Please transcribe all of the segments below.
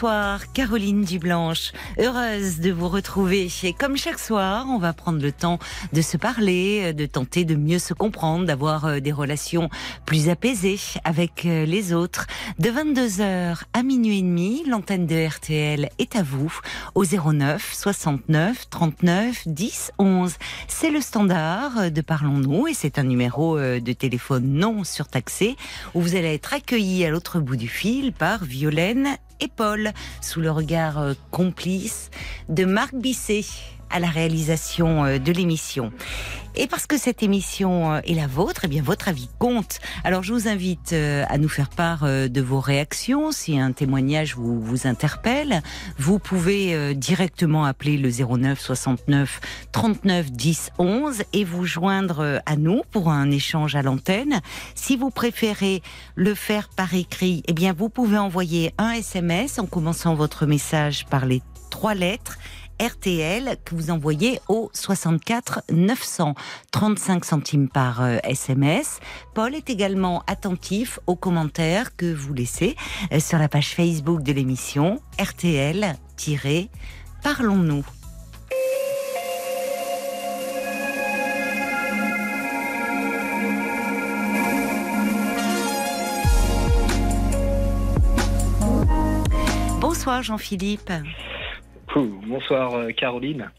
Bonsoir, Caroline Dublanche. Heureuse de vous retrouver. Et comme chaque soir, on va prendre le temps de se parler, de tenter de mieux se comprendre, d'avoir euh, des relations plus apaisées avec euh, les autres. De 22h à minuit et demi, l'antenne de RTL est à vous au 09 69 39 10 11. C'est le standard de Parlons-nous et c'est un numéro euh, de téléphone non surtaxé où vous allez être accueilli à l'autre bout du fil par Violaine et Paul, sous le regard euh, complice de Marc Bisset à la réalisation euh, de l'émission. Et parce que cette émission euh, est la vôtre, eh bien votre avis compte. Alors je vous invite à nous faire part de vos réactions. Si un témoignage vous, vous interpelle, vous pouvez directement appeler le 09 69 39 10 11 et vous joindre à nous pour un échange à l'antenne. Si vous préférez le faire par écrit, eh bien vous pouvez envoyer un SMS en commençant votre message par les trois lettres RTL que vous envoyez au 64 900 35 centimes par euh, SMS. Paul est également attentif aux commentaires que vous laissez euh, sur la page Facebook de l'émission RTL-Parlons-nous. Bonsoir Jean-Philippe. Bonsoir euh, Caroline.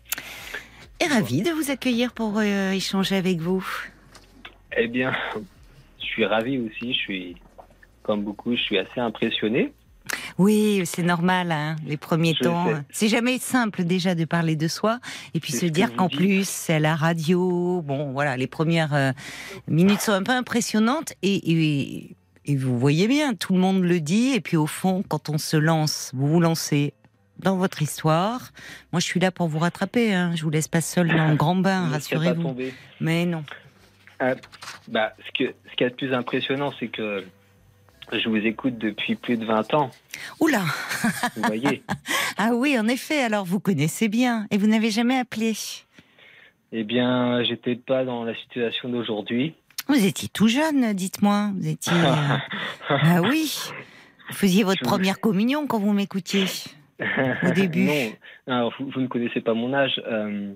Et ravi de vous accueillir pour euh, échanger avec vous. Eh bien, je suis ravi aussi. Je suis, comme beaucoup, je suis assez impressionné. Oui, c'est normal, hein, les premiers Je temps. C'est jamais simple déjà de parler de soi et puis se dire qu'en plus c'est la radio. Bon, voilà, les premières euh, minutes sont un peu impressionnantes et, et, et vous voyez bien, tout le monde le dit et puis au fond, quand on se lance, vous vous lancez dans votre histoire. Moi, je suis là pour vous rattraper. Hein. Je vous laisse pas seul dans le grand bain, rassurez-vous. Mais non. Bah, ce que ce qui est le plus impressionnant, c'est que je vous écoute depuis plus de 20 ans. Oula. Vous voyez. Ah oui, en effet. Alors vous connaissez bien et vous n'avez jamais appelé. eh bien, j'étais pas dans la situation d'aujourd'hui. Vous étiez tout jeune, dites-moi. Vous étiez. euh, Ah oui. Vous faisiez votre Je- première communion quand vous m'écoutiez. Au début. non, alors, vous, vous ne connaissez pas mon âge. Euh,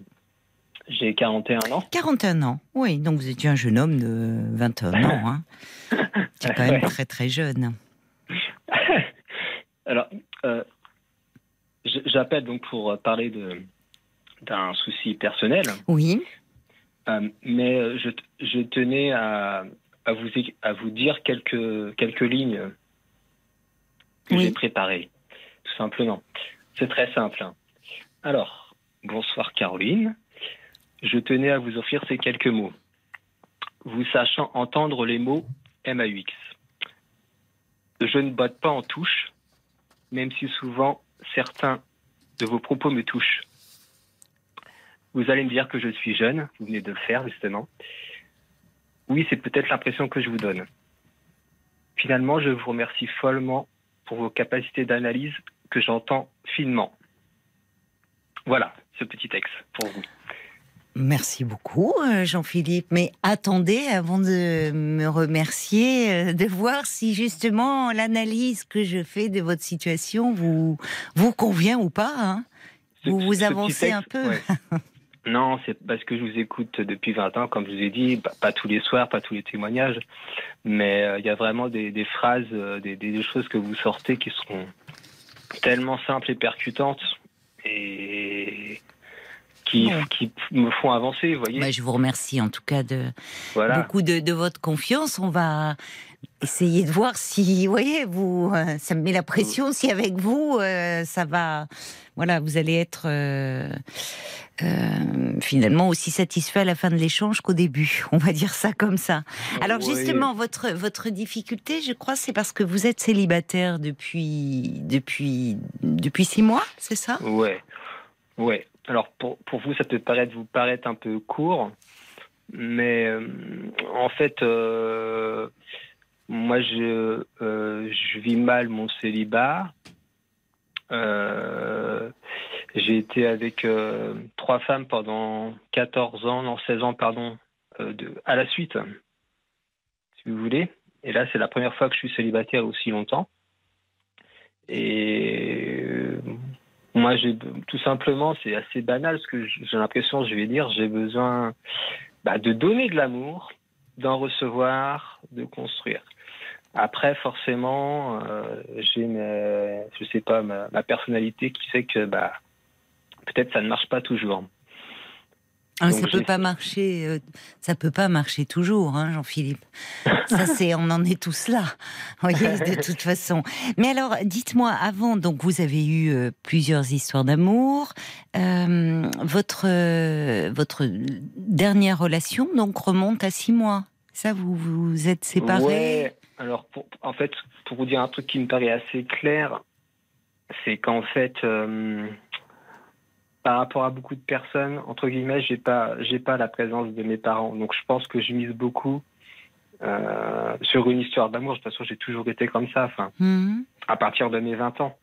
J'ai 41 ans. 41 ans. Oui, donc vous étiez un jeune homme de 21 ans. Hein. C'est quand même Ouais. très très jeune. Alors, euh, j'appelle donc pour parler de d'un souci personnel, Oui. Euh, mais je, je tenais à, à vous à vous dire quelques quelques lignes que Oui. j'ai préparées, simplement. C'est très simple. hein. Alors, bonsoir Caroline. Je tenais à vous offrir ces quelques mots. Vous sachant entendre les mots MAUX. Je ne botte pas en touche, même si souvent certains de vos propos me touchent. Vous allez me dire que je suis jeune, vous venez de le faire justement. Oui, c'est peut-être l'impression que je vous donne. Finalement, je vous remercie follement pour vos capacités d'analyse que j'entends finement. Voilà ce petit texte pour vous. Merci beaucoup, euh, Jean-Philippe. Mais attendez, avant de me remercier, euh, de voir si justement l'analyse que je fais de votre situation vous, vous convient ou pas. hein. Ce- Vous vous avancez un peu. ouais. Non, c'est parce que je vous écoute depuis 20 ans, comme je vous ai dit, pas, pas tous les soirs, pas tous les témoignages, mais euh, il y a vraiment des, des phrases, euh, des, des choses que vous sortez qui seront tellement simples et percutantes et qui, qui me font avancer, vous voyez. Bah, je vous remercie en tout cas de voilà. beaucoup de, de votre confiance. On va essayer de voir si, vous voyez, vous, euh, ça me met la pression. Si avec vous, euh, ça va, voilà, vous allez être euh, finalement aussi satisfait à la fin de l'échange qu'au début. On va dire ça comme ça. Alors Oui. justement, votre votre difficulté, je crois, c'est parce que vous êtes célibataire depuis depuis depuis six mois, c'est ça? Ouais, ouais. Alors pour, pour vous, ça peut paraître vous paraître un peu court, mais en fait, moi, je, euh, je vis mal mon célibat. Euh, j'ai été avec euh, trois femmes pendant 14 ans, non 16 ans, pardon, à la suite, si vous voulez. Et là, c'est la première fois que je suis célibataire aussi longtemps. Et moi, tout simplement, c'est assez banal ce que j'ai l'impression, je vais dire, j'ai besoin bah, de donner de l'amour, d'en recevoir, de construire. Après, forcément, euh, j'ai, ma- je sais pas, ma, ma personnalité qui fait que bah, peut-être ça ne marche pas toujours. Ah, ça peut pas marcher, euh, ça peut pas marcher toujours, hein, Jean-Philippe. Ça c'est, on en est tous là, voyez, de toute façon. Mais alors, dites-moi, avant, donc vous avez eu euh, plusieurs histoires d'amour. Euh, votre euh, votre dernière relation donc remonte à six mois. Ça, vous vous êtes séparés. Ouais, alors pour, en fait, pour vous dire un truc qui me paraît assez clair, c'est qu'en fait, euh, par rapport à beaucoup de personnes, entre guillemets, j'ai pas, j'ai pas la présence de mes parents. Donc je pense que je mise beaucoup euh, sur une histoire d'amour. De toute façon, j'ai toujours été comme ça, enfin, Mhm. à partir de mes 20 ans.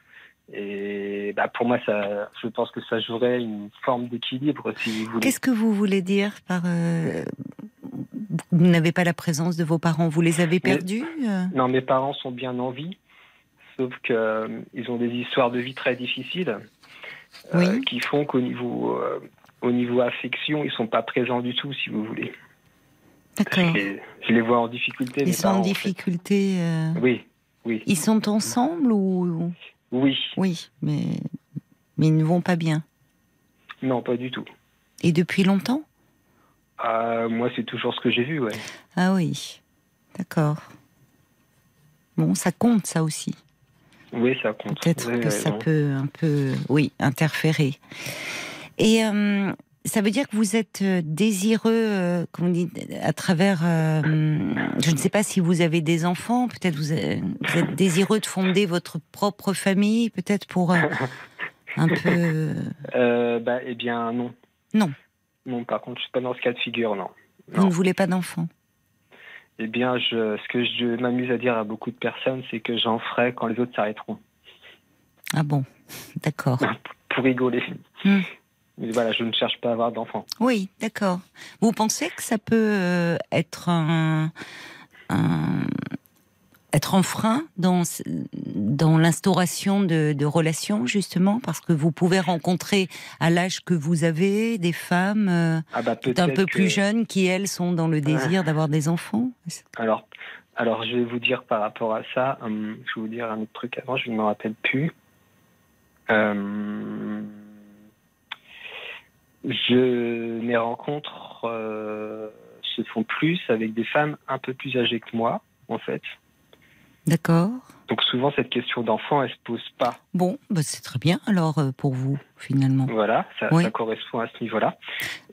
Et bah, pour moi, ça, je pense que ça jouerait une forme d'équilibre, si vous voulez. Qu'est-ce que vous voulez dire par euh, vous n'avez pas la présence de vos parents Vous les avez perdus euh Non, mes parents sont bien en vie, sauf que euh, ont des histoires de vie très difficiles, euh, qui font qu'au niveau, euh, au niveau affection, ils sont pas présents du tout, si vous voulez. D'accord. Je les, je les vois en difficulté. mes Ils sont en parents, difficulté. Oui, oui, Ils sont ensemble ou oui. oui, mais mais ils ne vont pas bien. Non, pas du tout. Et depuis longtemps? Euh, moi, c'est toujours ce que j'ai vu, ouais. Ah oui, d'accord. Bon, ça compte ça aussi. Oui, ça compte. Peut-être que ça peut un peu, oui, interférer. Et euh, ça veut dire que vous êtes euh, désireux, euh, comme on dit, à travers. euh, je ne sais pas si vous avez des enfants. Peut-être vous, êtes- vous êtes désireux de fonder votre propre famille, peut-être pour un peu. Bah, eh bien, non. Non. Non, par contre, je suis pas dans ce cas de figure, non. Vous ne voulez pas d'enfants. Eh bien, je, ce que je m'amuse à dire à beaucoup de personnes, c'est que j'en ferai quand les autres s'arrêteront. Ah bon, d'accord. Pour rigoler. Hmm. Mais voilà, je ne cherche pas à avoir d'enfants. Oui, d'accord. Vous pensez que ça peut euh, être un, un- être un frein dans dans l'instauration de, de relations justement parce que vous pouvez rencontrer à l'âge que vous avez des femmes euh, Ah bah un peu que- plus jeunes qui elles sont dans le désir d'avoir des enfants. Alors, alors, je vais vous dire par rapport à ça, hum, je vais vous dire un autre truc avant, je ne me rappelle plus. Euh, je, mes rencontres euh, se font plus avec des femmes un peu plus âgées que moi, en fait. D'accord. Donc souvent, cette question d'enfant, elle se pose pas. Bon, bah, c'est très bien alors euh, pour vous finalement. Voilà, ça, Oui. ça correspond à ce niveau-là.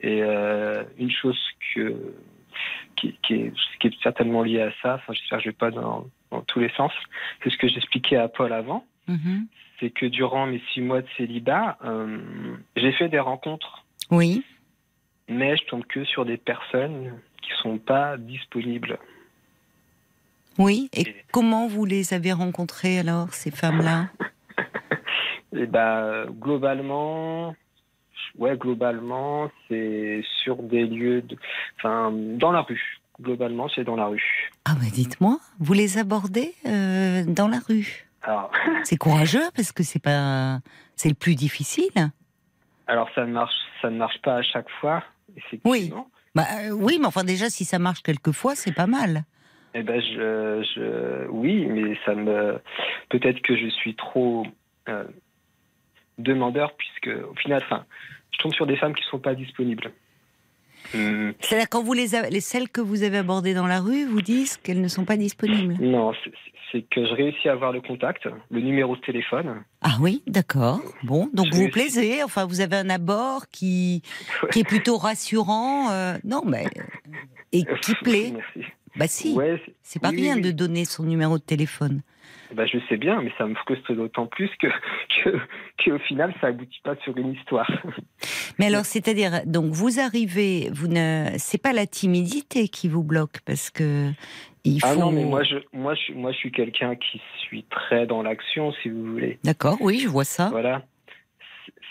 Et euh, une chose que, qui, qui est, qui est certainement liée à ça, enfin, j'espère que je ne vais pas dans, dans tous les sens, c'est ce que j'expliquais à Paul avant, Mhm. c'est que durant mes six mois de célibat, euh, j'ai fait des rencontres, Oui. mais je tombe que sur des personnes qui sont pas disponibles. Oui. Et Et- comment vous les avez rencontrées alors ces femmes-là Et bah, globalement, ouais, globalement, c'est sur des lieux, de, enfin, dans la rue. Globalement, c'est dans la rue. Ah bah dites-moi, vous les abordez euh, dans la rue? Alors, C'est courageux parce que c'est pas, c'est le plus difficile. alors ça ne marche, ça ne marche pas à chaque fois, effectivement. Bah euh, oui, mais enfin déjà si ça marche quelquefois, c'est pas mal. Eh ben, je, je, oui, mais ça me, peut-être que je suis trop euh, demandeur puisque, au final, enfin, je tombe sur des femmes qui sont pas disponibles. Hum, C'est-à-dire quand vous les, avez- les celles que vous avez abordées dans la rue vous disent qu'elles ne sont pas disponibles. non, c'est- que je réussis à avoir le contact, le numéro de téléphone. Ah oui, d'accord. Bon, donc Je vous vous plaisez. Enfin, vous avez un abord qui qui est plutôt rassurant. euh, non, mais et qui plaît. Merci. Bah si, Ouais, c'est- pas oui, rien oui. de donner son numéro de téléphone. bah, je sais bien, mais ça me frustre d'autant plus que, que, qu'au final, ça aboutit pas sur une histoire. Mais alors, c'est-à-dire, donc vous arrivez, vous ne, c'est pas la timidité qui vous bloque parce que il faut. Ah non, mais moi, je, moi, je, moi, je suis quelqu'un qui suis très dans l'action, si vous voulez. D'accord, oui, je vois ça. Voilà.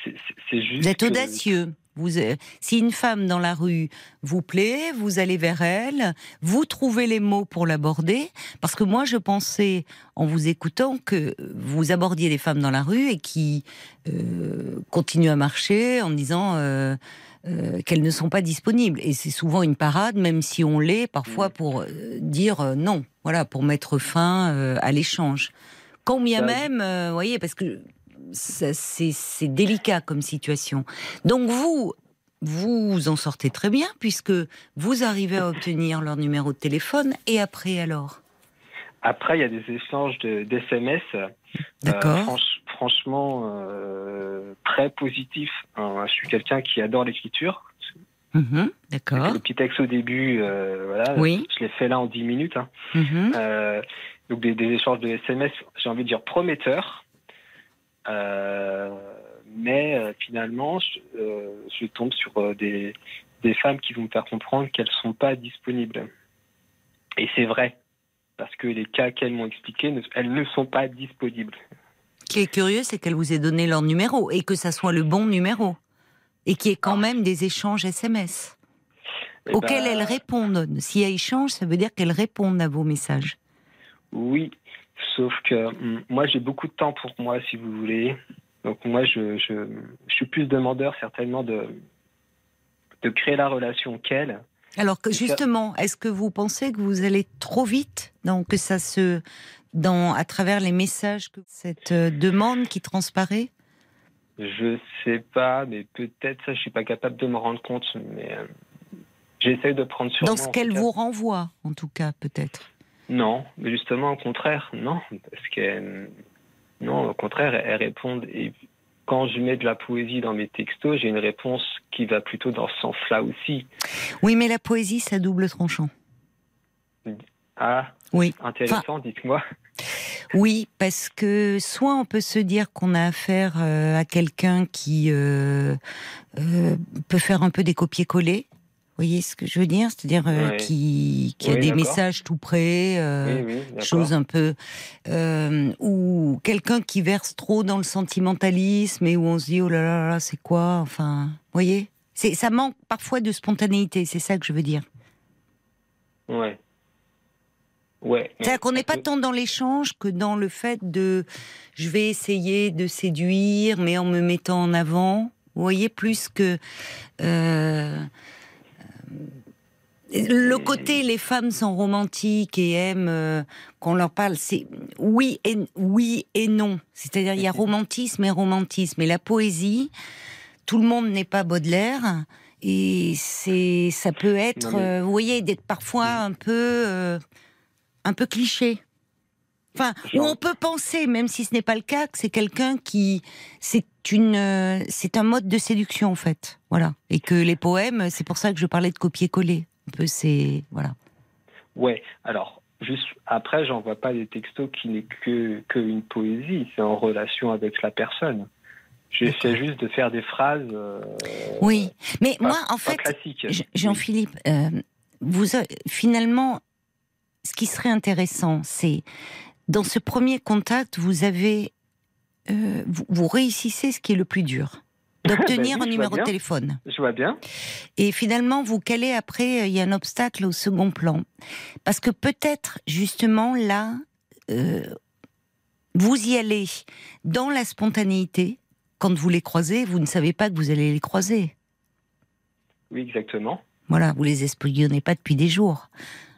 C'est- juste. Vous êtes que- audacieux. Vous, euh, si une femme dans la rue vous plaît, vous allez vers elle, vous trouvez les mots pour l'aborder. Parce que moi, je pensais, en vous écoutant, que vous abordiez des femmes dans la rue et qui euh, continuent à marcher en disant euh, euh, qu'elles ne sont pas disponibles. Et c'est souvent une parade, même si on l'est, parfois pour euh, dire non, voilà, pour mettre fin à l'échange. Quand bien Ça- même, euh, vous voyez, parce que c'est délicat comme situation. Donc vous, vous en sortez très bien puisque vous arrivez à obtenir leur numéro de téléphone et après alors? Après, il y a des échanges de- d'SMS. euh, D'accord. franch- franchement, euh, très positifs. Hein, je suis quelqu'un qui adore l'écriture. Mhm, D'accord. Le petit texte au début, euh, voilà, Oui. je l'ai fait là en 10 minutes. hein. Mhm. Euh, donc des, des échanges de SMS, j'ai envie de dire prometteurs. Euh, mais euh, finalement, je, euh, je tombe sur des, des femmes qui vont me faire comprendre qu'elles ne sont pas disponibles. Et c'est vrai, parce que les cas qu'elles m'ont expliqués, elles ne sont pas disponibles. Ce qui est curieux, c'est qu'elle vous ait donné leur numéro et que ça soit le bon numéro et qu'il y ait quand même des échanges SMS Eh auxquels ben, elles répondent. S'il y a échange, ça veut dire qu'elles répondent à vos messages. Oui, sauf que hum, moi j'ai beaucoup de temps pour moi, si vous voulez. Donc moi je, je, je suis plus demandeur certainement de, de créer la relation qu'elle. Alors que justement, est-ce que vous pensez que vous allez trop vite, donc que ça se, dans à travers les messages, que cette euh, demande qui transparaît? Je sais pas, mais peut-être ça je suis pas capable de me rendre compte, mais euh, j'essaie de prendre sur dans moi, ce qu'elle vous renvoie, en tout cas, peut-être. Non, mais justement au contraire, non, parce que non, au contraire, elles répondent et quand je mets de la poésie dans mes textos, j'ai une réponse qui va plutôt dans ce sens-là aussi. Oui, mais la poésie, ça double tranchant. Ah, Oui. intéressant, dites-moi. Oui, parce que soit on peut se dire qu'on a affaire euh, à quelqu'un qui euh, euh, peut faire un peu des copier-coller. Vous voyez ce que je veux dire? C'est-à-dire euh, qui, qui a Oui, des messages tout près. euh, oui, oui, chose un peu euh, ou quelqu'un qui verse trop dans le sentimentalisme et où on se dit oh là là là c'est quoi? Enfin vous voyez? Ça manque parfois de spontanéité c'est ça que je veux dire Ouais. Ouais. c'est-à-dire qu'on n'est pas tant dans l'échange que dans le fait de je vais essayer de séduire mais en me mettant en avant vous voyez plus que euh, le côté les femmes sont romantiques et aiment euh, qu'on leur parle, c'est oui et oui et non. C'est-à-dire il y a romantisme et romantisme. Et la poésie, tout le monde n'est pas Baudelaire et c'est ça peut être, Non, mais- euh, vous voyez, d'être parfois un peu euh, un peu cliché. Enfin, où on peut penser, même si ce n'est pas le cas, que c'est quelqu'un qui, c'est une, euh, c'est un mode de séduction en fait, voilà. Et que les poèmes, c'est pour ça que je parlais de copier-coller. Un peu, c'est voilà. Ouais. Alors, juste après, j'envoie pas des textos qui n'est que, que une poésie. C'est en relation avec la personne. J'essaie juste de faire des phrases. euh, Oui, mais pas- moi, en fait, Jean-Philippe, euh, vous finalement, ce qui serait intéressant, c'est dans ce premier contact, vous avez, euh, vous, vous réussissez ce qui est le plus dur, d'obtenir Ben oui, un numéro de téléphone. Je vois bien. Et finalement, vous calez après, euh, il y a un obstacle au second plan. Parce que peut-être, justement, là, euh, vous y allez dans la spontanéité. Quand vous les croisez, vous ne savez pas que vous allez les croiser. Oui, exactement. Voilà, vous les espionnez pas depuis des jours.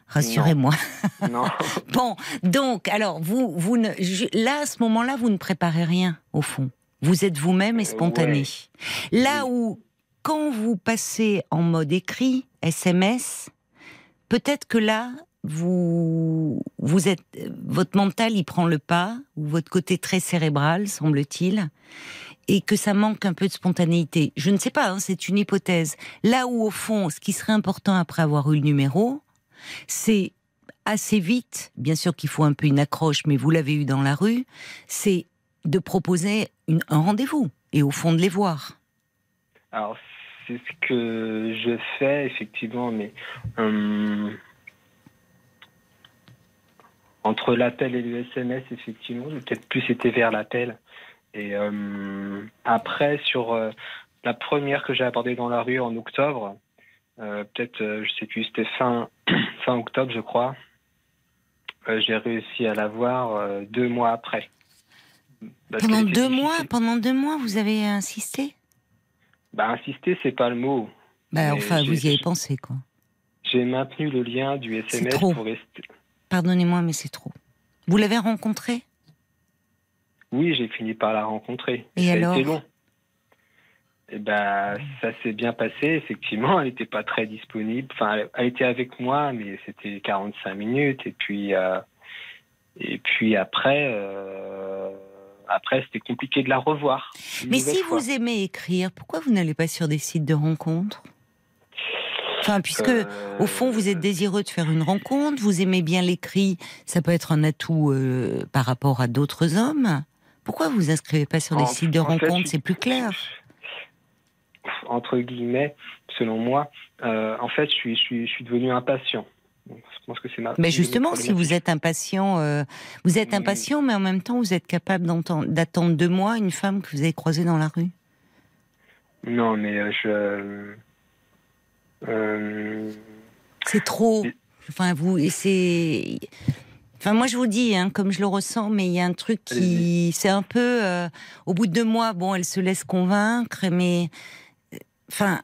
Rassurez-moi. Non. Bon, donc, alors, vous, vous ne, je- là, à ce moment-là, vous ne préparez rien, au fond. Vous êtes vous-même et Euh, spontané. ouais. Là où, quand vous passez en mode écrit, SMS, peut-être que là, vous, vous êtes, votre mental, il prend le pas, ou votre côté très cérébral, semble-t-il, et que ça manque un peu de spontanéité. Je ne sais pas, hein, c'est une hypothèse. Là où, au fond, ce qui serait important après avoir eu le numéro, c'est assez vite, bien sûr qu'il faut un peu une accroche, mais vous l'avez eu dans la rue, c'est de proposer un rendez-vous et au fond de les voir. Alors, c'est ce que je fais, effectivement, mais hum, entre l'appel et le SMS, effectivement, peut-être plus été vers l'appel. Et hum, après, sur euh, la première que j'ai abordée dans la rue en octobre, peut-être, euh, je sais plus, c'était fin, fin octobre, je crois, euh, j'ai réussi à la voir euh, deux mois après. Parce Pendant deux mois, pendant deux mois, vous avez insisté? Bah, insister, c'est pas le mot. bah, Enfin, vous y avez pensé, quoi. J'ai maintenu le lien du SMS trop. pour rester. Pardonnez-moi, mais c'est trop. Vous l'avez rencontré? Oui, j'ai fini par la rencontrer. Et alors? long. Et ben, ça s'est bien passé. Effectivement, elle n'était pas très disponible. Enfin, elle- était avec moi, mais c'était 45 minutes. Et puis, euh, et puis après, euh, après, c'était compliqué de la revoir. Mais si fois. vous aimez écrire, pourquoi vous n'allez pas sur des sites de rencontres? Enfin, puisque Euh, au fond vous êtes désireux de faire une rencontre, vous aimez bien l'écrit, ça peut être un atout par rapport à d'autres hommes. Pourquoi vous inscrivez pas sur des sites de rencontres? C'est plus clair. Entre guillemets, selon moi, euh, en fait, je suis, je suis, je suis devenu impatient. Donc, Je pense que c'est ma. Mais justement, si vous êtes impatient, euh, vous êtes Oui. impatient, mais en même temps, vous êtes capable d'attendre deux mois une femme que vous avez croisée dans la rue. Non, mais euh, je. euh, C'est trop. Enfin, vous, et c'est. Enfin, moi, je vous dis, hein, comme je le ressens, mais il y a un truc qui. C'est un peu. euh, au bout de deux mois, bon, elle se laisse convaincre, mais. Enfin.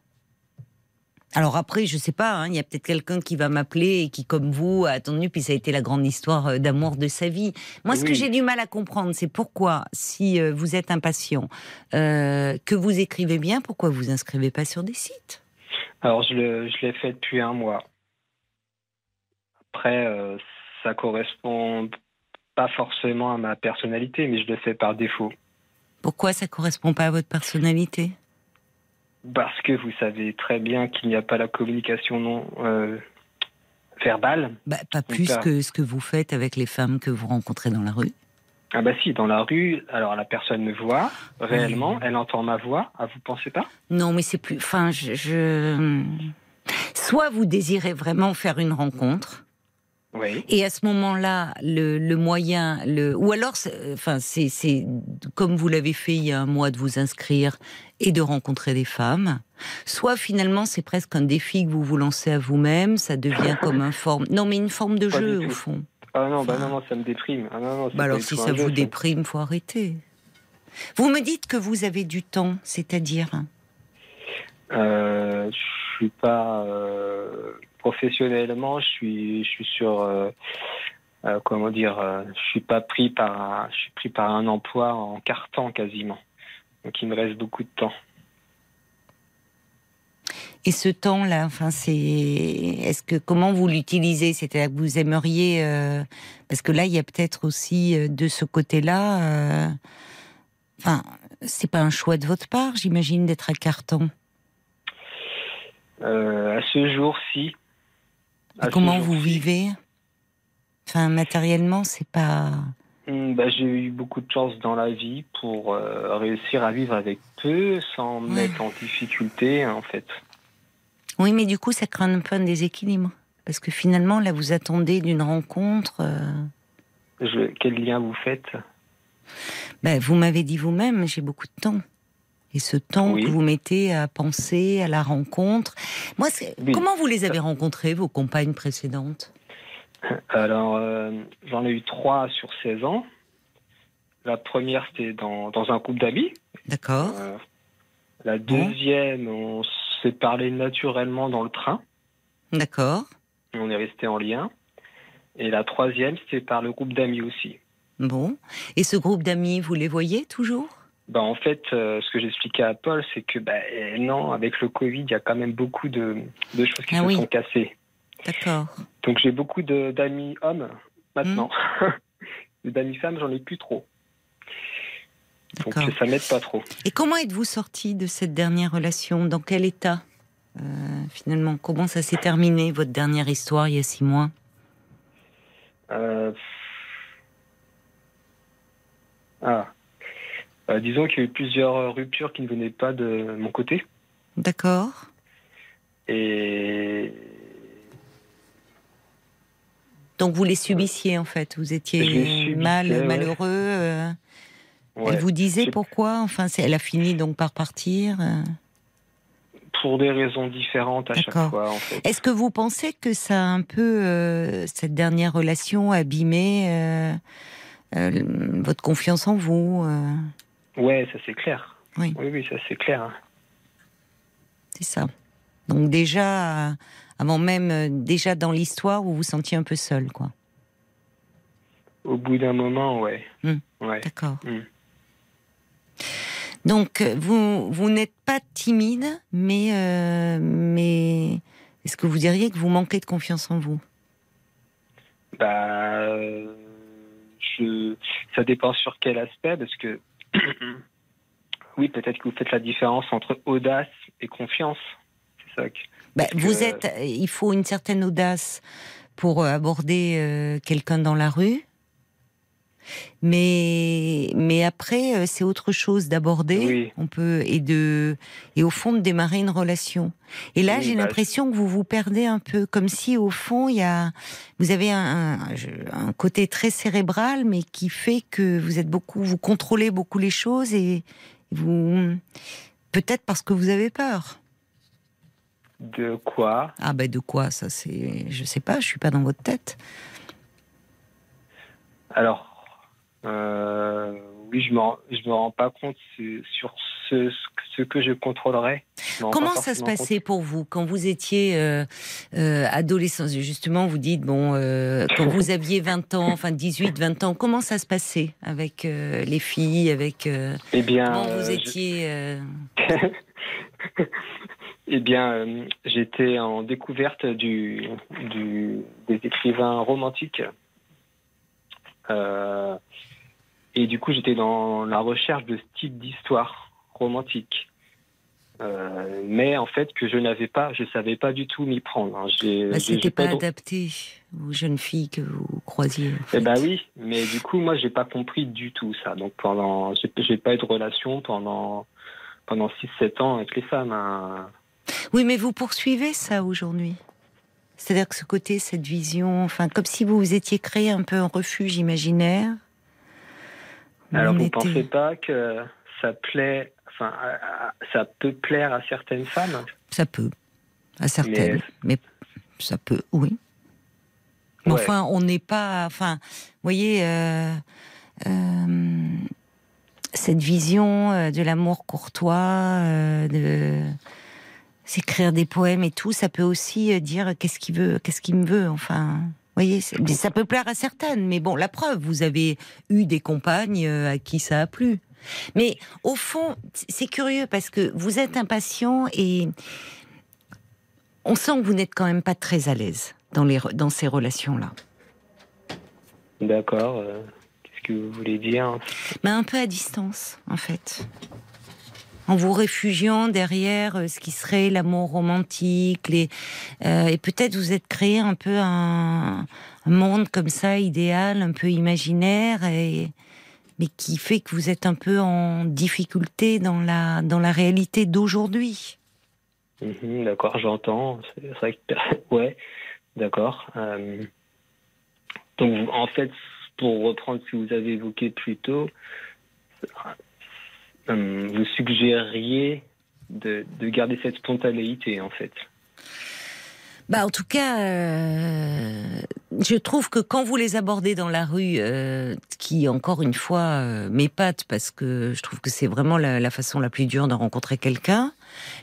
Alors après, je sais pas, hein, il y a peut-être quelqu'un qui va m'appeler et qui, comme vous, a attendu, puis ça a été la grande histoire euh, d'amour de sa vie. Moi, ce que j'ai du mal à comprendre, c'est pourquoi, si euh, vous êtes impatient, euh, que vous écrivez bien, pourquoi vous inscrivez pas sur des sites? Alors, je le- je l'ai fait depuis un mois. Après, euh, ça correspond pas forcément à ma personnalité, mais je le fais par défaut. Pourquoi ça correspond pas à votre personnalité? Parce que vous savez très bien qu'il n'y a pas la communication non euh, verbale. Bah, pas plus pas. que ce que vous faites avec les femmes que vous rencontrez dans la rue. Ah bah si, dans la rue, alors la personne me voit réellement, Oui. elle entend ma voix. Ah, vous pensez pas? Non, mais c'est plus. Enfin, je, je- Soit vous désirez vraiment faire une rencontre, Oui. et à ce moment-là, le, le moyen, le ou alors, enfin, c'est c'est comme vous l'avez fait il y a un mois de vous inscrire et de rencontrer des femmes. Soit finalement, c'est presque un défi que vous vous lancez à vous-même, ça devient comme un forme. Non, mais une forme de Pas jeu au fond. Ah non, bah non, non, ça me déprime. Ah non, non, Bah alors si ça jeu, vous ça. déprime, faut arrêter. Vous me dites que vous avez du temps, c'est-à-dire? Euh, je suis pas euh, professionnellement, je suis, je suis sur, euh, euh, comment dire, euh, je suis pas pris par, un, je suis pris par un emploi en carton quasiment. Donc il me reste beaucoup de temps. Et ce temps-là, enfin, c'est, est-ce que comment vous l'utilisez? C'est-à-dire que vous aimeriez, parce que là, il y a peut-être aussi de ce côté-là, enfin, c'est pas un choix de votre part, j'imagine, d'être à Carton. Euh, à ce jour-ci. À ce Comment vous vivez? Enfin, matériellement, c'est pas. hmm, bah, j'ai eu beaucoup de chance dans la vie pour euh, réussir à vivre avec peu sans me Ouais. mettre en difficulté en fait. Oui, mais du coup, ça crée un peu un déséquilibre. Parce que finalement, là, vous attendez d'une rencontre. euh, Je, quel lien vous faites? Ben, vous m'avez dit vous-même, j'ai beaucoup de temps. Et ce temps Oui. que vous mettez à penser à la rencontre. Moi, Oui. comment vous les avez rencontrées, vos compagnes précédentes? Alors, euh, j'en ai eu trois sur 16 ans. La première, c'était dans, dans un couple d'amis. D'accord. Euh, la deuxième, on s'est parlé naturellement dans le train. D'accord. On est resté en lien. Et la troisième, c'était par le groupe d'amis aussi. Bon. Et ce groupe d'amis, vous les voyez toujours? Bah, en fait, euh, ce que j'expliquais à Paul, c'est que bah, eh, non, avec le Covid, il y a quand même beaucoup de, de choses qui Ah se oui. sont cassées. D'accord. Donc j'ai beaucoup d'amis hommes maintenant. Mais d'amis femmes, j'en ai plus trop. Donc ça m'aide pas trop. Et comment êtes-vous sorti de cette dernière relation? Dans quel état euh, Finalement, comment ça s'est terminé, votre dernière histoire, il y a six mois? Euh, Ah. Euh, disons qu'il y a eu plusieurs ruptures qui ne venaient pas de mon côté. D'accord. Et Donc vous les subissiez en fait. Vous étiez mal, ouais. malheureux. euh, ouais, Elle vous disait pourquoi? Enfin, elle a fini donc par partir. euh. pour des raisons différentes à chaque fois, en fait. Est-ce que vous pensez que ça a un peu euh, cette dernière relation abîmé euh, euh, votre confiance en vous Ouais, ça c'est clair. Oui. oui, oui, ça c'est clair. C'est ça. Donc déjà, avant même, euh, déjà dans l'histoire, vous vous sentiez un peu seul, quoi. Au bout d'un moment, ouais. Hmm. Ouais. D'accord. Hmm. Donc euh, vous vous n'êtes pas timide, mais euh, mais est-ce que vous diriez que vous manquez de confiance en vous? Bah, je, ça dépend sur quel aspect, parce que oui, peut-être que vous faites la différence entre audace et confiance. C'est ça. Que... Bah, Vous que- êtes, il faut une certaine audace pour euh, aborder euh, quelqu'un dans la rue. Mais, mais après, euh, c'est autre chose d'aborder. Oui. On peut et de et au fond de démarrer une relation. Et là, Oui, j'ai bah, l'impression que vous vous perdez un peu, comme si au fond il y a, vous avez un, un, je- un côté très cérébral, mais qui fait que vous êtes beaucoup, vous contrôlez beaucoup les choses et vous peut-être parce que vous avez peur. De quoi? Ah ben de quoi? Ça c'est je sais pas, je suis pas dans votre tête. Alors, euh, oui, je me, je me rends pas compte sur ce, ce que je contrôlerais. Je Comment ça se passait pour vous quand vous étiez euh, euh, adolescent? Justement, vous dites bon euh, quand vous aviez 20 ans, enfin 18, 20 ans, comment ça se passait avec les filles, avec. Eh bien, comment vous étiez Eh bien, euh, j'étais en découverte du, du- des écrivains romantiques. Euh, et du coup, j'étais dans la recherche de ce type d'histoire romantique. Euh, mais en fait, que je n'avais pas, je savais pas du tout m'y prendre. hein. J'ai- bah, c'était pas adapté aux jeunes filles que vous croisiez. Eh ben oui, mais du coup, moi, j'ai pas compris du tout ça. Donc pendant, j'ai j'ai pas eu de relation pendant pendant 6-7 ans avec les femmes. hein. Oui, mais vous poursuivez ça aujourd'hui. C'est-à-dire que ce côté, cette vision, enfin, comme si vous vous étiez créé un peu un refuge imaginaire. Alors vous était- pensez pas que ça plaît, enfin, ça peut plaire à certaines femmes? Ça peut, à certaines, mais, ça peut, oui. Mais Ouais. enfin, on n'est pas, enfin, vous voyez, euh, euh, cette vision euh, de l'amour courtois, euh, de s'écrire des poèmes et tout, ça peut aussi dire qu'est-ce qu'il veut, qu'est-ce qu'il me veut, enfin. Vous Voyez, ça peut plaire à certaines, mais bon, la preuve, vous avez eu des compagnes euh, à qui ça a plu. Mais au fond, c'est curieux parce que vous êtes impatient et on sent que vous n'êtes quand même pas très à l'aise dans, les, dans ces relations-là. D'accord. euh, Qu'est-ce que vous voulez dire? Mais un peu à distance, en fait. En vous réfugiant derrière euh, ce qui serait l'amour romantique, euh, et peut-être vous êtes créé un peu un, monde comme ça, idéal, un peu imaginaire, et, mais qui fait que vous êtes un peu en difficulté dans la, dans la réalité d'aujourd'hui. Mhm, D'accord, j'entends. C'est vrai que ouais, d'accord. Euh, donc en fait, pour reprendre ce que vous avez évoqué plus tôt, euh, vous suggériez de, de garder cette spontanéité en fait. Bah, en tout cas, euh, je trouve que quand vous les abordez dans la rue, euh, qui encore une fois euh, m'épate parce que je trouve que c'est vraiment la, la façon la plus dure de rencontrer quelqu'un,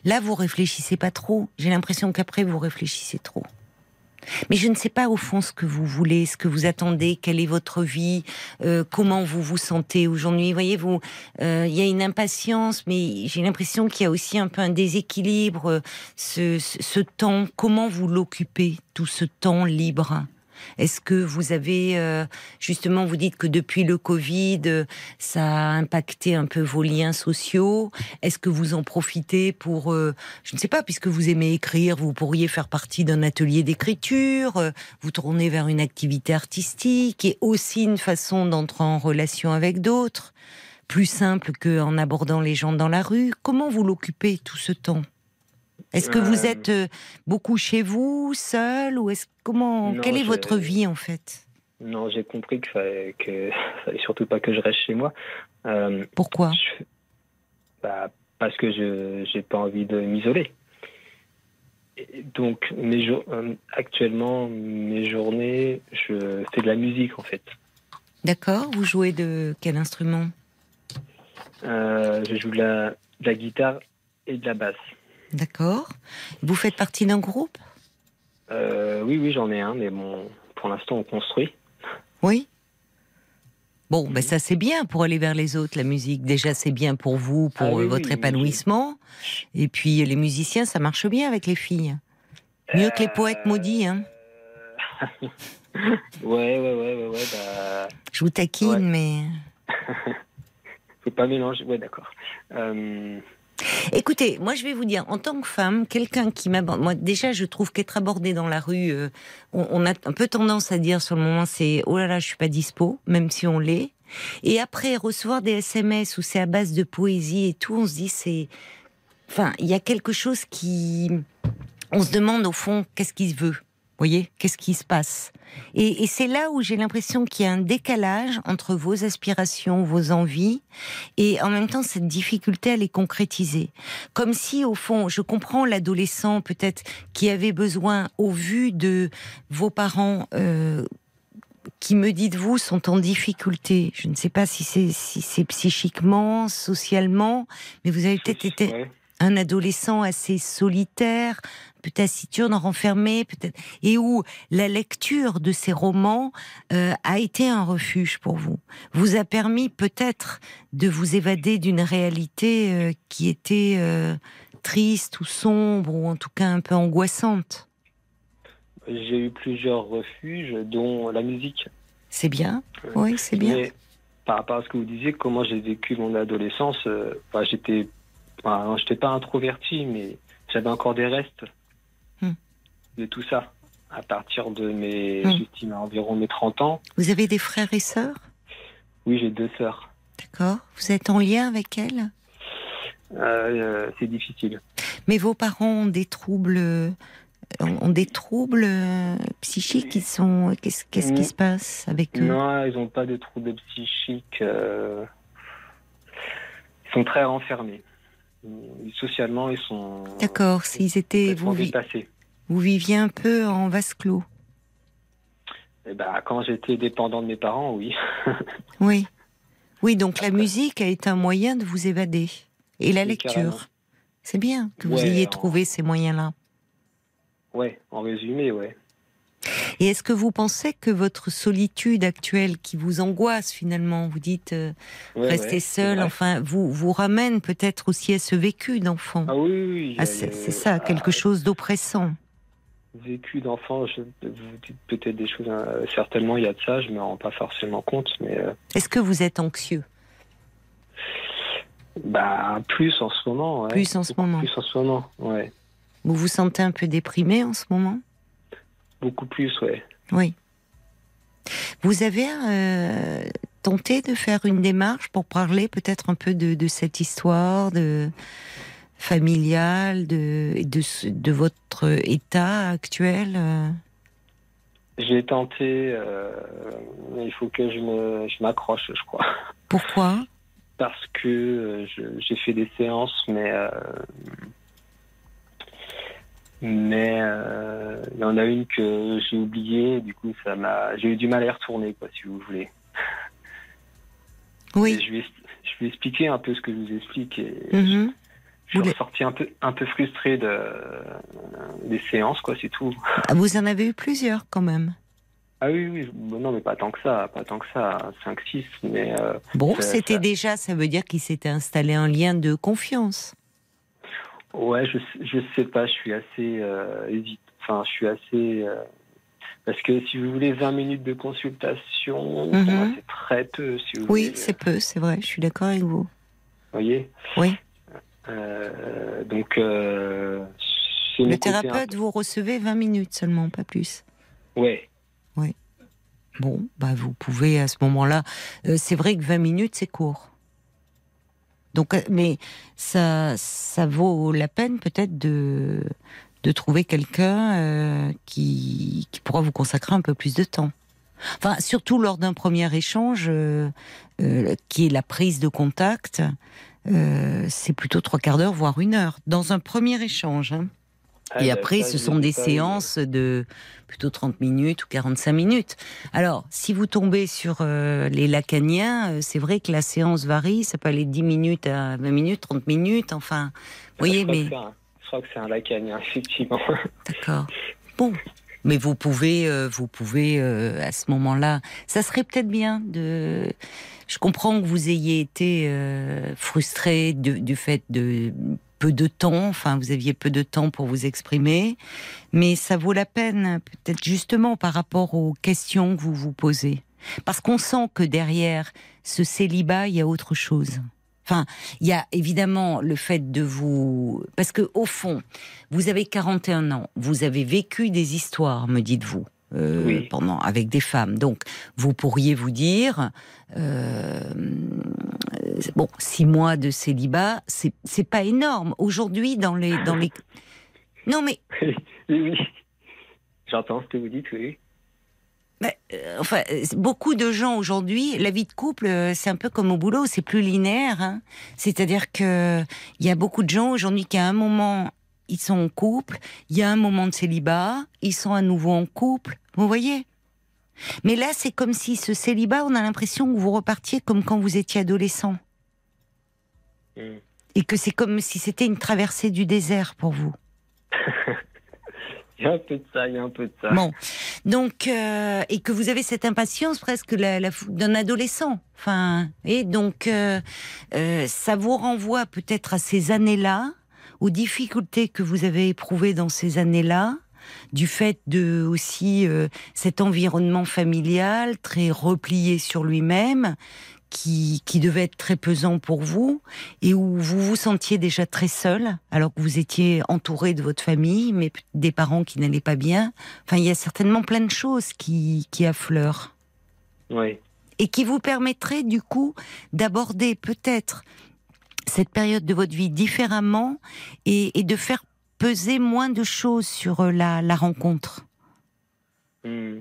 là vous réfléchissez pas trop. J'ai l'impression qu'après vous réfléchissez trop. Mais je ne sais pas au fond ce que vous voulez, ce que vous attendez, quelle est votre vie, euh, comment vous vous sentez aujourd'hui. Voyez, vous, euh, il y a une impatience, mais j'ai l'impression qu'il y a aussi un peu un déséquilibre. euh, ce, ce temps, comment vous l'occupez, tout ce temps libre? Est-ce que vous avez, euh, justement, vous dites que depuis le Covid, euh, ça a impacté un peu vos liens sociaux. Est-ce que vous en profitez pour, euh, je ne sais pas, puisque vous aimez écrire, vous pourriez faire partie d'un atelier d'écriture, vous tourner vers une activité artistique et aussi une façon d'entrer en relation avec d'autres, plus simple qu'en abordant les gens dans la rue. Comment vous l'occupez tout ce temps? Est-ce que vous Euh, êtes euh, beaucoup chez vous, seul, ou est-ce comment Non, Quelle est votre vie en fait? Non, j'ai compris qu'il fallait, que fallait surtout pas que je reste chez moi. Euh, Pourquoi? je- bah, parce que je j'ai pas envie de m'isoler. Donc, mes jour- euh, actuellement, mes journées, je fais de la musique en fait. D'accord. Vous jouez de quel instrument? Euh, je joue de la, de la guitare et de la basse. D'accord. Vous faites partie d'un groupe? Euh, oui, oui, j'en ai un, mais bon, pour l'instant, on construit. Oui. Bon, ben ça c'est bien pour aller vers les autres, la musique. Déjà c'est bien pour vous, pour Ah oui, euh, votre oui, oui, épanouissement. Et puis les musiciens, ça marche bien avec les filles. Mieux que les poètes maudits, hein. Euh, ouais, ouais, ouais, ouais, ouais, bah, Je vous taquine, Ouais. mais faut pas mélanger. Ouais, d'accord. Euh, Écoutez, moi je vais vous dire, en tant que femme, quelqu'un qui m'aborde, moi déjà je trouve qu'être abordé dans la rue, euh, on, on a un peu tendance à dire sur le moment c'est oh là là je suis pas dispo, même si on l'est. Et après recevoir des SMS où c'est à base de poésie et tout, on se dit c'est, enfin il y a quelque chose qui, on se demande au fond qu'est-ce qu'il veut? Voyez, qu'est-ce qui se passe? Et, c'est là où j'ai l'impression qu'il y a un décalage entre vos aspirations, vos envies, et en même temps cette difficulté à les concrétiser. Comme si, au fond, je comprends l'adolescent peut-être qui avait besoin, au vu de vos parents, euh, qui me dites-vous sont en difficulté. Je ne sais pas si c'est si c'est psychiquement, socialement, mais vous avez peut-être été. Un adolescent assez solitaire, peut-être taciturne, renfermé, peut-être, et où la lecture de ces romans euh, a été un refuge pour vous, vous a permis peut-être de vous évader d'une réalité euh, qui était euh, triste ou sombre ou en tout cas un peu angoissante. J'ai eu plusieurs refuges, dont la musique. C'est bien, oui, c'est bien. Mais par rapport à ce que vous disiez, comment j'ai vécu mon adolescence, enfin, j'étais, enfin, j'étais pas introverti, mais j'avais encore des restes Hmm. de tout ça. À partir de mes, Hmm. j'estime à environ mes 30 ans, Vous avez des frères et sœurs, oui, j'ai deux sœurs. d'accord Vous êtes en lien avec elles? Euh, euh, c'est difficile. Mais vos parents ont des troubles, euh, ont des troubles psychiques. Ils sont, qu'est-ce, qui Mm. se passe avec eux? Non, ils n'ont pas de troubles psychiques. Ils sont très renfermés. Socialement, ils sont. D'accord. S'ils étaient, vous, vi- dépassés. vous viviez un peu en vase clos. Eh ben, quand j'étais dépendant de mes parents, oui. Oui. Oui. Donc la musique a été un moyen de vous évader et la Oui, lecture. C'est bien que vous ayez en- trouvé ces moyens-là. Ouais, en résumé, ouais. Et est-ce que vous pensez que votre solitude actuelle, qui vous angoisse finalement, vous dites euh, Ouais, rester ouais, seul, enfin, vous vous ramène peut-être aussi à ce vécu d'enfant? Ah oui, oui. Ah, c'est ça, ah, quelque chose d'oppressant. Vécu d'enfant, vous dites peut-être des choses, euh, certainement il y a de ça, je me rends pas forcément compte, mais euh, Est-ce que vous êtes anxieux? Bah plus en ce moment. Ouais. Plus en ce moment. Plus en ce moment, ouais. Vous vous sentez un peu déprimé en ce moment? Beaucoup plus, ouais. Oui. Vous avez euh, tenté de faire une démarche pour parler peut-être un peu de, de cette histoire de familiale, de, de, votre état actuel euh? J'ai tenté, euh, mais il faut que je me, je m'accroche, je crois. Pourquoi? Parce que euh, j'ai fait des séances, mais mais euh, il y en a une que j'ai oubliée, du coup ça m'a, j'ai eu du mal à y retourner, quoi, si vous voulez. Oui. je ai, je lui ai expliqué un peu ce que je vous explique et je Vous suis ressorti un peu, un peu frustré de, des séances, quoi, c'est tout. Ah, Vous en avez eu plusieurs quand même. Ah oui, oui, non, mais pas tant que ça, pas tant que ça, 5, 6, mais euh, Bon, c'était ça- déjà, ça veut dire qu'il s'était installé un lien de confiance. Ouais, je, je sais pas, je suis assez euh, hésite, enfin, je suis assez, euh, Parce que si vous voulez 20 minutes de consultation, Mhm. moi, c'est très peu. Si vous Oui, c'est peu, c'est vrai, je suis d'accord avec vous. Vous voyez? Oui. Euh, Donc, euh, Le thérapeute, vous recevez 20 minutes seulement, pas plus. Ouais. Bon, bah vous pouvez à ce moment-là. c'est vrai que 20 minutes, c'est court. Donc, euh, mais ça, ça vaut la peine peut-être de de trouver quelqu'un euh, qui qui pourra vous consacrer un peu plus de temps. Enfin, surtout lors d'un premier échange, euh, qui est la prise de contact. c'est plutôt trois quarts d'heure, voire une heure, dans un premier échange. hein. Et après, ce sont des séances de plutôt 30 minutes ou 45 minutes. Alors, si vous tombez sur euh, les lacaniens, euh, c'est vrai que la séance varie. Ça peut aller de 10 minutes à 20 minutes, 30 minutes, enfin. Vous voyez, je crois mais. que c'est un- Je crois que c'est un lacanien, effectivement. D'accord. Bon. Mais vous pouvez, euh, vous pouvez euh, à ce moment-là, ça serait peut-être bien de. Je comprends que vous ayez été euh, frustré du fait de peu de temps, enfin vous aviez peu de temps pour vous exprimer, mais ça vaut la peine peut-être justement par rapport aux questions que vous vous posez, parce qu'on sent que derrière ce célibat il y a autre chose. Enfin, il y a évidemment le fait de vous, parce que au fond, vous avez 41 ans, vous avez vécu des histoires, me dites-vous, euh, Oui. pendant avec des femmes. Donc, vous pourriez vous dire, euh, euh, bon, six mois de célibat, c'est c'est pas énorme. Aujourd'hui, dans les dans les, non mais oui, oui. J'entends ce que vous dites, oui. Mais, euh, enfin, euh, beaucoup de gens aujourd'hui, la vie de couple, euh, c'est un peu comme au boulot, c'est plus linéaire. hein. C'est-à-dire que il y a beaucoup de gens aujourd'hui qui à un moment ils sont en couple, il y a un moment de célibat, ils sont à nouveau en couple. Vous voyez? Mais là, c'est comme si ce célibat, on a l'impression que vous repartiez comme quand vous étiez adolescent, Et que c'est comme si c'était une traversée du désert pour vous. Il y a un peu de ça, il y a un peu de ça. Bon, donc euh, et que vous avez cette impatience presque la, la d'un adolescent. Enfin, et donc euh, euh, ça vous renvoie peut-être à ces années-là, aux difficultés que vous avez éprouvées dans ces années-là, du fait de aussi cet environnement familial très replié sur lui-même. Qui, qui devait être très pesant pour vous et où vous vous sentiez déjà très seul alors que vous étiez entouré de votre famille mais des parents qui n'allaient pas bien Enfin, il y a certainement plein de choses qui, qui affleurent Oui. et qui vous permettraient du coup d'aborder peut-être cette période de votre vie différemment et, et de faire peser moins de choses sur euh, la, la rencontre. Hmm.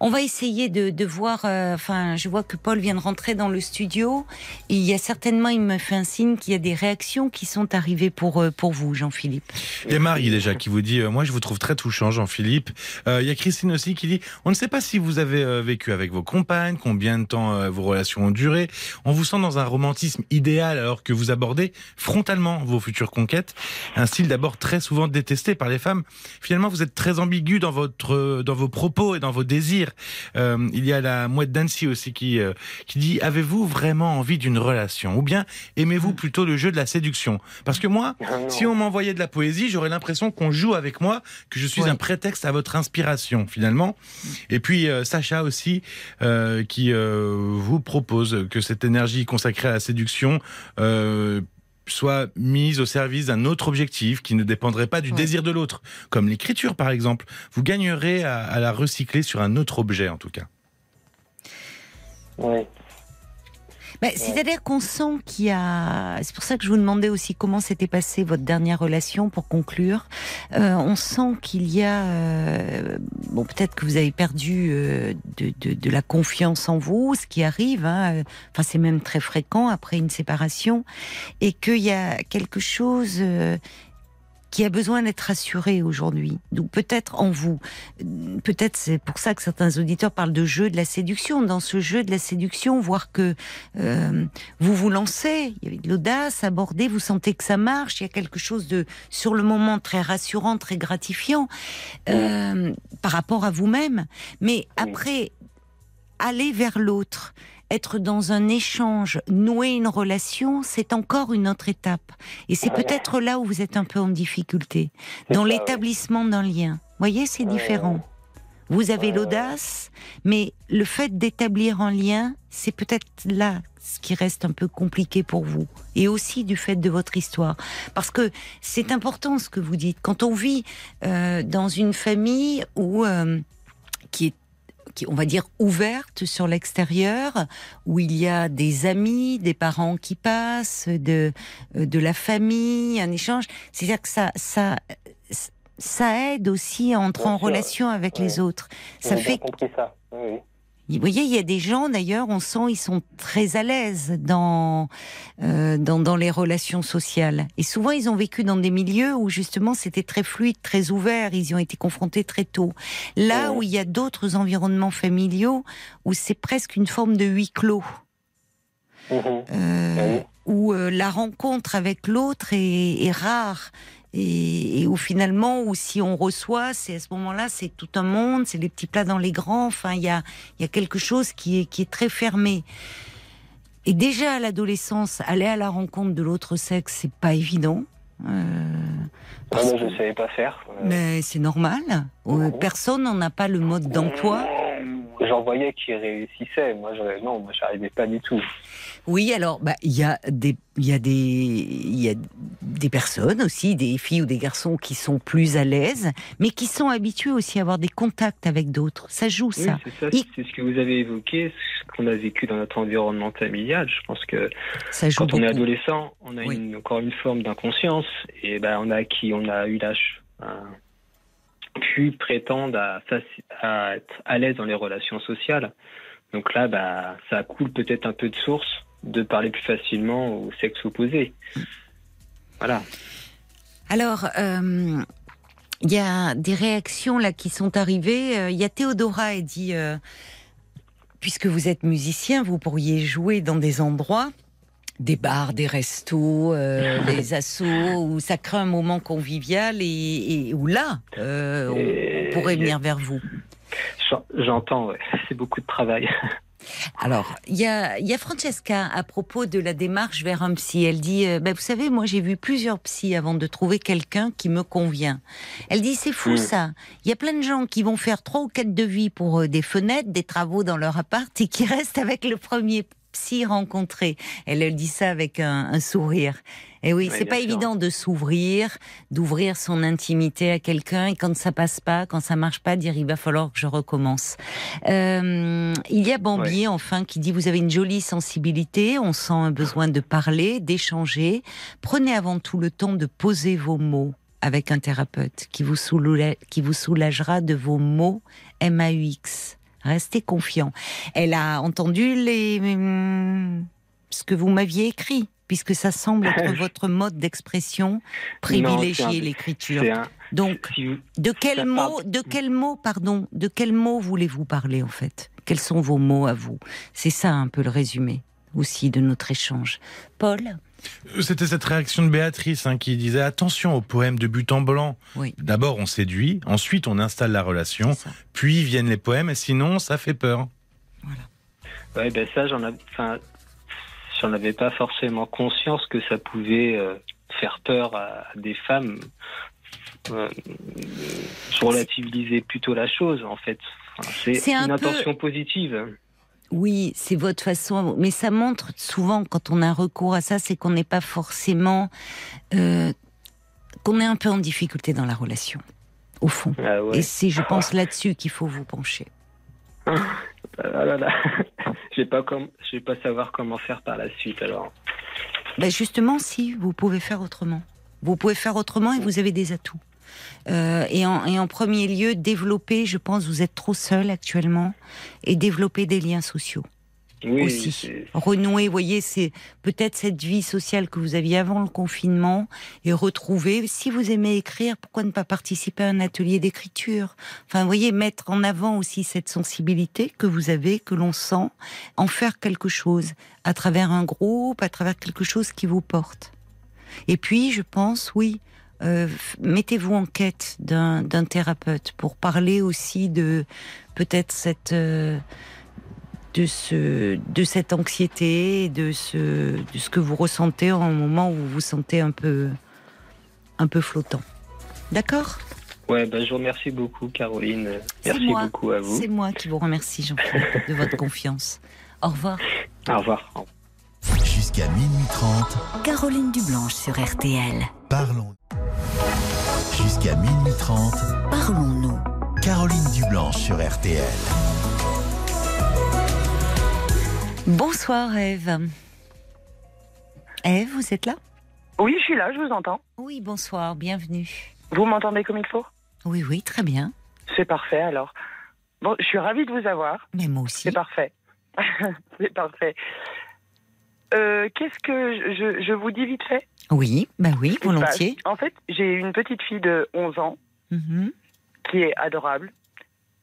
On va essayer de, voir. euh, Enfin, je vois que Paul vient de rentrer dans le studio. Il y a certainement, il me fait un signe qu'il y a des réactions qui sont arrivées pour euh, pour vous, Jean-Philippe. Il y a Marie déjà qui vous dit euh, Moi, je vous trouve très touchant, Jean-Philippe. Il y a Christine aussi qui dit On ne sait pas si vous avez vécu avec vos compagnes, combien de temps vos relations ont duré. On vous sent dans un romantisme idéal alors que vous abordez frontalement vos futures conquêtes. Un style d'abord très souvent détesté par les femmes. Finalement, vous êtes très ambigu dans, votre, dans vos propos et dans vos désirs. Euh, il y a la mouette d'Annecy aussi qui, euh, qui dit Avez-vous vraiment envie d'une relation? Ou bien aimez-vous plutôt le jeu de la séduction? Parce que moi, non. si on m'envoyait de la poésie, j'aurais l'impression qu'on joue avec moi, que je suis un prétexte à votre inspiration finalement. Et puis euh, Sacha aussi, qui vous propose que cette énergie consacrée à la séduction soit mise au service d'un autre objectif qui ne dépendrait pas du Ouais. désir de l'autre, comme l'écriture par exemple. Vous gagnerez à, à la recycler sur un autre objet en tout cas. Ouais. Bah, C'est-à-dire qu'on sent qu'il y a. C'est pour ça que je vous demandais aussi comment s'était passée votre dernière relation pour conclure. Euh, on sent qu'il y a. euh, Bon, peut-être que vous avez perdu euh, de, de, de la confiance en vous, ce qui arrive. Hein. Enfin, c'est même très fréquent après une séparation, et qu'il y a quelque chose. Qui a besoin d'être rassuré aujourd'hui. Donc peut-être en vous. Peut-être c'est pour ça que certains auditeurs parlent de jeu de la séduction. Dans ce jeu de la séduction, voir que euh, vous vous lancez, il y a de l'audace, abordez, vous sentez que ça marche, il y a quelque chose de, sur le moment, très rassurant, très gratifiant euh, par rapport à vous-même. Mais après, aller vers l'autre, être dans un échange, nouer une relation, c'est encore une autre étape. Et c'est peut-être là où vous êtes un peu en difficulté, dans ouais. l'établissement d'un lien. Vous voyez, c'est Ouais. différent. Vous avez l'audace, mais le fait d'établir un lien, c'est peut-être là ce qui reste un peu compliqué pour vous. Et aussi du fait de votre histoire. Parce que c'est important ce que vous dites. Quand on vit euh, dans une famille où, euh, qui est qui, on va dire ouverte sur l'extérieur, où il y a des amis, des parents qui passent, de de la famille, un échange. C'est-à-dire que ça ça ça aide aussi à entrer Bien en sûr, relation avec les autres. Ça fait compris ça. Oui, oui. Vous voyez, il y a des gens d'ailleurs, on sent ils sont très à l'aise dans, euh, dans dans les relations sociales. Et souvent, ils ont vécu dans des milieux où justement c'était très fluide, très ouvert. Ils y ont été confrontés très tôt. Là où il y a d'autres environnements familiaux où c'est presque une forme de huis clos, Mhm. euh, Ouais. où euh, la rencontre avec l'autre est, est rare. Et, et où finalement, où si on reçoit, c'est à ce moment-là, c'est tout un monde, c'est les petits plats dans les grands. Enfin, il y a, il y a quelque chose qui est, qui est très fermé. Et déjà à l'adolescence, aller à la rencontre de l'autre sexe, c'est pas évident. Euh, moi, je ne savais pas faire. Euh, mais c'est normal. Euh, Mhm. Personne n'en a pas le mode d'emploi. J'en voyais qui réussissaient. Moi, je, non, moi, j'arrivais pas du tout. Oui, alors bah il y a des il y a des il y a des personnes aussi, des filles ou des garçons qui sont plus à l'aise, mais qui sont habitués aussi à avoir des contacts avec d'autres. Ça joue Oui, ça. c'est ça. Il- C'est ce que vous avez évoqué, ce qu'on a vécu dans notre environnement familial. Je pense que Ça joue quand on est adolescent, on a Oui. une- encore une forme d'inconscience et ben on a acquis, on a eu l'âge, hein, puis prétendre à, être à l'aise dans les relations sociales. Donc là, bah, ça coule peut-être un peu de source de parler plus facilement au sexe opposé. Voilà. Alors, euh, il y a des réactions là qui sont arrivées. Euh, Il y a Théodora qui dit, euh, puisque vous êtes musicien, vous pourriez jouer dans des endroits, des bars, des restos, euh, des assos, où ça crée un moment convivial et, et où là, euh, on Et- pourrait venir vers vous. J'en- J'entends, ouais. c'est beaucoup de travail. Alors, il y a, y a Francesca à propos de la démarche vers un psy. Elle dit, euh, ben, vous savez, moi j'ai vu plusieurs psys avant de trouver quelqu'un qui me convient. Elle dit, c'est fou Mm. ça. Il y a plein de gens qui vont faire trois ou quatre devis pour euh, des fenêtres, des travaux dans leur appart et qui restent avec le premier psy rencontré. Elle, elle dit ça avec un, un sourire. Et oui, Oui, c'est pas sûr. évident de s'ouvrir, d'ouvrir son intimité à quelqu'un et quand ça passe pas, quand ça marche pas, dire il va falloir que je recommence. Euh, il y a Bambier enfin qui dit vous avez une jolie sensibilité, on sent un besoin de parler, d'échanger. Prenez avant tout le temps de poser vos mots avec un thérapeute qui vous, soula- qui vous soulagera de vos mots MAUX. Restez confiant. Elle a entendu les hum, ce que vous m'aviez écrit, puisque ça semble être votre mode d'expression, privilégier l'écriture. Un, Donc, si vous- de quel ça mot, de quel mot, pardon, de quel mot voulez-vous parler en fait? Quels sont vos mots à vous? C'est ça un peu le résumé aussi de notre échange. Paul? C'était cette réaction de Béatrice hein, qui disait attention au poème de but en blanc. Oui. D'abord on séduit, ensuite on installe la relation, puis viennent les poèmes, et sinon ça fait peur. Ouais, ben ça, j'en avais, enfin, j'en avais pas forcément conscience que ça pouvait euh, faire peur à des femmes. Euh, je relativisais plutôt la chose, en fait. Enfin, C'est c'est un une peu- intention positive. Oui, c'est votre façon, mais ça montre souvent quand on a recours à ça, c'est qu'on n'est pas forcément, euh, qu'on est un peu en difficulté dans la relation, au fond. Ah ouais. Et c'est, je pense, là-dessus qu'il faut vous pencher. Ah là là. je vais pas comme, je vais pas savoir comment faire par la suite. Alors, Ben justement, si, vous pouvez faire autrement. Vous pouvez faire autrement et vous avez des atouts. Euh, et, en, et en premier lieu, développer, je pense, vous êtes trop seul actuellement, et développer des liens sociaux oui, aussi. Renouer, vous voyez, c'est peut-être cette vie sociale que vous aviez avant le confinement, et retrouver, si vous aimez écrire, pourquoi ne pas participer à un atelier d'écriture? Enfin, vous voyez, mettre en avant aussi cette sensibilité que vous avez, que l'on sent, en faire quelque chose, à travers un groupe, à travers quelque chose qui vous porte. Et puis, je pense, oui, euh, mettez-vous en quête d'un d'un thérapeute pour parler aussi de peut-être cette euh, de ce de cette anxiété, de ce de ce que vous ressentez en un moment où vous vous sentez un peu un peu flottant. D'accord? Ouais, bah, je vous remercie beaucoup, Caroline. C'est Merci moi. beaucoup à vous. C'est moi qui vous remercie, Jean-Philippe, de votre confiance. Au revoir. Au revoir. Jusqu'à minuit 30, Caroline Dublanche sur RTL. parlons. Jusqu'à minuit 30, Parlons-nous. Caroline Dublanche sur RTL. Bonsoir, Eve. Eve, vous êtes là? Oui, je suis là, je vous entends. Oui, bonsoir, bienvenue. Vous m'entendez comme il faut? Oui, oui, très bien. C'est parfait alors. Bon, je suis ravie de vous avoir. Mais moi aussi. C'est parfait. C'est parfait. Euh, Qu'est-ce que je, vous dis vite fait? Oui, bah oui, volontiers. En fait, j'ai une petite fille de 11 ans Mhm. qui est adorable.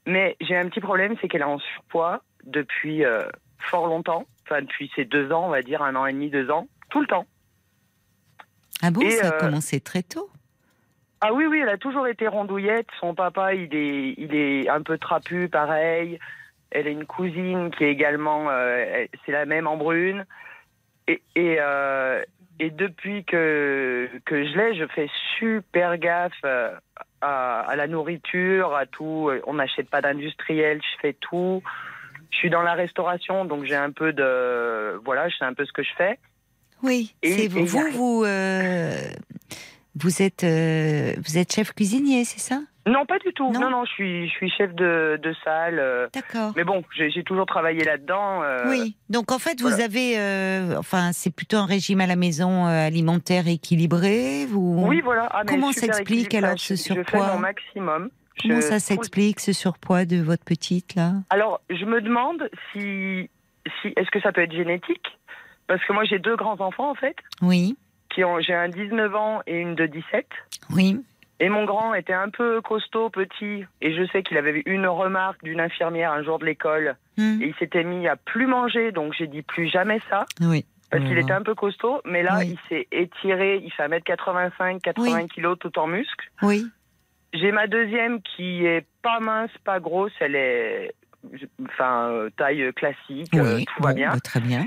Mais j'ai un petit problème, c'est qu'elle est en surpoids depuis euh, fort longtemps. Enfin, depuis ses deux ans, on va dire, un an et demi, deux ans. Tout le temps. Ah bon, Et, ça a euh, commencé très tôt? Ah oui, oui, elle a toujours été rondouillette. Son papa, il est, il est un peu trapu, pareil. Elle a une cousine qui est également, euh, c'est la même en brune. Et, et, euh, et depuis que, que je l'ai, je fais super gaffe euh, à, à la nourriture, à tout. On n'achète pas d'industriel, je fais tout. Je suis dans la restauration, donc j'ai un peu de... Voilà, je sais un peu ce que je fais. Oui, Et- c'est vous. et Vous, vous, euh, vous êtes, euh, vous êtes chef cuisinier, c'est ça? Non, pas du tout. Non. Non, non, je suis, je suis chef de, de salle. euh, D'accord. Mais bon, j'ai toujours travaillé là-dedans. euh, Oui, donc en fait, vous avez, euh, enfin, c'est plutôt un régime à la maison alimentaire équilibré. Vous... Oui, voilà. Ah, Comment s'explique alors Je- ce Je surpoids fais mon maximum. Comment Je- ça s'explique ce surpoids de votre petite là? Alors, je me demande si, si est-ce que ça peut être génétique? Parce que moi, j'ai deux grands enfants en fait. Oui, Qui ont, j'ai un 19 ans et une de 17. oui. Et mon grand était un peu costaud, petit. Et je sais qu'il avait eu une remarque d'une infirmière un jour de l'école. Hmm, Et il s'était mis à plus manger. Donc, j'ai dit plus jamais ça. Oui. Parce qu'il était un peu costaud. Mais là, Oui. il s'est étiré. Il fait 1m85, 80 Oui. kilos tout en muscles. Oui. J'ai ma deuxième qui est pas mince, pas grosse. Elle est, enfin, euh, taille classique. euh, oui. tout va Bon, bien. bah, très bien.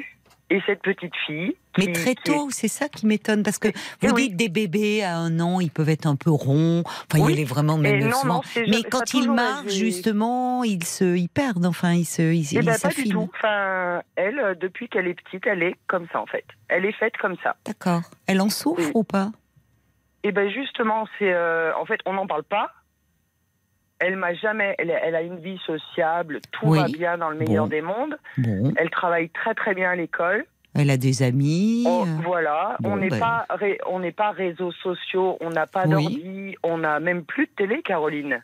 Et cette petite fille. Mais très tôt, c'est ça qui m'étonne parce que vous Eh oui. dites des bébés à un an, ils peuvent être un peu ronds. Enfin, Oui. il est vraiment même Et non, non, Mais quand ils marchent, justement, ils se, ils perdent. Enfin, ils se, ils, Eh ils ben, pas du tout. Enfin, elle, depuis qu'elle est petite, elle est comme ça en fait. Elle est faite comme ça. D'accord. Elle en souffre Oui. ou pas? Et ben justement, c'est, euh, en fait, on n'en parle pas. Elle m'a jamais. Elle, elle a une vie sociable. Tout Oui. va bien dans le meilleur Bon. des mondes. Bon, Elle travaille très très bien à l'école. elle a des amis. Oh, voilà, bon, on n'est ben. pas ré- on n'est pas réseaux sociaux, on n'a pas Oui. d'ordi, on n'a même plus de télé, Caroline.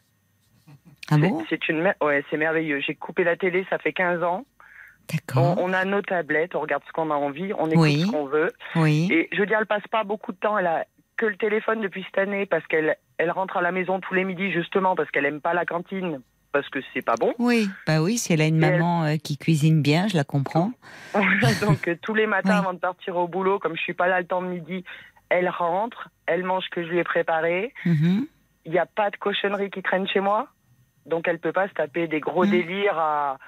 Ah C'est- bon? C'est une ouais, c'est merveilleux. J'ai coupé la télé, ça fait 15 ans. On, D'accord. on a nos tablettes, on regarde ce qu'on a envie, on écoute Oui. ce qu'on veut. Oui. Et je veux dire, elle passe pas beaucoup de temps. Elle a que le téléphone depuis cette année parce qu'elle elle rentre à la maison tous les midis justement parce qu'elle aime pas la cantine parce que c'est pas bon. Oui, bah oui, si elle a une Et elle- maman euh, qui cuisine bien, je la comprends. Donc euh, tous les matins Oui. avant de partir au boulot, comme je suis pas là le temps de midi, elle rentre, elle mange ce que je lui ai préparé. Mhm. Il n'y a pas de cochonnerie qui traîne chez moi. Donc elle peut pas se taper des gros Mm. délires à,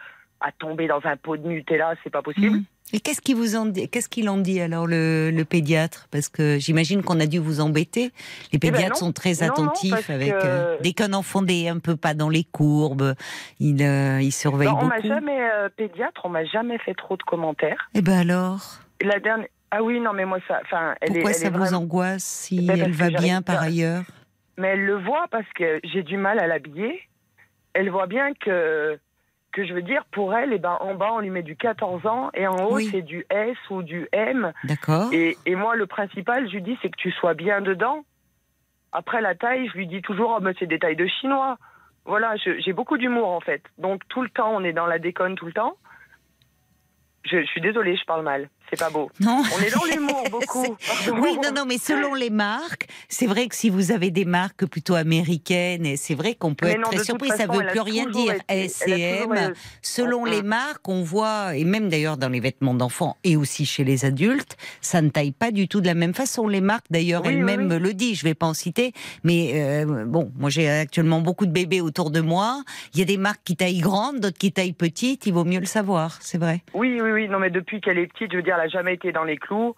à tomber dans un pot de Nutella, c'est pas possible. Mhm. Et qu'est-ce qu'il vous en dit Qu'est-ce qu'il en dit alors le, le pédiatre? Parce que j'imagine qu'on a dû vous embêter. Les ben pédiatres sont très Non, attentifs avec que- euh, dès qu'un enfant n'est un peu pas dans les courbes, il euh, il surveille Non, on m'a beaucoup. jamais euh, pédiatre, on m'a jamais fait trop de commentaires. Et ben alors, La dernière ah oui non mais moi ça enfin elle pourquoi est, elle ça est vous vraiment- angoisse si Ben, parce elle va bien par ailleurs? Mais elle le voit parce que j'ai du mal à l'habiller. Elle voit bien que que je veux dire pour elle et ben en bas on lui met du 14 ans et en haut Oui. c'est du S ou du M D'accord. Et, et moi, le principal, je lui dis, c'est que tu sois bien dedans. Après la taille, je lui dis toujours, oh, mais c'est des tailles de chinois. Voilà, j'ai beaucoup d'humour en fait. Donc tout le temps, on est dans la déconne tout le temps. Je, je suis désolée, je parle mal. C'est pas beau. Non. On est dans l'humour beaucoup. Oui, non, non, mais selon les marques, c'est vrai que si vous avez des marques plutôt américaines, et c'est vrai qu'on peut Mais être non, très surpris, ça façon, veut plus rien dire. été- S&M, selon les marques, on voit, et même d'ailleurs dans les vêtements d'enfants et aussi chez les adultes, ça ne taille pas du tout de la même façon. Les marques, d'ailleurs, Oui, elles-mêmes oui. le disent, je vais pas en citer, mais euh, bon, moi j'ai actuellement beaucoup de bébés autour de moi. Il y a des marques qui taillent grandes, d'autres qui taillent petites, il vaut mieux le savoir, c'est vrai. Oui, oui, oui. Non, mais depuis qu'elle est petite, je veux dire, elle a jamais été dans les clous.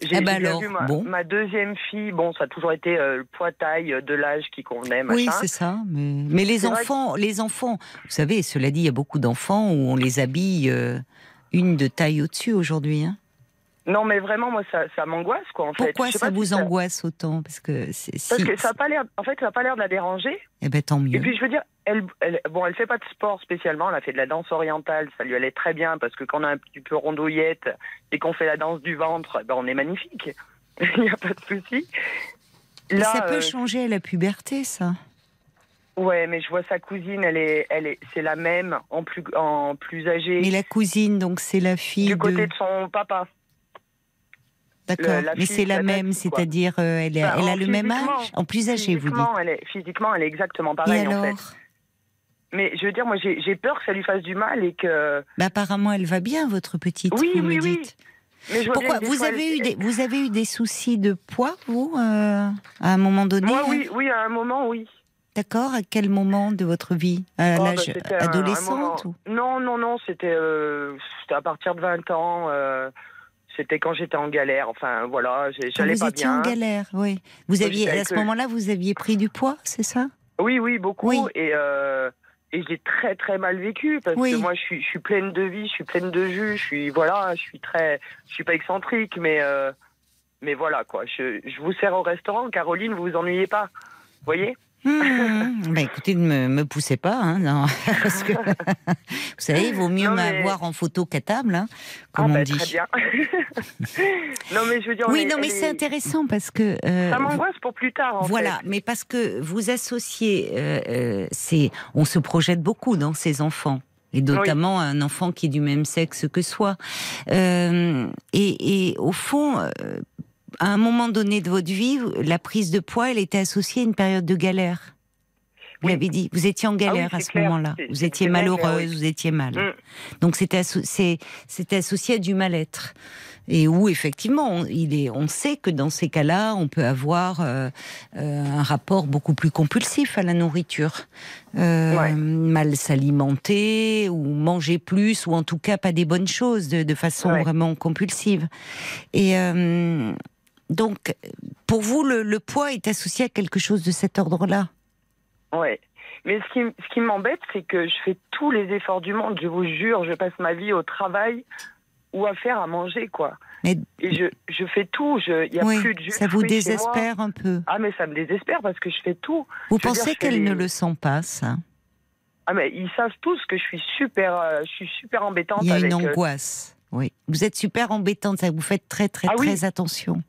J'ai Eh ben vu ma, bon. ma deuxième fille, bon, ça a toujours été euh, le poids taille euh, de l'âge qui convenait, machin. Oui, c'est ça. Mais, mais les enfants, les enfants, vous savez, cela dit, il y a beaucoup d'enfants où on les habille euh, une de taille au-dessus aujourd'hui. hein. Non, mais vraiment, moi, ça, ça m'angoisse, quoi, en fait. Pourquoi Je sais ça pas si vous angoisse autant Parce que Parce que ça a pas l'air, en fait, ça n'a pas l'air de la déranger. Eh ben tant mieux. Et puis, je veux dire, elle, elle, bon, elle fait pas de sport spécialement. Elle a fait de la danse orientale. Ça lui allait très bien parce que quand on a un petit peu rondouillette et qu'on fait la danse du ventre, ben, on est magnifique. Il n'y a pas de souci. Là, ça peut euh, changer à la puberté, ça. ouais, mais je vois sa cousine. Elle est, elle est, c'est la même en plus, en plus âgée. Mais la cousine, donc c'est la fille du côté de. de son papa. D'accord. Mais c'est la même, c'est-à-dire euh, elle, Enfin, elle a en le même âge, en plus âgée, vous dites. Physiquement, elle est, physiquement, elle est exactement Et pareille en alors fait. Mais je veux dire, moi, j'ai peur que ça lui fasse du mal et que. Bah, Apparemment, elle va bien, votre petite. Oui, vous me oui, oui. dites. Mais je vois bien Pourquoi vous avez eu des vous avez eu des soucis de poids vous euh, à un moment donné Moi, hein oui, oui, à un moment, oui. D'accord. À quel moment de votre vie? À Oh, bah, l'âge un- un moment- ou... Non, non, non, c'était euh, à partir de 20 ans. euh, c'était quand j'étais en galère. Enfin, voilà, j'ai- Quand j'allais vous pas étiez bien. en galère, oui. Vous aviez à ce le- moment-là, vous aviez pris du poids, c'est ça? Oui, oui, beaucoup. Oui. Et, euh, et j'ai très, très mal vécu parce Oui. que moi, je suis, je suis pleine de vie, je suis pleine de jus, je suis, voilà, je suis très, je suis pas excentrique, mais, euh, mais voilà, quoi. Je, je vous sers au restaurant, Caroline, vous vous ennuyez pas. Vous voyez? Hum, bah écoutez, ne me, me poussez pas, hein, non, parce que vous savez, il vaut mieux mais- m'avoir en photo qu'à table, hein, Ah, comme bah, on dit. très bien. non, mais je veux dire, Oui, est- non, mais c'est est- intéressant parce que euh, Ça m'angoisse pour plus tard, en Voilà, fait. mais parce que vous associez, euh, euh, c'est, on se projette beaucoup dans ces enfants. Et notamment un enfant qui est du même sexe que soi. Euh, et, et au fond, euh, à un moment donné de votre vie, la prise de poids, elle était associée à une période de galère. Vous Oui. l'avez dit, vous étiez en galère c'est à ce clair. moment-là. Vous étiez clair, malheureuse, oui. vous étiez mal. Mm. Donc c'était associé à du mal-être. Et où effectivement, on, il est, on sait que dans ces cas-là, on peut avoir euh, euh, un rapport beaucoup plus compulsif à la nourriture, Euh, Ouais. mal s'alimenter ou manger plus ou en tout cas pas des bonnes choses de, de façon Ouais. vraiment compulsive. Et donc, pour vous, le, le poids est associé à quelque chose de cet ordre-là? Ouais. Mais ce qui, ce qui m'embête, c'est que je fais tous les efforts du monde. Je vous jure, je passe ma vie au travail ou à faire à manger, quoi. Mais- Et je, je fais tout. Il y a oui, plus de jus ça vous désespère un peu. Ah, mais ça me désespère parce que je fais tout. Vous Je pensez je fais qu'elle les- ne le sent pas, ça? Ah, mais ils savent tous que je suis super, euh, je suis super embêtante Il y a avec. une euh, angoisse. Oui. Vous êtes super embêtante, ça vous faites très très Ah oui. très attention.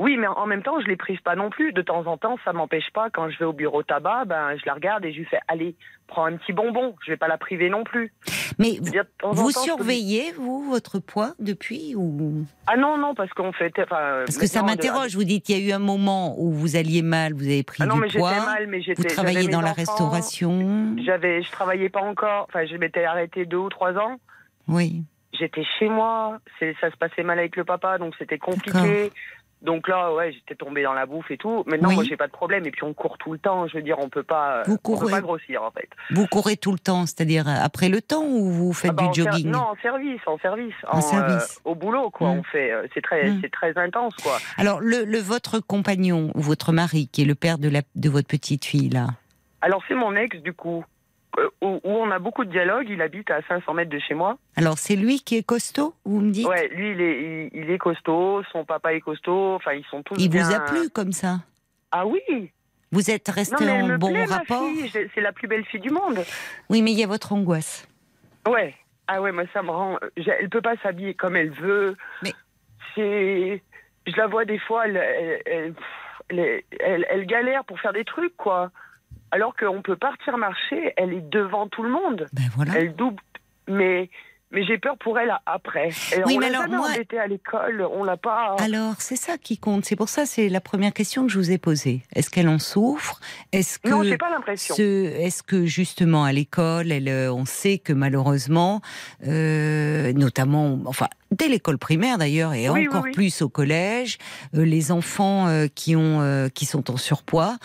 Oui, mais en même temps, je les prive pas non plus. De temps en temps, ça m'empêche pas. Quand je vais au bureau tabac, ben, je la regarde et je lui fais Allez, prends un petit bonbon. Je vais pas la priver non plus. Mais dire, vous temps, je peux- surveillez vous votre poids depuis ou? Ah non, non, parce qu'on fait. enfin, parce que ça de- m'interroge. Vous dites il y a eu un moment où vous alliez mal, vous avez pris Ah non, mais du poids. mal, mais j'étais. Vous travaillez dans la restauration. J'avais, je travaillais pas encore. Enfin, je m'étais arrêtée deux ou trois ans. Oui. J'étais chez moi. Ça se passait mal avec le papa, donc c'était compliqué. Donc là, ouais, j'étais tombée dans la bouffe et tout. Maintenant, Oui. moi, j'ai pas de problème. Et puis, on court tout le temps. Je veux dire, on peut pas. Vous on peut courez. pas grossir, en fait. Vous courez tout le temps, c'est-à-dire après le temps ou vous faites Ah bah, en du jogging? Non, en service, en service. En service. au boulot, quoi. Mm. On fait. euh, C'est très, Mm. c'est très intense, quoi. Alors le, le votre compagnon ou votre mari qui est le père de la de votre petite fille là? Alors, c'est mon ex, du coup, euh, où, où on a beaucoup de dialogue. Il habite à 500 mètres de chez moi. Alors c'est lui qui est costaud, vous me dites? Ouais, lui, il est, il, il est costaud. Son papa est costaud. Enfin, ils sont tous. Il bien- vous a plu comme ça? Ah oui. Vous êtes resté en me bon plaît, rapport? C'est la plus belle fille du monde. Oui, mais il y a votre angoisse. Ouais. Ah ouais, moi ça me rend. Elle peut pas s'habiller comme elle veut. Mais- c'est. Je la vois des fois, elle- elle- elle galère pour faire des trucs, quoi. Alors qu'on peut partir marcher, elle est devant tout le monde. Ben voilà. Elle double. Mais. Mais j'ai peur pour elle après. Et Oui, on mais alors, moi- embêtée à l'école, on l'a pas. Alors, c'est ça qui compte. C'est pour ça, c'est la première question que je vous ai posée. Est-ce qu'elle en souffre? Est-ce que Non, j'ai pas l'impression. ce, est-ce que justement à l'école, elle, euh, on sait que malheureusement, euh, notamment, enfin, dès l'école primaire d'ailleurs, et Oui, oui, encore oui. plus au collège, euh, les enfants euh, qui ont, euh, qui sont en surpoids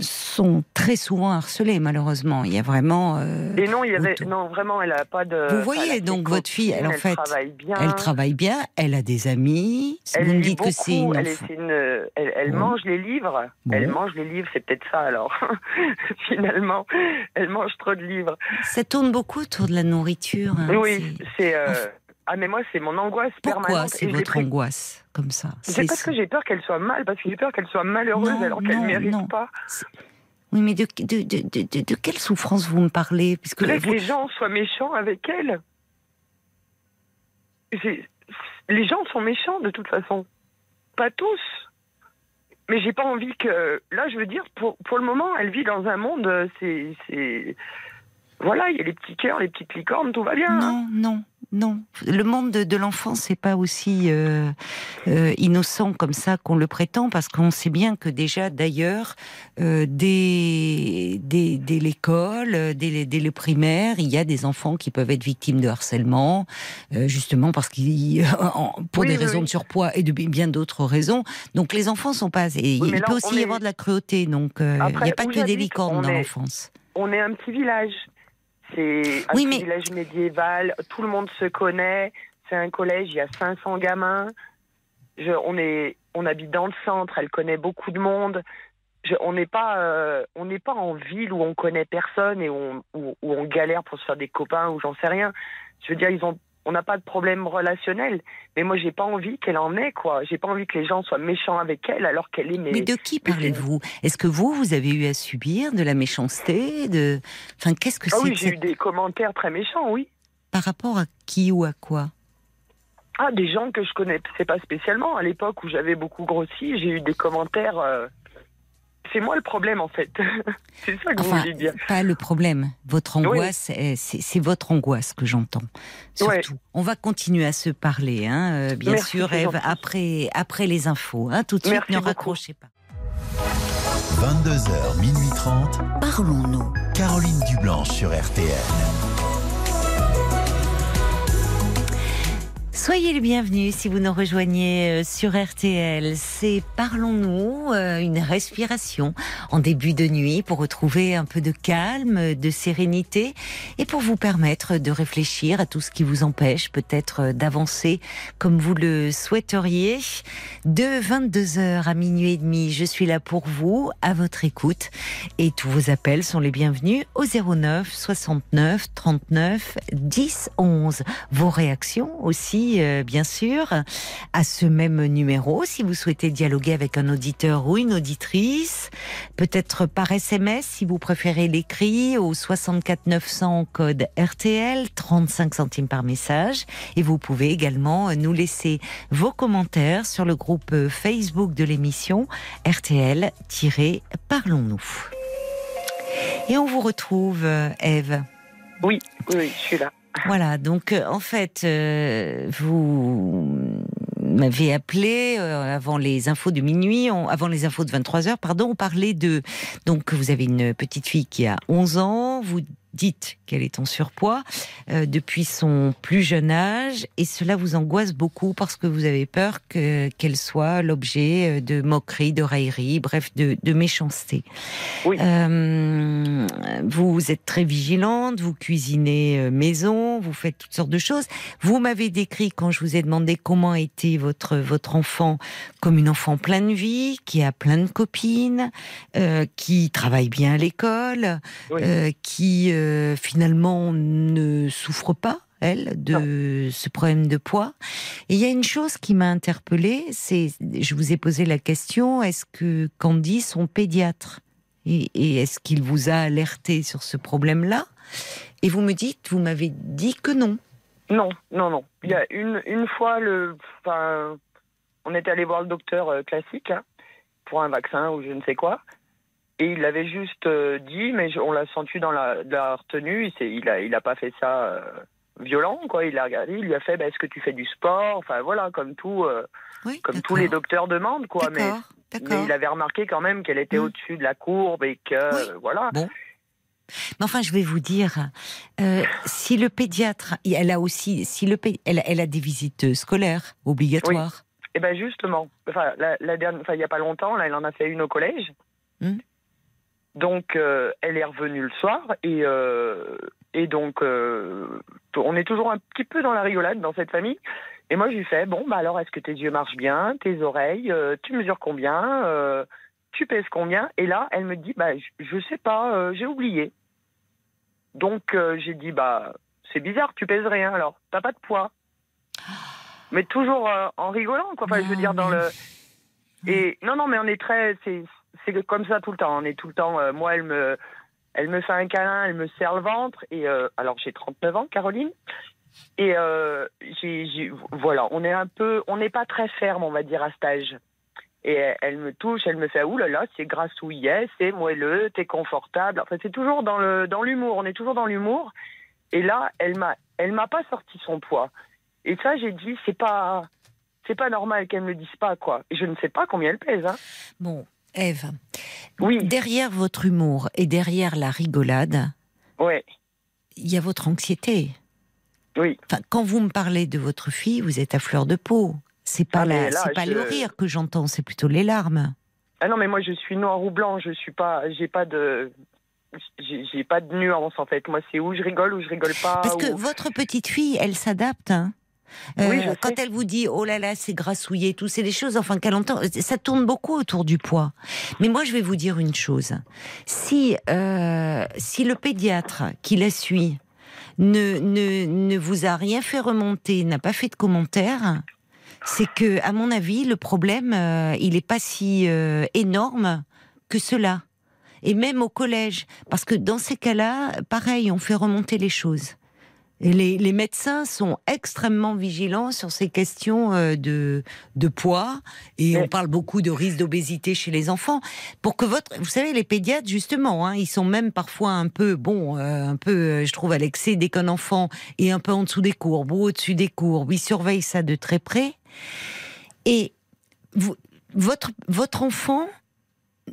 sont très souvent harcelés, malheureusement. Il y a vraiment. euh, Et non, il y avait, non, vraiment, elle a pas de. Vous voyez, elle donc, votre fille, elle, en copines, fait, travaille bien. Elle travaille bien, elle a des amis. Elle Vous me dites que c'est une elle, une- elle, elle mange les livres. Bon. Elle mange les livres, c'est peut-être ça alors. Finalement, elle mange trop de livres. Ça tourne beaucoup autour de la nourriture. hein, oui, c'est- euh, Ah, mais moi, c'est mon angoisse Pourquoi permanente. c'est et j'ai votre pris- angoisse comme ça C'est parce que j'ai peur qu'elle soit mal, parce que j'ai peur qu'elle soit malheureuse Non, alors qu'elle ne mérite non. pas. Oui, mais de, de, de, de, quelle souffrance vous me parlez? Puisque Que vous- les gens soient méchants avec elle. Les gens sont méchants de toute façon. Pas tous. Mais j'ai pas envie que. Là, je veux dire, pour, pour le moment, elle vit dans un monde. euh, C'est. Voilà, il y a les petits cœurs, les petites licornes, tout va bien. hein. Non, non, non. Le monde de, de l'enfant, c'est pas aussi euh, euh, innocent comme ça qu'on le prétend, parce qu'on sait bien que déjà, d'ailleurs, euh, dès, dès, dès l'école, dès, le primaire, il y a des enfants qui peuvent être victimes de harcèlement, justement parce qu'ils, pour Oui, des oui, raisons oui. de surpoids et de bi- bien d'autres raisons. Donc les enfants sont pas. Et il là, peut aussi y avoir de la cruauté. Donc il n'y a pas que des licornes dans est- l'enfance. On est un petit village. C'est un Oui, petit mais- village médiéval. Tout le monde se connaît. C'est un collège, il y a 500 gamins. Je- on, est, on habite dans le centre, elle connaît beaucoup de monde. Je- on n'est pas, euh, on n'est pas en ville où on connaît personne et où on, où- où on galère pour se faire des copains ou j'en sais rien. Je veux dire, ils ont, on n'a pas de problème relationnel. Mais moi, j'ai pas envie qu'elle en ait, quoi. J'ai pas envie que les gens soient méchants avec elle alors qu'elle est. Mais de qui parlez-vous? Est-ce que vous, vous avez eu à subir de la méchanceté de... Enfin, qu'est-ce que Ah c'est oui, que j'ai eu des commentaires très méchants, oui. Par rapport à qui ou à quoi? Ah, des gens que je connaissais pas spécialement. À l'époque où j'avais beaucoup grossi, j'ai eu des commentaires. euh, C'est moi le problème, en fait. c'est ça que vous Enfin, voulez dire. pas le problème. Votre angoisse, eh, c'est votre angoisse que j'entends. Ouais. Surtout. On va continuer à se parler, hein, euh, bien Merci, sûr, Eve, après, après les infos. Hein, tout de suite, Merci ne beaucoup. raccrochez pas. 22h, minuit 30. Parlons-nous. Caroline Dublanche sur RTL. Soyez les bienvenus si vous nous rejoignez euh, sur RTL. C'est Parlons-nous, euh, une respiration en début de nuit pour retrouver un peu de calme, de sérénité et pour vous permettre de réfléchir à tout ce qui vous empêche peut-être euh, d'avancer comme vous le souhaiteriez. De 22h à minuit et demi, je suis là pour vous, à votre écoute et tous vos appels sont les bienvenus au 09 69 39 10 11. Vos réactions aussi, euh, bien sûr, à ce même numéro. Si vous souhaitez dialoguer avec un auditeur ou une auditrice, peut-être par SMS si vous préférez l'écrit au 64 900 code RTL, 35 centimes par message. Et vous pouvez également nous laisser vos commentaires sur le groupe Facebook de l'émission RTL-Parlons-nous. Et on vous retrouve, euh, Eve. Oui, oui, je suis là. Voilà, donc euh, en fait, euh, vous m'avez appelé euh, avant les infos de minuit, avant les infos de 23 heures, pardon, on parlait de... Donc vous avez une petite fille qui a 11 ans, vous dites qu'elle est en surpoids euh, depuis son plus jeune âge et cela vous angoisse beaucoup parce que vous avez peur que qu'elle soit l'objet euh, de moqueries, de railleries, bref, de, de méchanceté. Oui. Euh, vous êtes très vigilante, vous cuisinez maison, vous faites toutes sortes de choses. Vous m'avez décrit quand je vous ai demandé comment était votre votre enfant comme une enfant pleine de vie, qui a plein de copines, euh, qui travaille bien à l'école, Oui. qui euh, finalement ne souffre pas elle de ce problème de poids. Et il y a une chose qui m'a interpellée, c'est je vous ai posé la question est-ce que Candy son pédiatre et, et est-ce qu'il vous a alerté sur ce problème-là? Et vous me dites, vous m'avez dit que non. Non, non, non. Il y a une, une fois, le, enfin, on est allé voir le docteur euh, classique hein, pour un vaccin ou je ne sais quoi. Et il l'avait juste euh, dit, mais on l'a senti dans la, la retenue. Il, il, a, pas fait ça euh, violent, quoi. Il a regardé, il lui a fait, bah, est-ce que tu fais du sport? Enfin voilà, comme tout, euh, Oui, comme tous les docteurs demandent, quoi. Mais, il avait remarqué quand même qu'elle était Mm. au-dessus de la courbe et que Oui. euh, voilà. Bon. Mais enfin, je vais vous dire, euh, si le pédiatre, elle a aussi, si le elle, elle a des visites scolaires obligatoires. Et ben justement, enfin, la, la dernière, enfin, il y a pas longtemps, là, elle en a fait une au collège. Hmm. Donc, euh, elle est revenue le soir et, euh, et donc, euh, on est toujours un petit peu dans la rigolade dans cette famille. Et moi, je lui fais Bon, bah alors, est-ce que tes yeux marchent bien Tes oreilles euh, Tu mesures combien Euh, Tu pèses combien? Et là, elle me dit Bah, je, sais pas, euh, j'ai oublié. Donc, euh, j'ai dit Bah, c'est bizarre, tu pèses rien alors, t'as pas de poids. Mais toujours euh, en rigolant, quoi. Enfin, je veux Non, dire, dans le. Et non, non, mais on est très. C'est c'est comme ça tout le temps. On est tout le temps. euh, moi, elle me, elle me fait un câlin, elle me serre le ventre. Et euh, alors, j'ai 39 ans, Caroline. Et euh, voilà, on est un peu, on n'est pas très ferme, on va dire, à cet âge. Et elle, me touche, elle me fait ouh là là, c'est grassouillet, c'est moelleux, t'es confortable. Enfin, c'est toujours dans le dans l'humour. On est toujours dans l'humour. Et là, elle m'a, elle m'a pas sorti son poids. Et ça, j'ai dit, c'est pas, c'est pas normal qu'elle me le dise pas quoi. Je ne sais pas combien elle pèse. Hein. Bon, Eve, Oui, derrière votre humour et derrière la rigolade, ouais, il y a votre anxiété. oui. Enfin, quand vous me parlez de votre fille, vous êtes à fleur de peau. C'est pas, Ah, la- là, c'est pas je- le rire que j'entends, c'est plutôt les larmes. Ah non, mais moi je suis noir ou blanc, je suis pas, j'ai pas de, j'ai j'ai pas de nuance en fait. Moi c'est où je rigole ou je rigole pas. Parce que ou- votre petite fille, elle s'adapte. hein. Euh, Oui, quand elle vous dit oh là là c'est grassouillé, tout c'est des choses enfin qu'elle entend, ça tourne beaucoup autour du poids. Mais moi je vais vous dire une chose, si euh, si le pédiatre qui la suit ne, ne ne vous a rien fait remonter, n'a pas fait de commentaires, c'est que à mon avis le problème euh, il est pas si énorme que cela. Et même au collège, parce que dans ces cas-là, pareil, on fait remonter les choses. Les, les médecins sont extrêmement vigilants sur ces questions euh, de, de poids et on parle beaucoup de risque d'obésité chez les enfants. Pour que votre, vous savez, les pédiatres justement, hein, ils sont même parfois un peu, bon, euh, un peu, euh, je trouve, à l'excès dès qu'un enfant est un peu en dessous des courbes ou au-dessus des courbes, ils surveillent ça de très près. Et vous, votre votre enfant,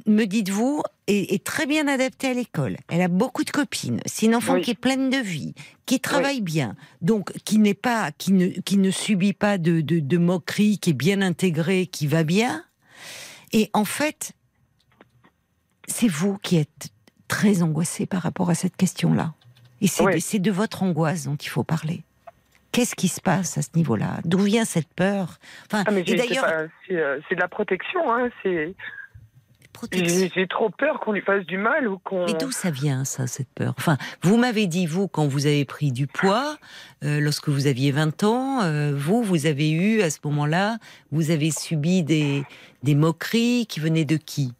me dites-vous, est, est très bien adaptée à l'école. Elle a beaucoup de copines. C'est une enfant Oui. qui est pleine de vie, qui travaille bien, donc qui n'est pas, qui ne, qui ne subit pas de, de, de moqueries, qui est bien intégrée, qui va bien. Et en fait, c'est vous qui êtes très angoissé par rapport à cette question-là. Et c'est Oui. de, votre angoisse dont il faut parler. Qu'est-ce qui se passe à ce niveau-là? D'où vient cette peur? Enfin, Ah, c'est euh, c'est de la protection. Hein. C'est, protection. j'ai trop peur qu'on lui fasse du mal ou qu'on. Mais d'où ça vient, ça, cette peur? Enfin, vous m'avez dit, vous, quand vous avez pris du poids, euh, lorsque vous aviez 20 ans, euh, vous, vous avez eu, à ce moment-là, vous avez subi des, des moqueries qui venaient de qui?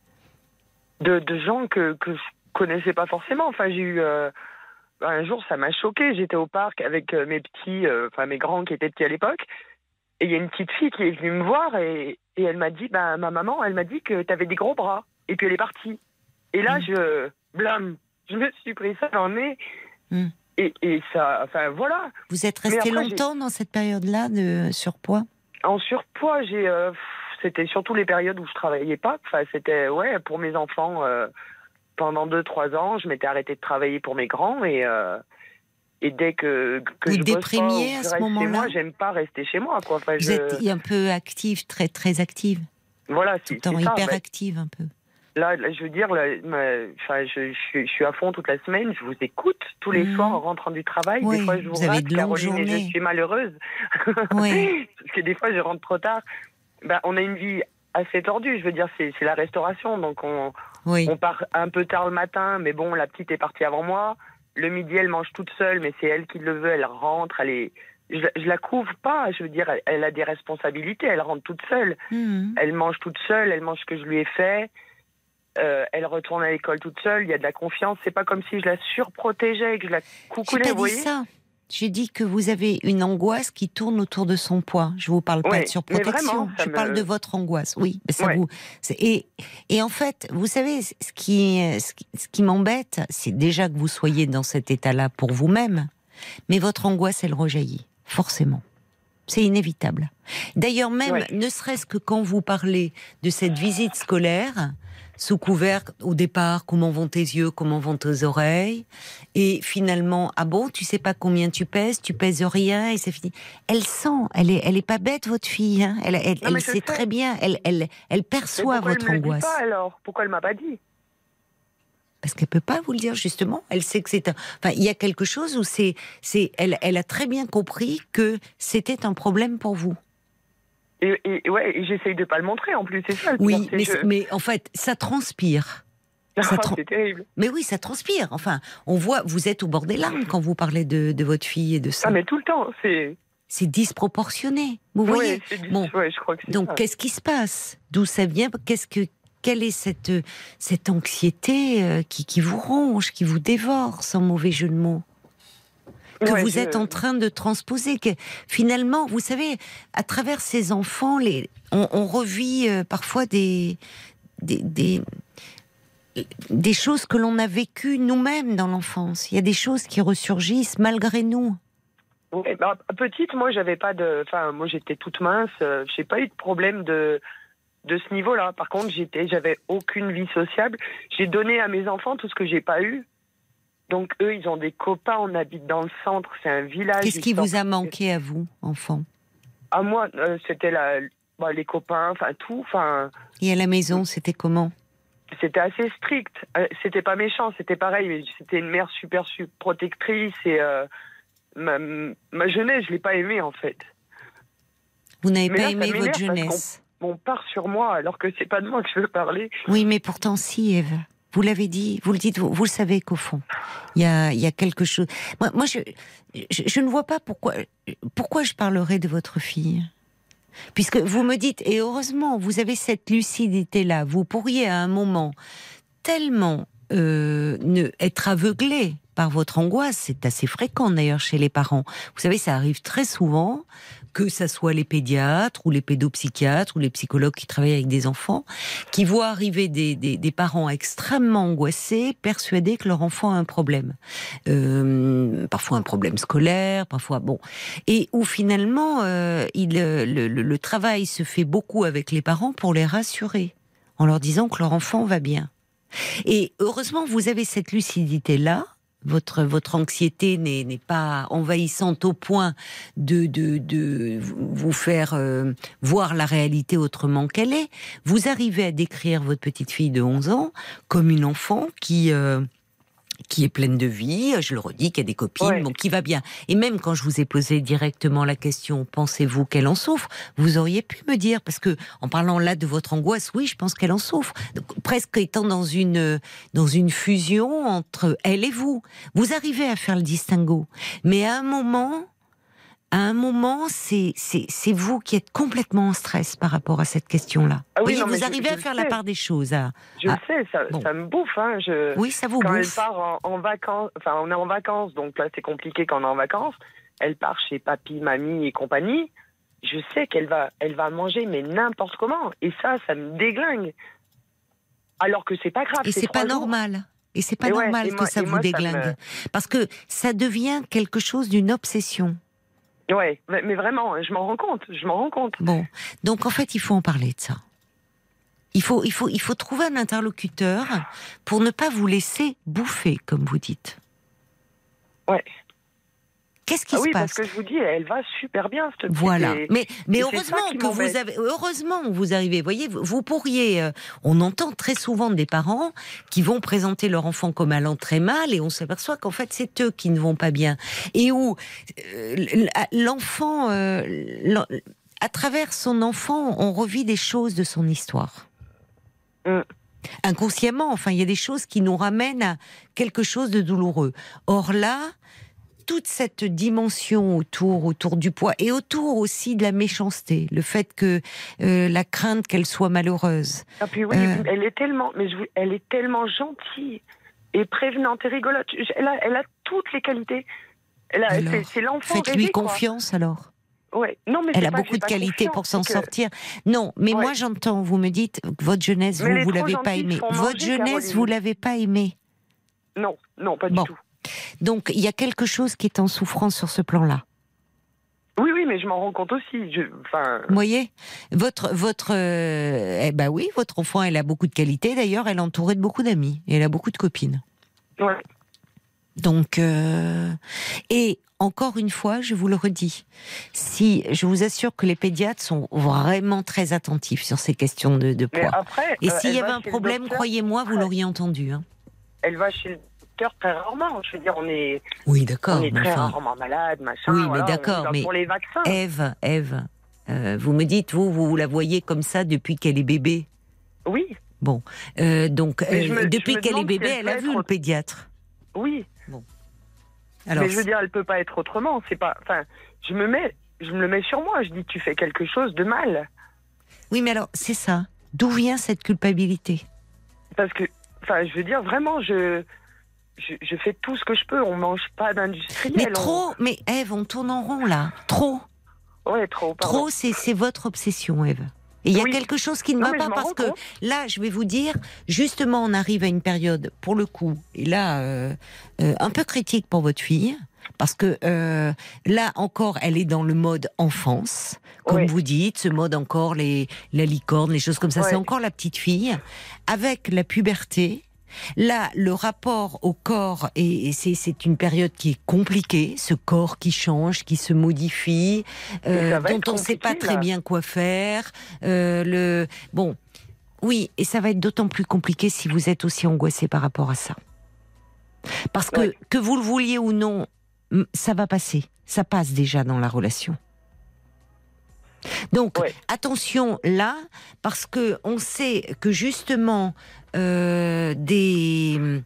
De, de gens que, que je connaissais pas forcément. Enfin, j'ai eu. euh, un jour, ça m'a choqué. J'étais au parc avec mes petits, enfin mes grands qui étaient petits à l'époque. Et il y a une petite fille qui est venue me voir et, et elle m'a dit bah, ma maman, elle m'a dit que tu avais des gros bras. Et puis elle est partie. Et là, Mm. je. Blâme. Je me suis pris ça dans le nez. Mm. Et, et ça. Enfin, voilà. Vous êtes resté longtemps dans cette période-là de surpoids? En surpoids, j'ai. euh, c'était surtout les périodes où je travaillais pas. Enfin, c'était ouais pour mes enfants. euh, pendant deux trois ans, je m'étais arrêtée de travailler pour mes grands et euh, et dès que que Vous je bosse déprimiez pas, ou à ce moment-là moi, j'aime pas rester chez moi quoi. Enfin, Vous je- êtes un peu active, très très active, voilà, tout c'est le temps ça. hyper Bah, active un peu. là, là, je veux dire, là, ma- je, je, suis- je suis à fond toute la semaine. Je vous écoute tous les Mhm. soirs en rentrant du travail. Oui, des fois, je vous, vous rate, Caroline, et je suis malheureuse. Oui. Parce que des fois, je rentre trop tard. Ben, on a une vie assez tordue. Je veux dire, c'est c'est la restauration. Donc, on, Oui. on part un peu tard le matin, mais bon, la petite est partie avant moi. Le midi, elle mange toute seule, mais c'est elle qui le veut. Elle rentre, elle est. Je, je la couvre pas. Je veux dire, elle, elle a des responsabilités. Elle rentre toute seule. Mhm. Elle mange toute seule. Elle mange ce que je lui ai fait. Euh, elle retourne à l'école toute seule. Il y a de la confiance. C'est pas comme si je la surprotégeais, que je la J'ai coucoulais. pas vous dit voyez ça. J'ai dit que vous avez une angoisse qui tourne autour de son poids. Je vous parle pas de surprotection. Je me- parle de votre angoisse. Oui, ça vous. Et, et en fait, vous savez, ce qui, ce qui, ce qui m'embête, c'est déjà que vous soyez dans cet état-là pour vous-même, mais votre angoisse, elle rejaillit forcément. C'est inévitable. D'ailleurs, même, ne serait-ce que quand vous parlez de cette visite scolaire, sous couvert au départ, comment vont tes yeux, comment vont tes oreilles, et finalement, ah bon, tu sais pas combien tu pèses, tu pèses rien, et c'est fini. Elle sent, elle est, elle est pas bête, votre fille, hein. elle, elle, Non, sait très bien, elle, elle, elle perçoit votre elle me le dit angoisse. pas alors? Pourquoi elle m'a pas dit? Parce qu'elle peut pas vous le dire justement. Elle sait que c'est un. Enfin, il y a quelque chose où c'est, c'est, elle, elle a très bien compris que c'était un problème pour vous. Et, et- ouais, et j'essaye de pas le montrer en plus, c'est ça. le Oui, mais, en fait, ça transpire. ça tra- c'est terrible. Mais oui, ça transpire. Enfin, on voit, vous êtes au bord des larmes quand vous parlez de, de votre fille et de ça. Ah, mais tout le temps, c'est. C'est disproportionné. Vous voyez Bon. ouais, je crois que c'est Donc, qu'est-ce qui se passe? D'où ça vient? Qu'est-ce que quelle est cette cette anxiété euh, qui, qui vous ronge, qui vous dévore, sans mauvais jeu de mots? Que Ouais, vous je- êtes en train de transposer. Que finalement, vous savez, à travers ces enfants, les, on, on revit euh, parfois des, des, des, des choses que l'on a vécues nous-mêmes dans l'enfance. Il y a des choses qui ressurgissent malgré nous. Ouais, bah, petite, moi, j'avais pas de. Enfin, moi, j'étais toute mince. euh, J'ai pas eu de problème de de ce niveau-là. Par contre, j'étais, j'avais aucune vie sociable. J'ai donné à mes enfants tout ce que j'ai pas eu. Donc eux, ils ont des copains. On habite dans le centre. C'est un village. Qu'est-ce qui vous a manqué à vous, enfant À moi, euh, c'était la, bah, les copains, enfin tout. Enfin, Et à la maison, c'était comment c'était assez strict. Euh, c'était pas méchant, c'était pareil. Mais c'était une mère super, super protectrice et euh, ma, ma jeunesse, je l'ai pas aimée en fait. Vous n'avez pas là, aimé votre jeunesse On part sur moi alors que c'est pas de moi que je veux parler. Oui, mais pourtant, si, Eve. Vous l'avez dit, vous le dites, vous, vous le savez qu'au fond, il y a, y a quelque chose. Moi, moi je, je, ne vois pas pourquoi, pourquoi je parlerai de votre fille. Puisque vous me dites, et heureusement, vous avez cette lucidité-là, vous pourriez à un moment tellement euh, ne, être aveuglé par votre angoisse, c'est assez fréquent d'ailleurs chez les parents. Vous savez, ça arrive très souvent, que ça soit les pédiatres ou les pédopsychiatres ou les psychologues qui travaillent avec des enfants, qui voient arriver des, parents extrêmement angoissés, persuadés que leur enfant a un problème. Euh, parfois un problème scolaire, parfois bon. Et où finalement, euh, le, le travail se fait beaucoup avec les parents pour les rassurer, en leur disant que leur enfant va bien. Et heureusement, vous avez cette lucidité-là. Votre, votre anxiété n'est pas envahissante au point de, de, de vous faire euh, voir la réalité autrement qu'elle est. Vous arrivez à décrire votre petite fille de 11 ans comme une enfant qui... euh, qui est pleine de vie, je le redis, qui a des copines, Ouais. bon, qui va bien. Et même quand je vous ai posé directement la question, pensez-vous qu'elle en souffre Vous auriez pu me dire, parce que en parlant là de votre angoisse, oui, je pense qu'elle en souffre. Donc, presque étant dans une dans une fusion entre elle et vous, vous arrivez à faire le distinguo. Mais à un moment, à un moment, c'est c'est c'est vous qui êtes complètement en stress par rapport à cette question-là. Ah oui, Voyez, vous arrivez je à faire la part des choses. à- Je sais, ça, bon. ça me bouffe. Hein, je... Oui, ça vous quand elle bouffe. part en, en vacances, enfin on est en vacances, donc là c'est compliqué quand on est en vacances. Elle part chez papy, mamie et compagnie. Je sais qu'elle va, elle va manger mais n'importe comment. Et ça, ça me déglingue. Alors que c'est pas grave. Et c'est pas jours. normal. Et c'est pas Et ouais, normal et que moi- ça vous moi, ça déglingue. me- Parce que ça devient quelque chose d'une obsession. Ouais, mais, vraiment, je m'en rends compte. Je m'en rends compte. Bon. Donc en fait, il faut en parler de ça. Il faut, il faut, il faut trouver un interlocuteur pour ne pas vous laisser bouffer, comme vous dites. Ouais. Qu'est-ce qui Ah se oui, passe parce que je vous dis, elle va super bien cette petite. Voilà. et- Mais, mais heureusement que vous avez, heureusement vous arrivez. Voyez, vous, vous pourriez, euh, on entend très souvent des parents qui vont présenter leur enfant comme allant très mal et on s'aperçoit qu'en fait c'est eux qui ne vont pas bien. Et où euh, l'enfant, euh, à travers son enfant, on revit des choses de son histoire. Mm. Inconsciemment, enfin, il y a des choses qui nous ramènent à quelque chose de douloureux. Or là, toute cette dimension autour, autour du poids et autour aussi de la méchanceté, le fait que euh, la crainte qu'elle soit malheureuse. Ah puis oui, Euh. elle est tellement, mais je, elle est tellement gentille et prévenante et rigolote. Elle a, elle a toutes les qualités. Elle a- Alors, c'est, l'enfant Faites-lui quoi. confiance alors. Ouais. Non, mais Elle a pas- beaucoup de qualités pour s'en que- sortir. Non, mais Ouais. moi j'entends, vous me dites votre jeunesse, Mais vous, vous l'avez pas aimée. Votre manger, jeunesse, Caroline. vous l'avez pas aimée. Non, non, pas Bon. du tout. Donc il y a quelque chose qui est en souffrance sur ce plan-là. Oui, oui, mais je m'en rends compte aussi. Je, enfin, Vous voyez Votre, votre, euh, eh ben oui, votre enfant, elle a beaucoup de qualités. D'ailleurs, elle est entourée de beaucoup d'amis et elle a beaucoup de copines. ouais. Donc, euh, et encore une fois, je vous le redis, si je vous assure que les pédiatres sont vraiment très attentifs sur ces questions de, poids. après. Et euh, s'il y va avait un problème, croyez-moi, vous l'auriez entendu. hein. elle va chez docteur très rarement. Je veux dire, on est, Oui, d'accord. on est très enfin, rarement malade, machin. Oui, mais voilà, d'accord, mais- Pour les vaccins. Ève, Ève, euh, vous me dites, vous, vous la voyez comme ça depuis qu'elle est bébé? Oui, Bon, euh, donc euh, me- depuis qu'elle est si bébé, elle elle a vu être- le pédiatre. oui. Alors, mais je veux dire, elle peut pas être autrement. C'est pas. Enfin, je me mets, je me le mets sur moi. Je dis, tu fais quelque chose de mal. oui, mais alors c'est ça. D'où vient cette culpabilité? Parce que, enfin, je veux dire, vraiment, je, je, je fais tout ce que je peux. On mange pas d'industriel. Mais on- trop, mais Ève, on tourne en rond là. Trop, Ouais, trop. pardon. trop, c'est c'est votre obsession, Ève. Et il y a Oui. quelque chose qui ne Non, va pas parce que compte. là, je vais vous dire, justement, on arrive à une période, pour le coup, et là, euh, euh, un peu critique pour votre fille, parce que euh, là encore, elle est dans le mode enfance, comme vous dites, ce mode encore les la licorne, les choses comme ça, c'est encore la petite fille, avec la puberté. Là, le rapport au corps, et, et c'est, une période qui est compliquée, ce corps qui change, qui se modifie, euh, dont on ne sait pas très là. bien quoi faire. euh, le bon, oui, et ça va être d'autant plus compliqué si vous êtes aussi angoissé par rapport à ça. Parce que Ouais. que vous le vouliez ou non, ça va passer. Ça passe déjà dans la relation. Donc Ouais. attention là, parce que on sait que justement euh, des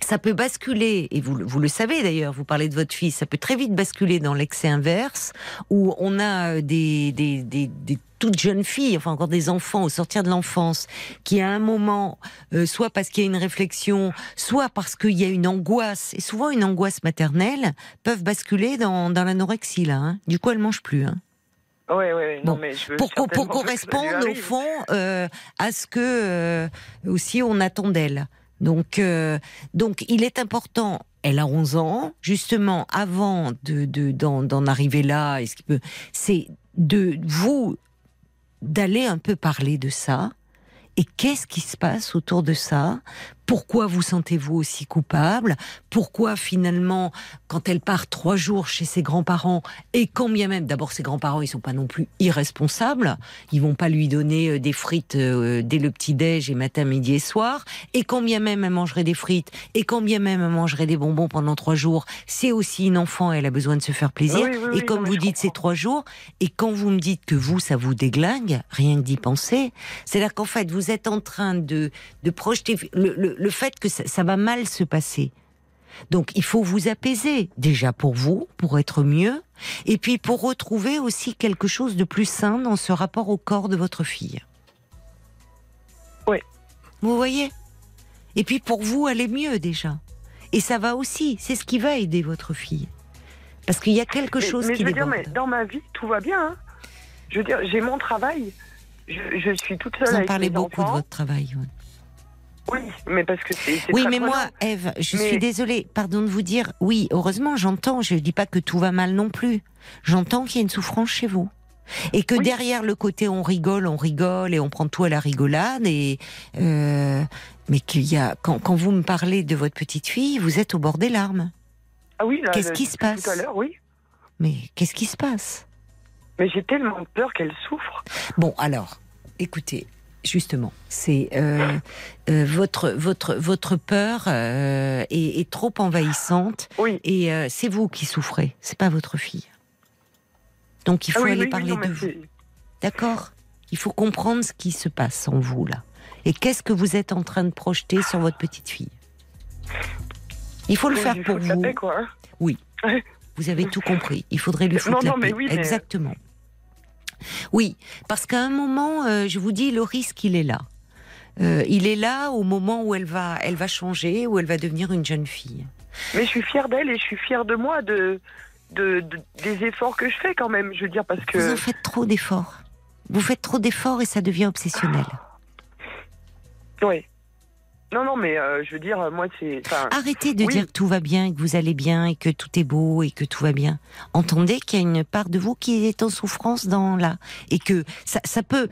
ça peut basculer, et vous, le- vous le savez d'ailleurs, vous parlez de votre fille, ça peut très vite basculer dans l'excès inverse, où on a euh, des, des, des, des toutes jeunes filles, enfin encore des enfants au sortir de l'enfance, qui à un moment, euh, soit parce qu'il y a une réflexion, soit parce qu'il y a une angoisse, et souvent une angoisse maternelle, peuvent basculer dans, dans l'anorexie là. hein. Du coup, elles mangent plus. Hein Ouais, ouais. Non, Bon, mais je veux pour, pour correspondre au fond euh, à ce que euh, aussi on attend d'elle. Donc, euh, donc il est important. Elle a 11 ans, justement, avant de de- d'en d'en arriver là, est-ce qu'il peut, c'est de vous d'aller un peu parler de ça. Et qu'est-ce qui se passe autour de ça Pourquoi vous sentez-vous aussi coupable? Pourquoi finalement, quand elle part trois jours chez ses grands-parents, et quand bien même, d'abord ses grands-parents, ils sont pas non plus irresponsables, ils vont pas lui donner euh, des frites euh, dès le petit-déj et matin, midi et soir, et quand bien même elle mangerait des frites, et quand bien même elle mangerait des bonbons pendant trois jours, c'est aussi une enfant, elle a besoin de se faire plaisir, Oui, oui, oui, et comme non, vous dites, c'est trois jours, et quand vous me dites que vous, ça vous déglingue, rien que d'y penser, c'est-à-dire qu'en fait, vous êtes en train de, de projeter le, le- le fait que ça, ça va mal se passer. Donc, il faut vous apaiser, déjà pour vous, pour être mieux, et puis pour retrouver aussi quelque chose de plus sain dans ce rapport au corps de votre fille. Ouais. Vous voyez? Et puis pour vous, aller mieux déjà. Et ça va aussi, c'est ce qui va aider votre fille. Parce qu'il y a quelque Mais- chose mais qui je veux dire, mais dans ma vie, tout va bien. hein. Je veux dire, j'ai mon travail. Je, je suis toute seule Vous en avec parlez mes beaucoup de votre travail. ouais. Oui, mais parce que c'est. Oui, mais moi. Eve, je Mais- suis désolée, pardon de vous dire, oui, heureusement, j'entends, je ne dis pas que tout va mal non plus. J'entends qu'il y a une souffrance chez vous. Et que Oui. derrière le côté on rigole, on rigole et on prend tout à la rigolade, et euh, mais qu'il y a quand, quand vous me parlez de votre petite fille, vous êtes au bord des larmes. Ah oui, là, qu'est-ce qui se Tout à passe l'heure, oui. Mais qu'est-ce qui se passe? Mais j'ai tellement peur qu'elle souffre. Bon, alors, écoutez, justement, c'est euh, euh, votre votre votre peur euh, est, est trop envahissante. Oui. Et c'est vous qui souffrez, c'est pas votre fille. Donc il Ah faut oui, aller oui, oui, parler non, de vous. D'accord Il faut comprendre ce qui se passe en vous là. Et qu'est-ce que vous êtes en train de projeter sur votre petite fille? Il faut le faire pour vous. quoi. hein. Vous avez tout compris. Il faudrait lui Non, foutre la non, mais paix. oui, mais- Exactement. Oui, parce qu'à un moment, euh, je vous dis, le risque, il est là. Euh, il est là au moment où elle va, elle va changer, où elle va devenir une jeune fille. Mais je suis fière d'elle et je suis fière de moi, de, de, de- des efforts que je fais quand même. Je veux dire, parce Vous en que. faites trop d'efforts. Vous faites trop d'efforts et ça devient obsessionnel. Oui. Non, non, mais euh, je veux dire, moi, c'est. Arrêtez de Oui. dire que tout va bien, que vous allez bien, et que tout est beau, et que tout va bien. Entendez qu'il y a une part de vous qui est en souffrance dans là, et que ça, ça peut.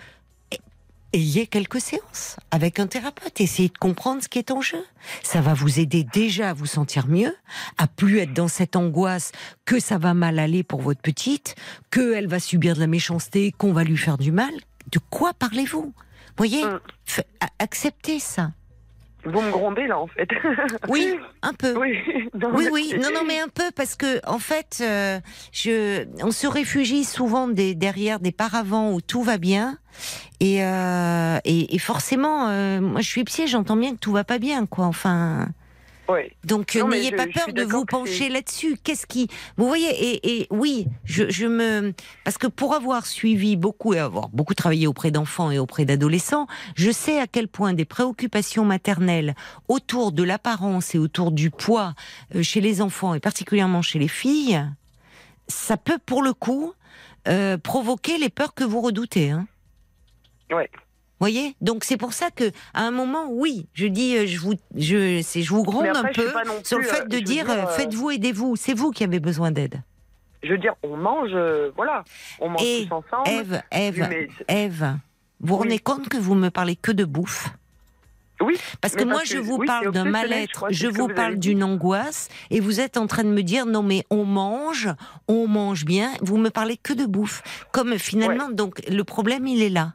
Ayez quelques séances avec un thérapeute, essayez de comprendre ce qui est en jeu. Ça va vous aider déjà à vous sentir mieux, à plus être dans cette angoisse que ça va mal aller pour votre petite, qu'elle va subir de la méchanceté, qu'on va lui faire du mal. De quoi parlez-vous? Voyez, a- acceptez ça. Vous me grondez là en fait. Oui, un peu. oui. Non, Oui, oui, non, non, mais un peu parce que en fait, euh, je, on se réfugie souvent des, derrière des paravents où tout va bien, et euh, et, et forcément, euh, moi, je suis psy, j'entends bien que tout va pas bien, quoi. Enfin, Donc n'ayez pas je peur de vous pencher là-dessus. Qu'est-ce qui, vous voyez, et, et oui, je, je me, parce que pour avoir suivi beaucoup et avoir beaucoup travaillé auprès d'enfants et auprès d'adolescents, je sais à quel point des préoccupations maternelles autour de l'apparence et autour du poids euh, chez les enfants et particulièrement chez les filles, ça peut pour le coup euh, provoquer les peurs que vous redoutez. Hein. Ouais. Voyez, donc c'est pour ça que à un moment, oui, je dis, euh, je vous, je, je vous gronde après, un peu sur le fait euh, de veux dire, dire, euh, euh, faites-vous, aidez-vous. C'est vous qui avez besoin d'aide. Je veux dire, on mange, euh, voilà, on mange Et tous ensemble. Mais- Ève, vous vous rendez compte que vous me parlez que de bouffe? Oui. Parce que moi, parce je vous oui, parle d'un je mal-être, je vous parle d'une angoisse, et vous êtes en train de me dire non mais on mange, on mange bien. Vous me parlez que de bouffe, comme finalement. Donc le problème, il est là.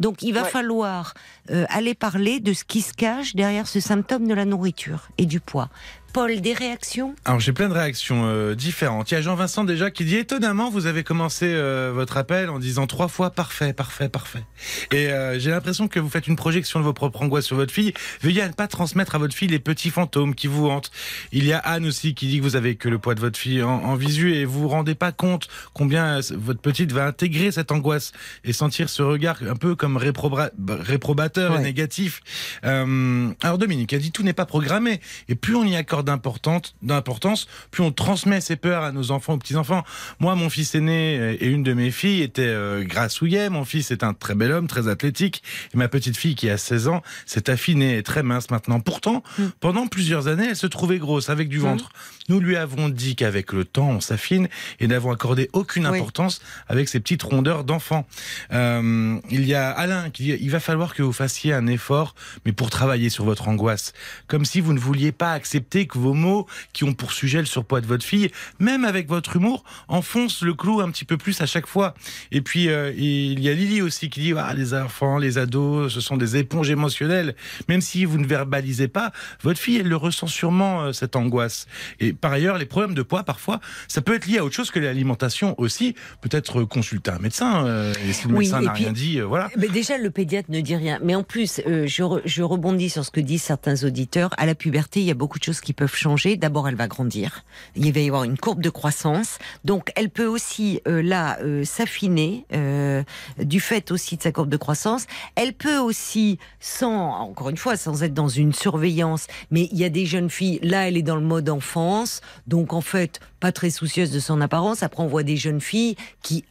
Donc il va Ouais. falloir euh, aller parler de ce qui se cache derrière ce symptôme de la nourriture et du poids. Paul, des réactions? Alors j'ai plein de réactions euh, différentes. Il y a Jean-Vincent déjà qui dit étonnamment vous avez commencé euh, votre appel en disant trois fois parfait, parfait, parfait. Et euh, j'ai l'impression que vous faites une projection de vos propres angoisses sur votre fille. Veuillez à ne pas transmettre à votre fille les petits fantômes qui vous hantent. Il y a Anne aussi qui dit que vous avez que le poids de votre fille en, en visu et vous vous rendez pas compte combien euh, votre petite va intégrer cette angoisse et sentir ce regard un peu comme réproba- réprobateur Ouais. et négatif. Euh, alors Dominique a dit tout n'est pas programmé et plus on y accorde d'importance, plus on transmet ses peurs à nos enfants, aux petits-enfants. Moi, mon fils aîné et une de mes filles étaient euh, grassouillets. Mon fils est un très bel homme, très athlétique. Et ma petite fille qui a 16 ans s'est affinée et très mince maintenant. Pourtant, Mm. pendant plusieurs années, elle se trouvait grosse avec du ventre. Nous lui avons dit qu'avec le temps, on s'affine et n'avons accordé aucune Oui. importance avec ces petites rondeurs d'enfants. Euh, il y a Alain qui dit il va falloir que vous fassiez un effort, mais pour travailler sur votre angoisse. Comme si vous ne vouliez pas accepter vos mots, qui ont pour sujet le surpoids de votre fille, même avec votre humour, enfoncent le clou un petit peu plus à chaque fois. Et puis, euh, il y a Lily aussi qui dit ah, les enfants, les ados, ce sont des éponges émotionnelles. Même si vous ne verbalisez pas, votre fille, elle le ressent sûrement, euh, cette angoisse. Et par ailleurs, les problèmes de poids, parfois, ça peut être lié à autre chose que l'alimentation aussi. Peut-être consulter un médecin. euh, et si le Oui, médecin n'a rien dit, voilà. Mais déjà, le pédiatre ne dit rien. Mais en plus, je, re- je rebondis sur ce que disent certains auditeurs. À la puberté, il y a beaucoup de choses qui peuvent changer. D'abord, elle va grandir. Il va y avoir une courbe de croissance. Donc, elle peut aussi, euh, là, euh, s'affiner euh, du fait aussi de sa courbe de croissance. Elle peut aussi, sans, encore une fois, sans être dans une surveillance, mais il y a des jeunes filles, là, elle est dans le mode enfance. Donc, en fait, pas très soucieuse de son apparence. Après, on voit des jeunes filles qui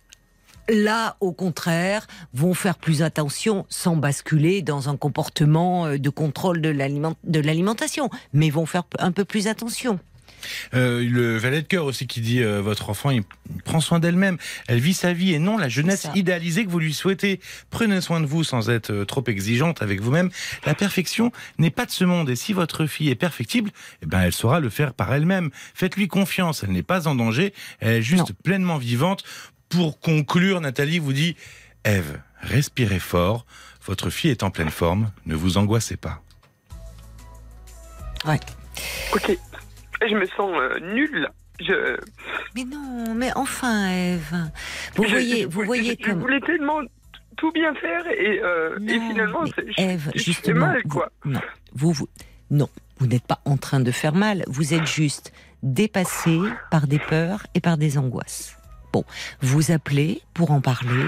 Là, au contraire, vont faire plus attention sans basculer dans un comportement euh, de contrôle de l'aliment- de l'alimentation, mais vont faire un peu plus attention. Euh, le valet de cœur aussi qui dit euh, votre enfant il prend soin d'elle-même, elle vit sa vie et non la jeunesse idéalisée que vous lui souhaitez. Prenez soin de vous sans être euh, trop exigeante avec vous-même. La perfection n'est pas de ce monde et si votre fille est perfectible, eh ben elle saura le faire par elle-même. Faites-lui confiance, elle n'est pas en danger, elle est juste Non. pleinement vivante. Pour conclure, Nathalie vous dit Ève, respirez fort, votre fille est en pleine forme, ne vous angoissez pas. Ok. Je me sens euh, nulle. Je, Mais non, mais enfin, Eve, vous je- voyez, je- vous je- voyez je comme voulais tellement tout bien faire et, euh, et Non, finalement, c'est- je- Ève, justement, mal, vous- quoi. non, vous, vous, non, vous n'êtes pas en train de faire mal. Vous êtes juste dépassé par des peurs et par des angoisses. Bon, vous appelez pour en parler.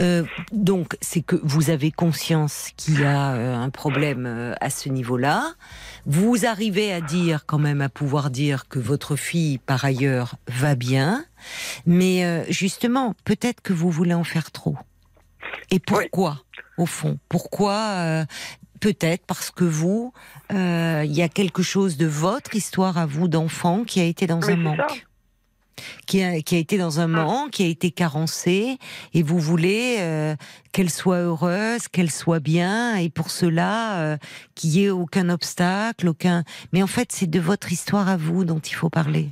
Euh, donc, c'est que vous avez conscience qu'il y a euh, un problème euh, à ce niveau-là. Vous arrivez à dire, quand même, à pouvoir dire que votre fille, par ailleurs, va bien. Mais euh, justement, peut-être que vous voulez en faire trop. Et pourquoi, au fond? Pourquoi euh, Peut-être parce que vous, euh, il y a quelque chose de votre histoire à vous d'enfant qui a été dans Mais un manque. ça. Qui a, qui a été dans un manque, qui a été carencé, et vous voulez euh, qu'elle soit heureuse, qu'elle soit bien, et pour cela, euh, qu'il y ait aucun obstacle, aucun. Mais en fait, c'est de votre histoire à vous dont il faut parler,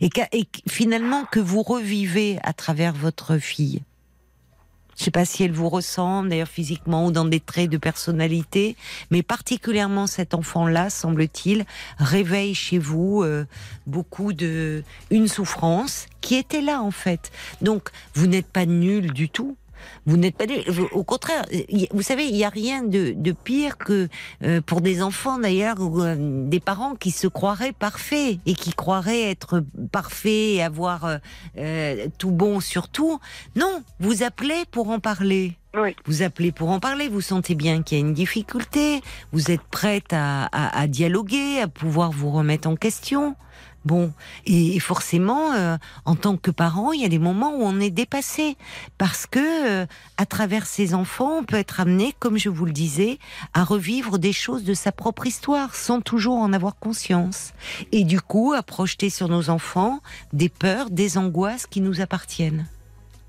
et, et finalement que vous revivez à travers votre fille. Je sais pas si elle vous ressemble, d'ailleurs physiquement ou dans des traits de personnalité, mais particulièrement cet enfant-là, semble-t-il, réveille chez vous euh, beaucoup de une souffrance qui était là en fait. Donc vous n'êtes pas nul du tout. Vous n'êtes pas nul. Au contraire, vous savez, il n'y a rien de, de pire que euh, pour des enfants d'ailleurs ou euh, des parents qui se croiraient parfaits et qui croiraient être parfaits et avoir euh, euh, tout bon sur tout. Non, vous appelez pour en parler. Oui. Vous appelez pour en parler, vous sentez bien qu'il y a une difficulté, vous êtes prête à, à- à dialoguer, à pouvoir vous remettre en question. Bon, et forcément, euh, en tant que parent, il y a des moments où on est dépassé parce que euh, à travers ses enfants, on peut être amené, comme je vous le disais, à revivre des choses de sa propre histoire sans toujours en avoir conscience. Et du coup, à projeter sur nos enfants des peurs, des angoisses qui nous appartiennent.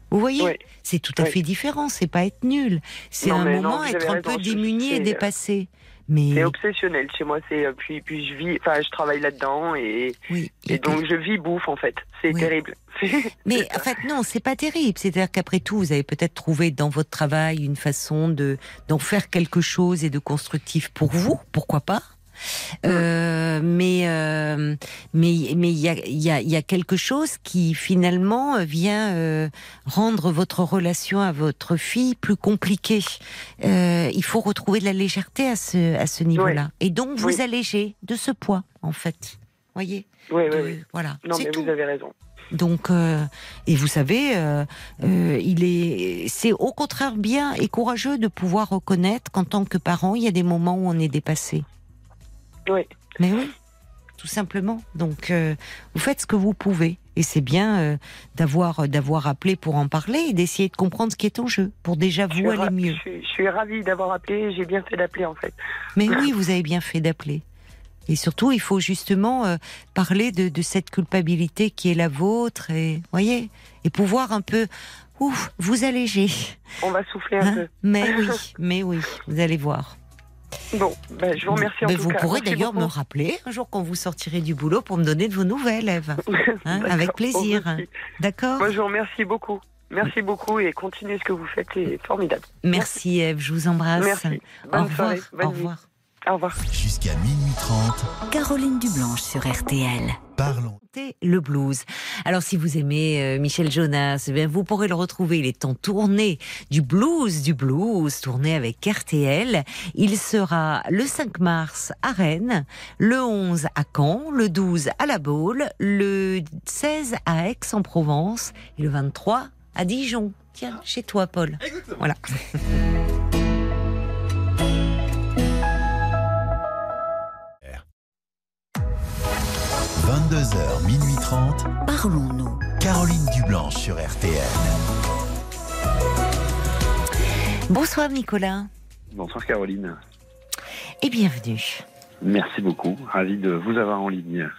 Vous voyez, Oui. c'est tout à Oui. fait différent. C'est pas être nul, c'est un non, moment être un peu démuni et euh, dépassé. Mais C'est obsessionnel chez moi. C'est euh, puis puis je vis, enfin je travaille là-dedans et, oui, et donc je vis bouffe en fait. C'est Oui. terrible. Mais en fait, non, c'est pas terrible. C'est-à-dire qu'après tout, vous avez peut-être trouvé dans votre travail une façon de d'en faire quelque chose et de constructif pour vous. Pourquoi pas? Euh, mais euh, mais mais il y a il y a il y a quelque chose qui finalement vient euh, rendre votre relation à votre fille plus compliquée. Il faut retrouver de la légèreté à ce à ce niveau-là et donc vous Oui. alléger de ce poids en fait. Voyez? oui, oui, De- oui. Voilà. Non mais tout. vous avez raison. Donc, euh, et vous savez, euh, euh, il est, c'est au contraire bien et courageux de pouvoir reconnaître qu'en tant que parent, il y a des moments où on est dépassé. Oui. Mais oui, tout simplement. Donc, euh, vous faites ce que vous pouvez, et c'est bien euh, d'avoir d'avoir appelé pour en parler et d'essayer de comprendre ce qui est en jeu pour déjà vous aller mieux. Je suis, je suis ravie d'avoir appelé. J'ai bien fait d'appeler en fait. Mais oui, vous avez bien fait d'appeler. Et surtout, il faut justement euh, parler de, de cette culpabilité qui est la vôtre, et voyez, et pouvoir un peu, ouf, vous alléger. On va souffler un Hein peu. mais oui, mais oui, vous allez voir. Bon, ben, je vous remercie en Mais tout vous cas. pourrez d'ailleurs me rappeler un jour quand vous sortirez du boulot pour me donner de vos nouvelles, Eve. Hein, avec plaisir. D'accord Moi, je vous remercie beaucoup. Merci beaucoup et continuez ce que vous faites, c'est formidable. Merci Eve, je vous embrasse. Merci. Au Bonne revoir. soirée. Bonne Au revoir. Au revoir. Jusqu'à minuit 30, Caroline Dublanche sur RTL. parlons. le blues. Alors si vous aimez euh, Michel Jonas, eh bien, vous pourrez le retrouver. Il est en tournée du blues, du blues, tournée avec RTL. Il sera le 5 mars à Rennes, le 11 à Caen, le 12 à La Baule, le 16 à Aix-en-Provence et le 23 à Dijon. Tiens, chez toi Paul. Voilà. 22h, minuit 30, Parlons-nous. Caroline Dublanche sur RTL. Bonsoir Nicolas Bonsoir Caroline. et bienvenue. Merci beaucoup. Ravi de vous avoir en ligne.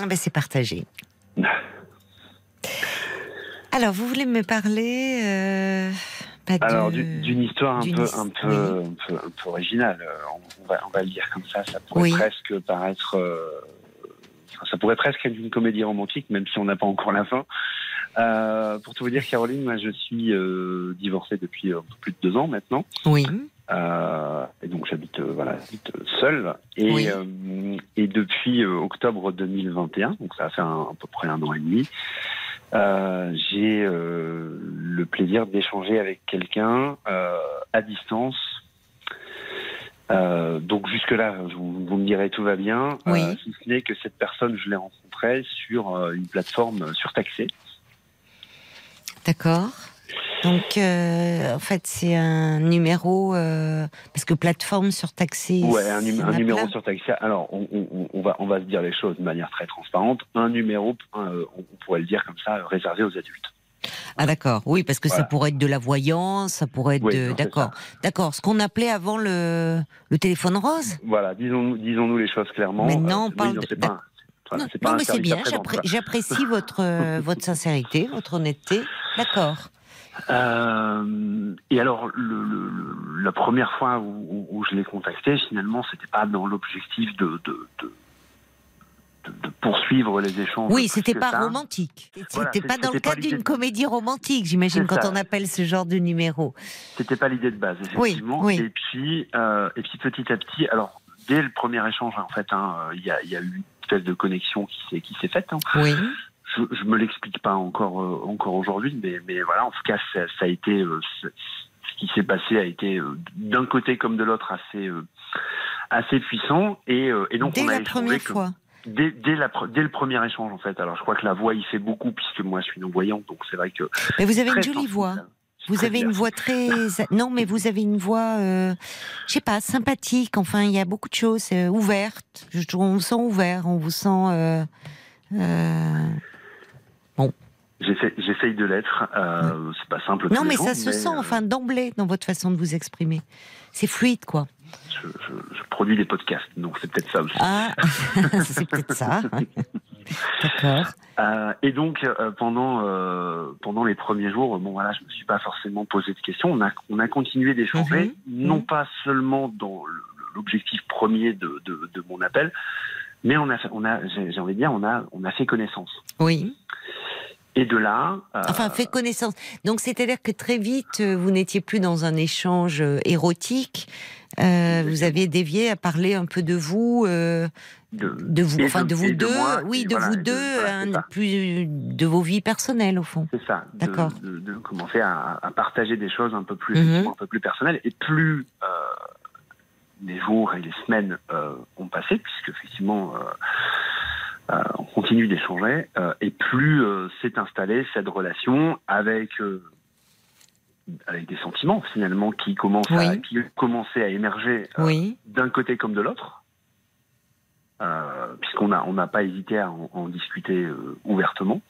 Ah ben, c'est partagé. Alors, vous voulez me parler euh, Alors du- d'une histoire un peu, his- un, peu, oui. un, peu, un peu originale. Euh, On, va, on va le dire comme ça. Ça pourrait Oui. presque paraître. euh, ça pourrait presque être une comédie romantique, même si on n'a pas encore la fin. Euh, pour tout vous dire, Caroline, moi, je suis euh, divorcé depuis un peu plus de deux ans maintenant. Oui. Euh, et donc j'habite euh, voilà, j'habite seul. Et, Oui. euh, et depuis euh, octobre 2021, donc ça fait un- à peu près un an et demi, euh, j'ai euh, le plaisir d'échanger avec quelqu'un euh, à distance. Euh, donc jusque-là, vous, vous me direz tout va bien. Oui. Euh, si ce n'est que cette personne, je l'ai rencontrée sur euh, une plateforme surtaxée. D'accord. Donc, euh, en fait, c'est un numéro euh, parce que plateforme surtaxée. Ouais, un, numéro surtaxé. Alors, on, on- on va, on va se dire les choses de manière très transparente. Un numéro, euh, on pourrait le dire comme ça, réservé aux adultes. Ah d'accord. Oui, parce que ça Voilà. pourrait être de la voyance, ça pourrait être Oui, de. D'accord. D'accord. Ce qu'on appelait avant le le téléphone rose. Voilà, disons-nous disons les choses clairement. Maintenant, on Euh, oui, parle non, de- pas, un- non, mais c'est bien. J'apprécie votre euh, votre sincérité, votre honnêteté. D'accord. Euh, et alors, le, le- le- la première fois où, où- où je l'ai contacté, finalement, c'était pas dans l'objectif de, de, de, de poursuivre les échanges. Oui, c'était pas ça. romantique. Voilà, C'était pas dans le cadre d'une comédie romantique, j'imagine, quand ça. on appelle ce genre de numéro. C'était pas l'idée de base, effectivement. oui. Et puis, euh, et puis petit à petit, alors dès le premier échange, en fait, hein, il y, a, il y a eu une espèce de connexion qui s'est faite. hein. Oui. Je, je me l'explique pas encore euh, encore aujourd'hui, mais, mais voilà, en tout cas, ça, ça a été euh, ce qui s'est passé a été d'un côté comme de l'autre assez assez puissant et, et donc Dès on a la première que- fois. Dès, dès, la, pre- dès le premier échange, en fait. Alors, je crois que la voix, il fait beaucoup, puisque moi, je suis non-voyant, donc c'est vrai que. Mais vous avez une jolie voix. Vous avez une voix très. Non, mais vous avez une voix, euh, je sais pas, sympathique. Enfin, il y a beaucoup de choses euh. Je trouve- on vous sent ouvert, on vous sent. euh, euh, J'essaie- J'essaye de l'être. Euh, C'est pas simple. Non, mais ça se sent, euh, enfin, d'emblée, dans votre façon de vous exprimer. C'est fluide, quoi. Je, je- je produis des podcasts, donc c'est peut-être ça aussi. Ah, c'est peut-être ça. D'accord. Euh, et donc, euh, pendant, euh, pendant les premiers jours, bon, voilà, je me suis pas forcément posé de questions. On a, on a continué d'échanger, Mhm. non Mhm. pas seulement dans l'objectif premier de, de, de mon appel, mais on a, on a, j'ai j'ai envie de dire, on a, on a fait connaissance. Oui. Et de là, euh, Enfin, fait connaissance. Donc, c'est-à-dire que très vite, euh, vous n'étiez plus dans un échange euh, érotique. Euh, vous aviez dévié à parler un peu de vous, euh, de, de vous, enfin de- de vous de deux, moi, oui, de voilà, vous de- deux, voilà, hein, plus de vos vies personnelles au fond. C'est ça. de- D'accord. De, de commencer à, à partager des choses un peu plus, Mhm. un peu plus personnelles et plus les jours et les semaines ont passé, puisque effectivement euh, on continue d'échanger, euh, et plus euh, s'est installée cette relation avec avec des sentiments finalement qui commencent à, qui commencé à émerger Oui. d'un côté comme de l'autre. Puisqu'on a on n'a pas hésité à en, en discuter ouvertement.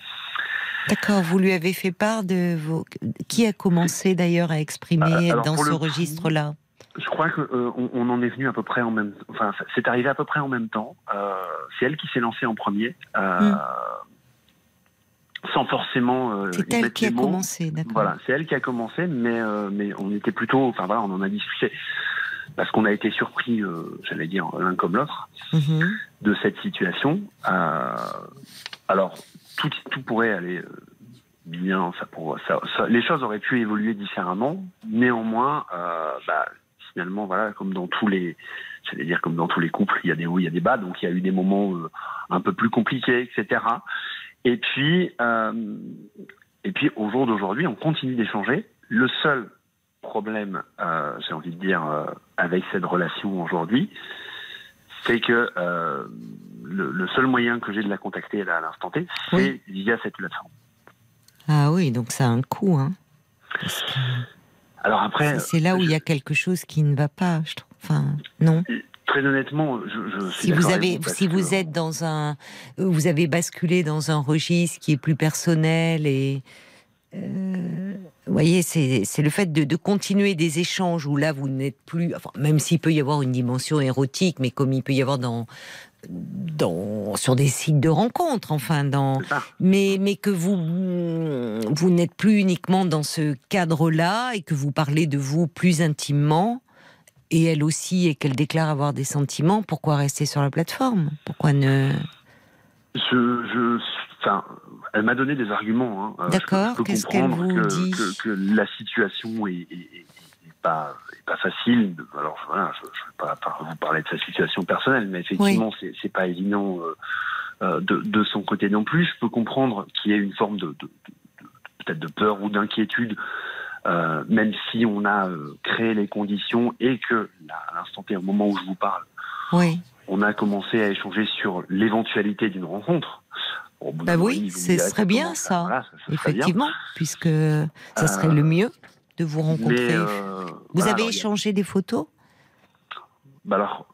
D'accord. Vous lui avez fait part de vos. Qui a commencé d'ailleurs à exprimer alors, dans ce registre-là? Je crois que euh, on, en est venu à peu près en même, enfin c'est arrivé à peu près en même temps. Euh, c'est elle qui s'est lancée en premier, euh, sans forcément. C'est elle qui a mots. commencé, d'accord. Voilà, c'est elle qui a commencé, mais mais on était plutôt, enfin voilà, on en a discuté parce qu'on a été surpris, j'allais dire l'un comme l'autre, Mhm. de cette situation. Alors tout tout pourrait aller. Bien, ça pour ça, ça- les choses auraient pu évoluer différemment. Néanmoins, euh, bah, finalement, voilà, comme dans tous les, j'allais dire comme dans tous les couples, il y a des hauts, il y a des bas. Donc il y a eu des moments euh, un peu plus compliqués, etc. Et puis, euh, et puis au jour d'aujourd'hui, on continue d'échanger. Le seul problème, euh, j'ai envie de dire, avec cette relation aujourd'hui, c'est que le, le seul moyen que j'ai de la contacter là, à l'instant T, c'est Oui. via cette plateforme. Ah oui, donc ça a un coût. Hein. Parce que Alors après, c'est- là où il y a quelque chose qui ne va pas, je trouve. Enfin, non. très honnêtement, je, je suis Si vous avez, si vous êtes dans un, vous avez basculé dans un registre qui est plus personnel et, euh, vous voyez, c'est c'est le fait de, de continuer des échanges où là vous n'êtes plus, enfin, même s'il peut y avoir une dimension érotique, mais comme il peut y avoir dans, dans sur des sites de rencontres, enfin dans, mais mais que vous vous n'êtes plus uniquement dans ce cadre-là et que vous parlez de vous plus intimement et elle aussi et qu'elle déclare avoir des sentiments, pourquoi rester sur la plateforme? Pourquoi ne Je, je, enfin, elle m'a donné des arguments. Hein. Euh, D'accord, qu'est-ce qu'elle vous que, dit? que, que la situation est, est- est- est pas, pas facile. Alors voilà, je ne vais pas vous parler de sa situation personnelle, mais effectivement, c'est c'est pas évident euh, euh, de, de son côté non plus. Je peux comprendre qu'il y ait une forme de, de- de- de- peut-être de peur ou d'inquiétude. euh, même si on a euh, créé les conditions et que, là, à l'instant T, au moment où je vous parle, Oui, on a commencé à échanger sur l'éventualité d'une rencontre. Bon, Bah oui, ce serait bien, ça. voilà, ça serait bien. effectivement, puisque ça serait Euh, le mieux de vous rencontrer. Euh, vous voilà, avez alors, a- échangé des photos? Bah alors,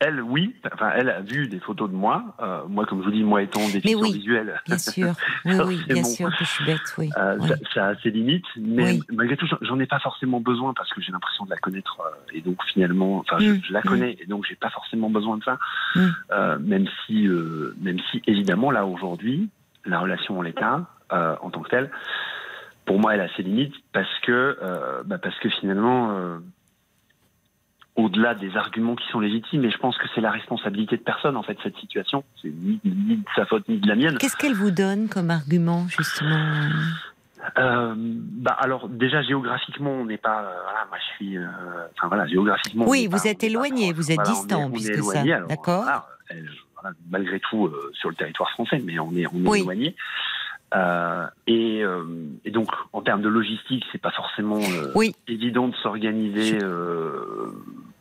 elle, oui. Enfin, elle a vu des photos de moi. Euh, moi, comme je vous dis, moi étant déficient oui, visuel, Bien sûr, oui, oui, bien sûr que je suis bête, oui. euh, Oui. ça, ça a ses limites. Mais malgré tout, j'en- ai pas forcément besoin parce que j'ai l'impression de la connaître. et donc, finalement, enfin, Mm, je, je la mm. connais. Et donc, j'ai pas forcément besoin de ça. Mm. Euh, même si, même si, évidemment, là aujourd'hui, la relation en l'état, en tant que telle, pour moi, elle a ses limites parce que, euh, bah, parce que finalement, euh, au-delà des arguments qui sont légitimes, et je pense que c'est la responsabilité de personne en fait cette situation. C'est ni, ni de sa faute ni de la mienne. Qu'est-ce qu'elle vous donne comme argument, justement Euh, bah alors déjà géographiquement on n'est pas euh, voilà moi je suis euh, enfin voilà géographiquement on Oui, vous pas- êtes on éloigné, vous êtes Voilà, on est- distant, on est puisque éloigné, ça, d'accord. voilà, malgré tout euh, sur le territoire français mais on est on est Oui. éloigné Euh, et, euh, et donc en termes de logistique c'est pas forcément euh, Oui. évident de s'organiser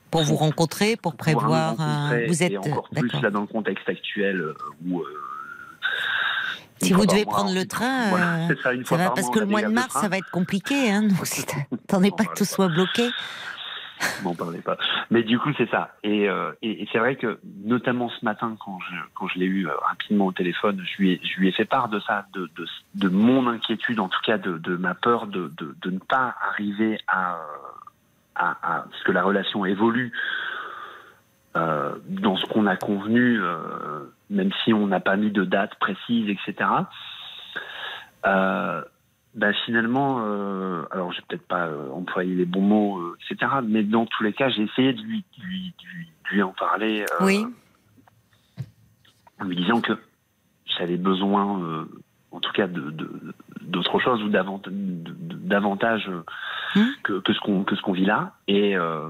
Pour vous rencontrer, pour prévoir. rencontrer, Vous êtes et encore plus là dans le contexte actuel où Si vous devez mois, prendre le train, voilà, ça, une Ça va par parce mois, que le mois de mars, ça va être compliqué. Hein, donc attendez pas que tout soit bloqué. M'en parlez pas. Mais du coup, c'est ça. Et, euh, et, c'est vrai que, notamment ce matin, quand je, quand je l'ai eu euh, rapidement au téléphone, je lui ai, je lui ai fait part de ça, de, de, de mon inquiétude, en tout cas de, de ma peur de, de, ne pas arriver à, à, à ce que la relation évolue euh, dans ce qu'on a convenu, euh, même si on n'a pas mis de date précise, etc. Euh, bah finalement, euh, alors je vais peut-être pas euh, employer les bons mots, euh, etc. Mais dans tous les cas, j'ai essayé de lui, de lui, de lui, en parler euh, Oui. en lui disant que j'avais besoin, euh, en tout cas, de, de- d'autre chose ou davant- davantage Hmm. que, que ce qu'on que ce qu'on vit là. Et, euh,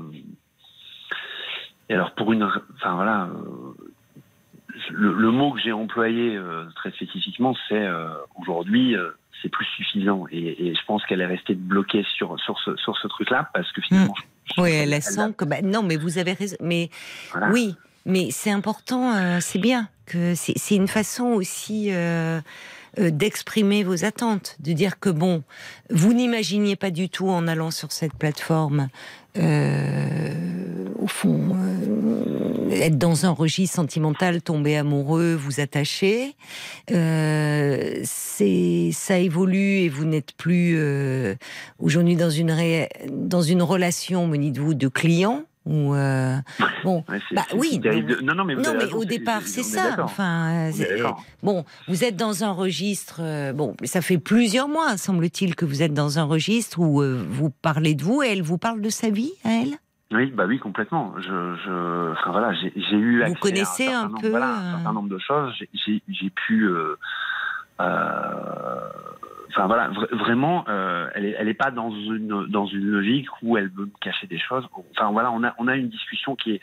et alors pour une, enfin voilà, euh, le, le mot que j'ai employé euh, très spécifiquement, c'est euh, aujourd'hui, euh, c'est plus suffisant. Et, et je pense qu'elle est restée bloquée sur sur ce sur ce truc-là parce que finalement, je Oui, elle sent que. bah, non, mais vous avez raison. Mais voilà. oui, mais c'est important, euh, c'est bien que c'est une façon aussi euh, euh, d'exprimer vos attentes, de dire que bon, vous n'imaginiez pas du tout en allant sur cette plateforme, au fond, euh, être dans un registre sentimental, tomber amoureux, vous attacher. Euh, c'est ça évolue et vous n'êtes plus euh, aujourd'hui dans une ré- dans une relation, me dites-vous, de client ou euh, bon. Ouais, Bah oui, non, de- non, non, mais, vous Non, avez mais raison, au départ, c'est est ça. d'accord. Enfin, bon, vous êtes dans un registre. euh, bon, ça fait plusieurs mois, semble-t-il, que vous êtes dans un registre où euh, vous parlez de vous et elle vous parle de sa vie à elle? Oui, bah oui, complètement. Je, je, enfin voilà, j'ai eu Vous accès connaissez à un certain nombre, peu, voilà, euh, un certain nombre de choses. J'ai- pu, euh, euh, enfin voilà, vra- vraiment, euh, elle est, elle est pas dans une dans une logique où elle veut me cacher des choses. Enfin voilà, on a on a une discussion qui est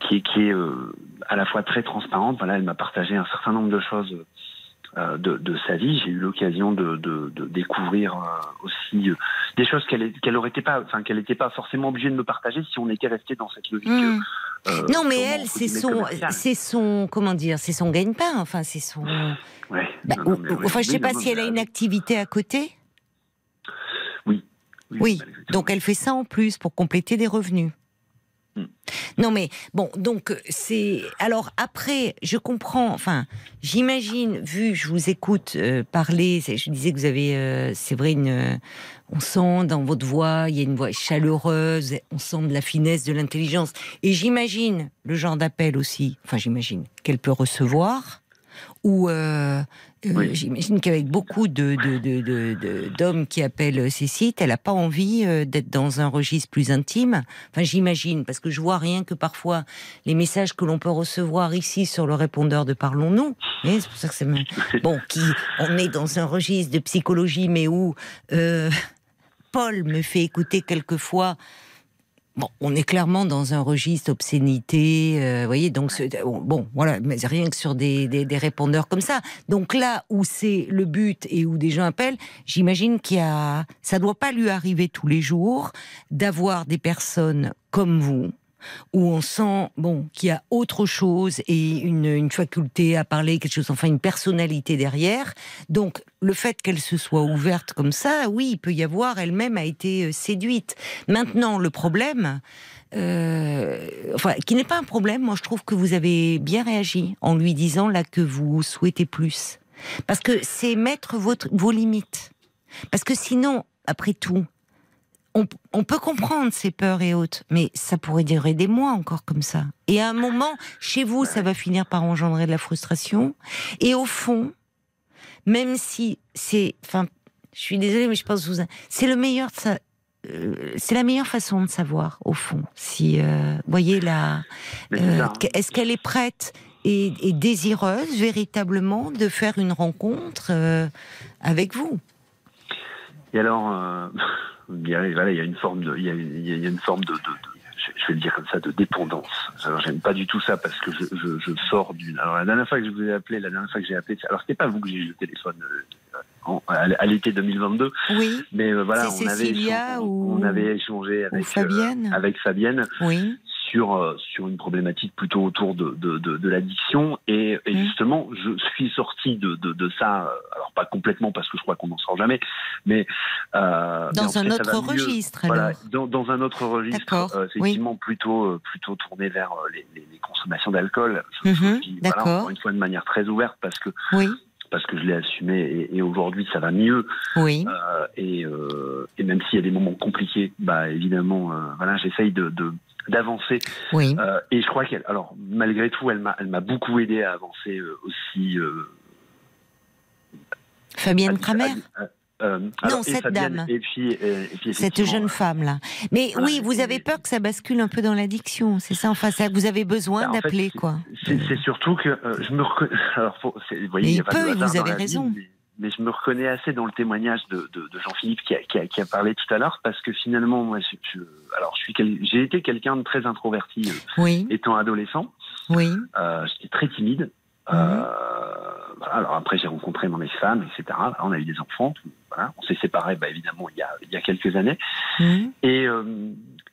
qui est qui est euh, à la fois très transparente. Voilà, elle m'a partagé un certain nombre de choses. Euh, De, de sa vie, j'ai eu l'occasion de, de, de découvrir euh, aussi euh, des choses qu'elle aurait été pas, enfin qu'elle n'était pas forcément obligée de me partager si on était resté dans cette logique. Hmm. euh, non, mais elle, c'est son, c'est son, comment dire, c'est son gagne-pain. Enfin, c'est son. Ouais. Bah, Non, non, oui, enfin, je sais oui, pas non, si elle a une activité à côté. Oui. Oui. Donc elle fait ça en plus pour compléter des revenus. Hmm. Non mais bon, donc c'est alors après, je comprends. Enfin, j'imagine, vu je vous écoute euh, parler, je disais que vous avez, euh, c'est vrai, une, euh, on sent dans votre voix, il y a une voix chaleureuse, on sent de la finesse, de l'intelligence, et j'imagine le genre d'appel aussi. Enfin, j'imagine qu'elle peut recevoir. Ou euh, euh, Oui. j'imagine qu'avec beaucoup de, d'hommes qui appellent ces sites, elle n'a pas envie euh, d'être dans un registre plus intime. Enfin, j'imagine, parce que je vois rien que parfois les messages que l'on peut recevoir ici sur le répondeur de Parlons-nous. C'est pour ça que c'est bon, qui on est dans un registre de psychologie, mais où euh, Paul me fait écouter quelquefois. Bon, on est clairement dans un registre obscénité, euh, vous voyez, donc bon, voilà, mais rien que sur des, des, des répondeurs comme ça. Donc là où c'est le but et où des gens appellent, j'imagine qu'il y a, ça doit pas lui arriver tous les jours d'avoir des personnes comme vous où on sent bon qu'il y a autre chose et une, une faculté à parler, quelque chose, enfin une personnalité derrière. Donc le fait qu'elle se soit ouverte comme ça, oui, il peut y avoir, elle-même a été euh, séduite. Maintenant, le problème, euh, enfin, qui n'est pas un problème, moi je trouve que vous avez bien réagi en lui disant là que vous souhaitez plus. Parce que c'est mettre vos limites. Parce que sinon, après tout, on, on peut comprendre ces peurs et autres, mais ça pourrait durer des mois encore comme ça. Et à un moment, chez vous, ça va finir par engendrer de la frustration. Et au fond, même si c'est, enfin, je suis désolée, mais je pense que vous, c'est le meilleur euh, c'est la meilleure façon de savoir, au fond. Si, euh, voyez là, euh, est-ce qu'elle est prête et, et désireuse véritablement de faire une rencontre avec vous? Et alors, il, y a, voilà, il y a une forme de, il y a, il y a- il y a une forme de- je vais le dire comme ça, de dépendance. Alors, j'aime pas du tout ça parce que je, je, je sors d'une. Alors, la dernière fois que je vous ai appelé, la dernière fois que j'ai appelé, alors c'était pas vous que j'ai eu le téléphone euh, en- à, l'été 2022, Oui, mais euh, voilà, on avait, échangé- ou- on avait échangé avec, Fabienne euh, avec Fabienne oui. Sur euh, sur une problématique plutôt autour de de, de, de l'addiction. Et, et Mm. justement je suis sorti de, de ça euh, alors pas complètement parce que je crois qu'on n'en sort jamais mais euh, Dans un autre registre, voilà dans, dans un autre registre euh, effectivement plutôt plutôt tourné vers les, les, les consommations d'alcool. Voilà, d'accord. encore une fois de manière très ouverte parce que Oui, parce que je l'ai assumé et, et aujourd'hui ça va mieux. Oui. euh, et, euh, et même s'il y a des moments compliqués, bah évidemment, euh, voilà, j'essaye de de- d'avancer. Oui. Euh, et je crois qu'elle, alors malgré tout, elle m'a, elle m'a beaucoup aidé à avancer euh, aussi. Euh, Fabienne Kramer euh, alors, et cette Fabienne, dame. Et puis, et, et puis cette jeune femme là. Mais voilà, oui, vous avez peur que ça bascule un peu dans l'addiction, c'est ça Enfin, ça, vous avez besoin en fait, d'appeler quoi C'est, c'est surtout que je me reconnais. Alors, faut- vous voyez, il y il a pas de peut, hasard vous avez vie, raison. mais, mais je me reconnais assez dans le témoignage de, de, de Jean-Philippe qui a, qui, a, qui a parlé tout à l'heure, parce que finalement, moi, je, je- alors, je suis, quel- j'ai été quelqu'un de très introverti euh, Oui, étant adolescent. oui. Euh, j'étais très timide. Euh, voilà. Alors après, j'ai rencontré mon ex-femme, etc. On a eu des enfants. tout- voilà. On s'est séparés, bah, évidemment, il y, a, il y a quelques années. Mhm. Et, euh,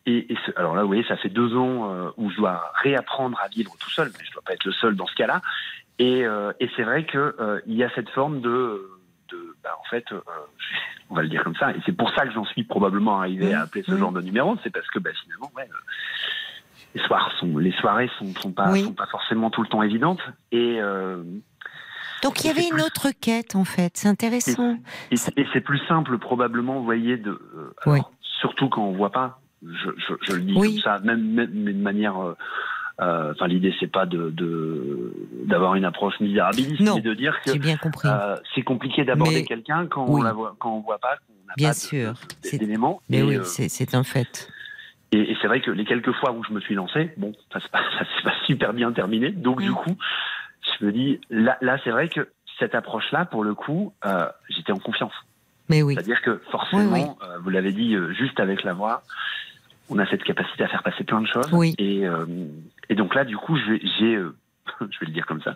et, et ce- alors là, vous voyez, ça fait deux ans euh, où je dois réapprendre à vivre tout seul, mais je dois pas être le seul dans ce cas-là. Et, euh, et c'est vrai que euh, il y a cette forme de bah, en fait, euh, on va le dire comme ça. Et c'est pour ça que j'en suis probablement arrivé à appeler ce genre de numéro. C'est parce que bah, finalement, ouais, euh, les soirs sont, les soirées sont, sont pas, Oui. sont pas forcément tout le temps évidentes. Et euh, Donc il y avait une plus- autre quête en fait, c'est intéressant. Et, et c'est plus simple probablement, vous voyez, de, euh, alors, Oui. surtout quand on voit pas. Je, je, je le dis Oui. comme ça, même, même de manière. euh, Enfin, l'idée c'est pas de d'avoir une approche misérabiliste, mais de dire que euh, c'est compliqué d'aborder quelqu'un quand Oui. on la voit, quand on voit pas, qu'on n'a Bien pas sûr. C'est- d'éléments. Mais et, oui, euh, c'est un fait. et, et c'est vrai que les quelques fois où je me suis lancé, bon, ça s'est pas, pas super bien terminé. Donc du Mm. coup, je me dis, là, là c'est vrai que cette approche-là, pour le coup, euh, j'étais en confiance. Mais oui. C'est-à-dire que forcément, Oui, euh, vous l'avez dit, euh, juste avec la voix, on a cette capacité à faire passer plein de choses. Oui. Et, euh, et donc là, du coup, j'ai, euh, je vais le dire comme ça,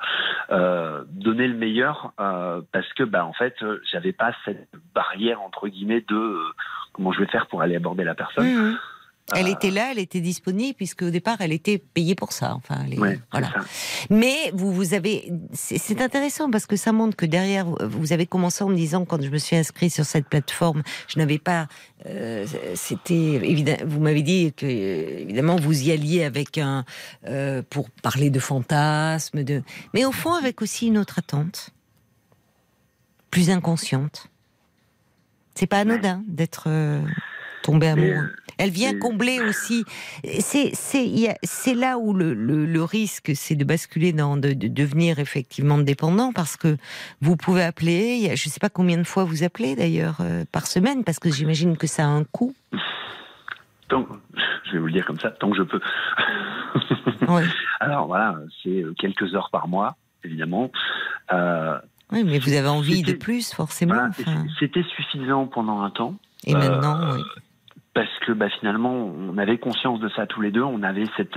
euh, donné le meilleur euh, parce que, bah, en fait, euh, j'avais pas cette barrière entre guillemets de euh, comment je vais faire pour aller aborder la personne. Mhm. Elle Euh, était là, elle était disponible, puisque au départ, elle était payée pour ça. Enfin, Ouais, voilà. ça. Mais vous, vous avez, c'est intéressant parce que ça montre que derrière, vous- avez commencé en me disant quand je me suis inscrit sur cette plateforme, je n'avais pas, euh, c'était évident. Vous m'avez dit que euh, évidemment vous y alliez avec un euh, pour parler de fantasmes, de, mais au fond avec aussi une autre attente, plus inconsciente. C'est pas anodin d'être euh, tombé amoureux. Elle vient mais- combler aussi. C'est là où le, le, le risque, c'est de basculer dans de, de devenir effectivement dépendant parce que vous pouvez appeler. je ne sais pas combien de fois vous appelez d'ailleurs euh, par semaine parce que j'imagine que ça a un coût. Tant- je vais vous le dire comme ça, tant que je peux. Alors voilà, c'est euh, quelques heures par mois, évidemment. Euh, Oui, mais vous avez envie de plus forcément. voilà, enfin. C'était suffisant pendant un temps. Et euh, maintenant, oui. Parce que bah, finalement, on avait conscience de ça tous les deux. On avait cette,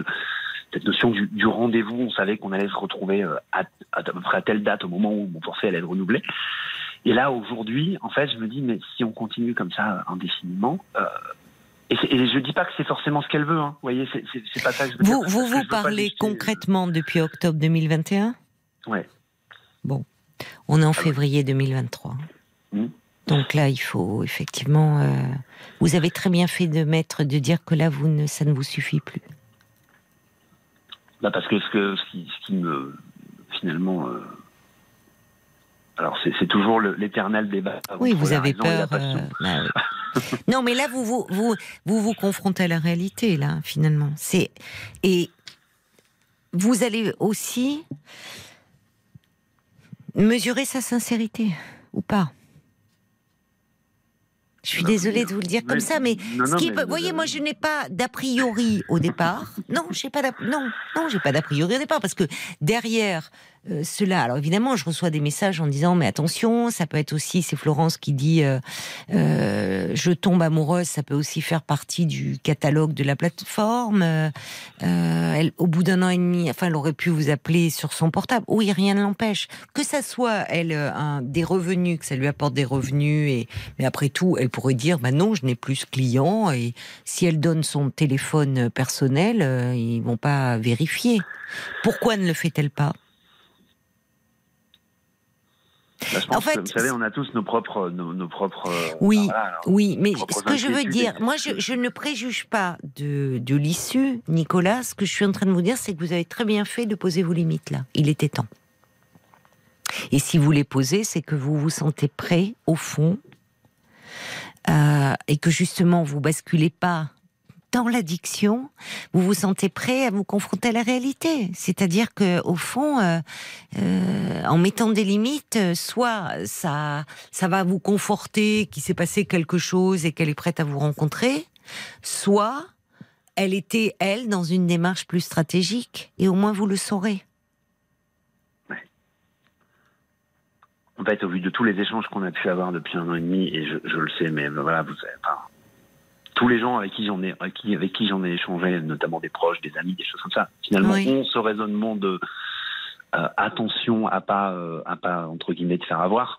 cette notion du, du rendez-vous. On savait qu'on allait se retrouver euh, à, à, à peu près à telle date au moment où mon forfait allait être renouvelé. Et là, aujourd'hui, en fait, je me dis, mais si on continue comme ça indéfiniment, euh, et, je dis pas que c'est forcément ce qu'elle veut. Hein, vous voyez, c'est pas ça que je veux Vous dire, vous, vous parlez concrètement depuis octobre 2021 Ouais. Bon, on est en Ah février 2023. Mhm. Donc là, il faut effectivement. euh, vous avez très bien fait de mettre, de dire que là, vous ne, ça ne vous suffit plus. Bah parce que ce, que, ce, qui, ce qui me finalement, euh, alors c'est c'est toujours l'éternel débat. Oui, vous avez raison peur. euh, bah oui. non, mais là, vous vous, vous vous vous confrontez à la réalité, là, finalement. C'est et vous allez aussi mesurer sa sincérité ou pas? Je suis désolée de vous le dire comme ça, mais non, ce non, qui mais peut- vous voyez, avez- moi, je n'ai pas d'a priori au départ. Non, j'ai pas d'a- non, non, j'ai pas d'a priori au départ parce que derrière euh, cela, alors évidemment, je reçois des messages en disant mais attention, ça peut être aussi, c'est Florence qui dit euh, euh, je tombe amoureuse, ça peut aussi faire partie du catalogue de la plateforme. Euh, euh, elle, au bout d'un an et demi, enfin, elle aurait pu vous appeler sur son portable. Oui, rien ne l'empêche. Que ça soit elle un, des revenus, que ça lui apporte des revenus et mais après tout, elle pourrait dire bah non, je n'ai plus ce client et si elle donne son téléphone personnel, ils vont pas vérifier. Pourquoi ne le fait-elle pas? Bah, je pense En fait, que, vous savez, on a tous nos propres, nos, nos propres. euh, Oui, enfin, voilà, alors, Oui, mais ce que je veux dire, moi, je, je ne préjuge pas de, de l'issue, Nicolas. Ce que je suis en train de vous dire, c'est que vous avez très bien fait de poser vos limites là. Il était temps. Et si vous les posez, c'est que vous vous sentez prêt, au fond, euh, et que justement, vous basculez pas dans l'addiction, vous vous sentez prêt à vous confronter à la réalité. C'est-à-dire que, au fond, euh, euh, en mettant des limites, euh, soit ça, ça va vous conforter qu'il s'est passé quelque chose et qu'elle est prête à vous rencontrer, soit elle était, elle, dans une démarche plus stratégique, et au moins vous le saurez. En fait, au vu de tous les échanges qu'on a pu avoir depuis un an et demi, et je, le sais, mais voilà, vous savez, enfin, tous les gens avec qui j'en ai, avec qui, avec qui j'en ai échangé, notamment des proches, des amis, des choses comme ça, finalement, Oui. ont ce raisonnement de euh, attention à pas, euh, à pas entre guillemets de faire avoir.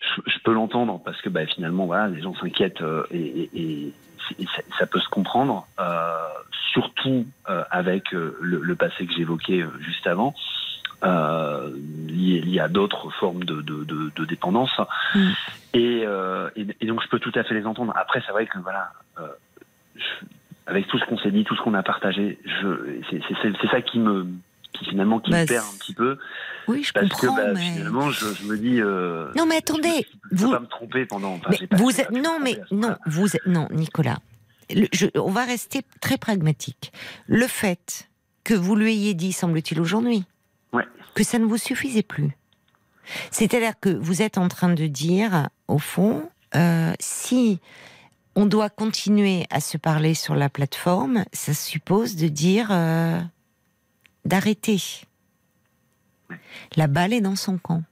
Je, je peux l'entendre parce que bah, finalement, voilà, les gens s'inquiètent euh, et, et- et- ça, ça peut se comprendre, euh, surtout euh, avec euh, le, le passé que j'évoquais juste avant euh, lié, lié à d'autres formes de, de, de, de dépendance. Mm. Et, euh, et, et donc je peux tout à fait les entendre. Après, c'est vrai que voilà, euh, je- avec tout ce qu'on s'est dit, tout ce qu'on a partagé, je, c'est, ça qui me, qui finalement qui Bah, me perd c'est- un petit peu, Oui, je parce comprends, que bah, mais... finalement, je, je me dis. Euh, Non, mais je attendez, peux vous- pas me tromper pendant. enfin, Mais pas- vous êtes, non, mais non, vous êtes, non, Nicolas. Le- je- on va rester très pragmatique. Le fait que vous lui ayez dit, semble-t-il aujourd'hui, Ouais. que ça ne vous suffisait plus. C'est-à-dire que vous êtes en train de dire, au fond, euh, si on doit continuer à se parler sur la plateforme, ça suppose de dire euh, d'arrêter. La balle est dans son camp.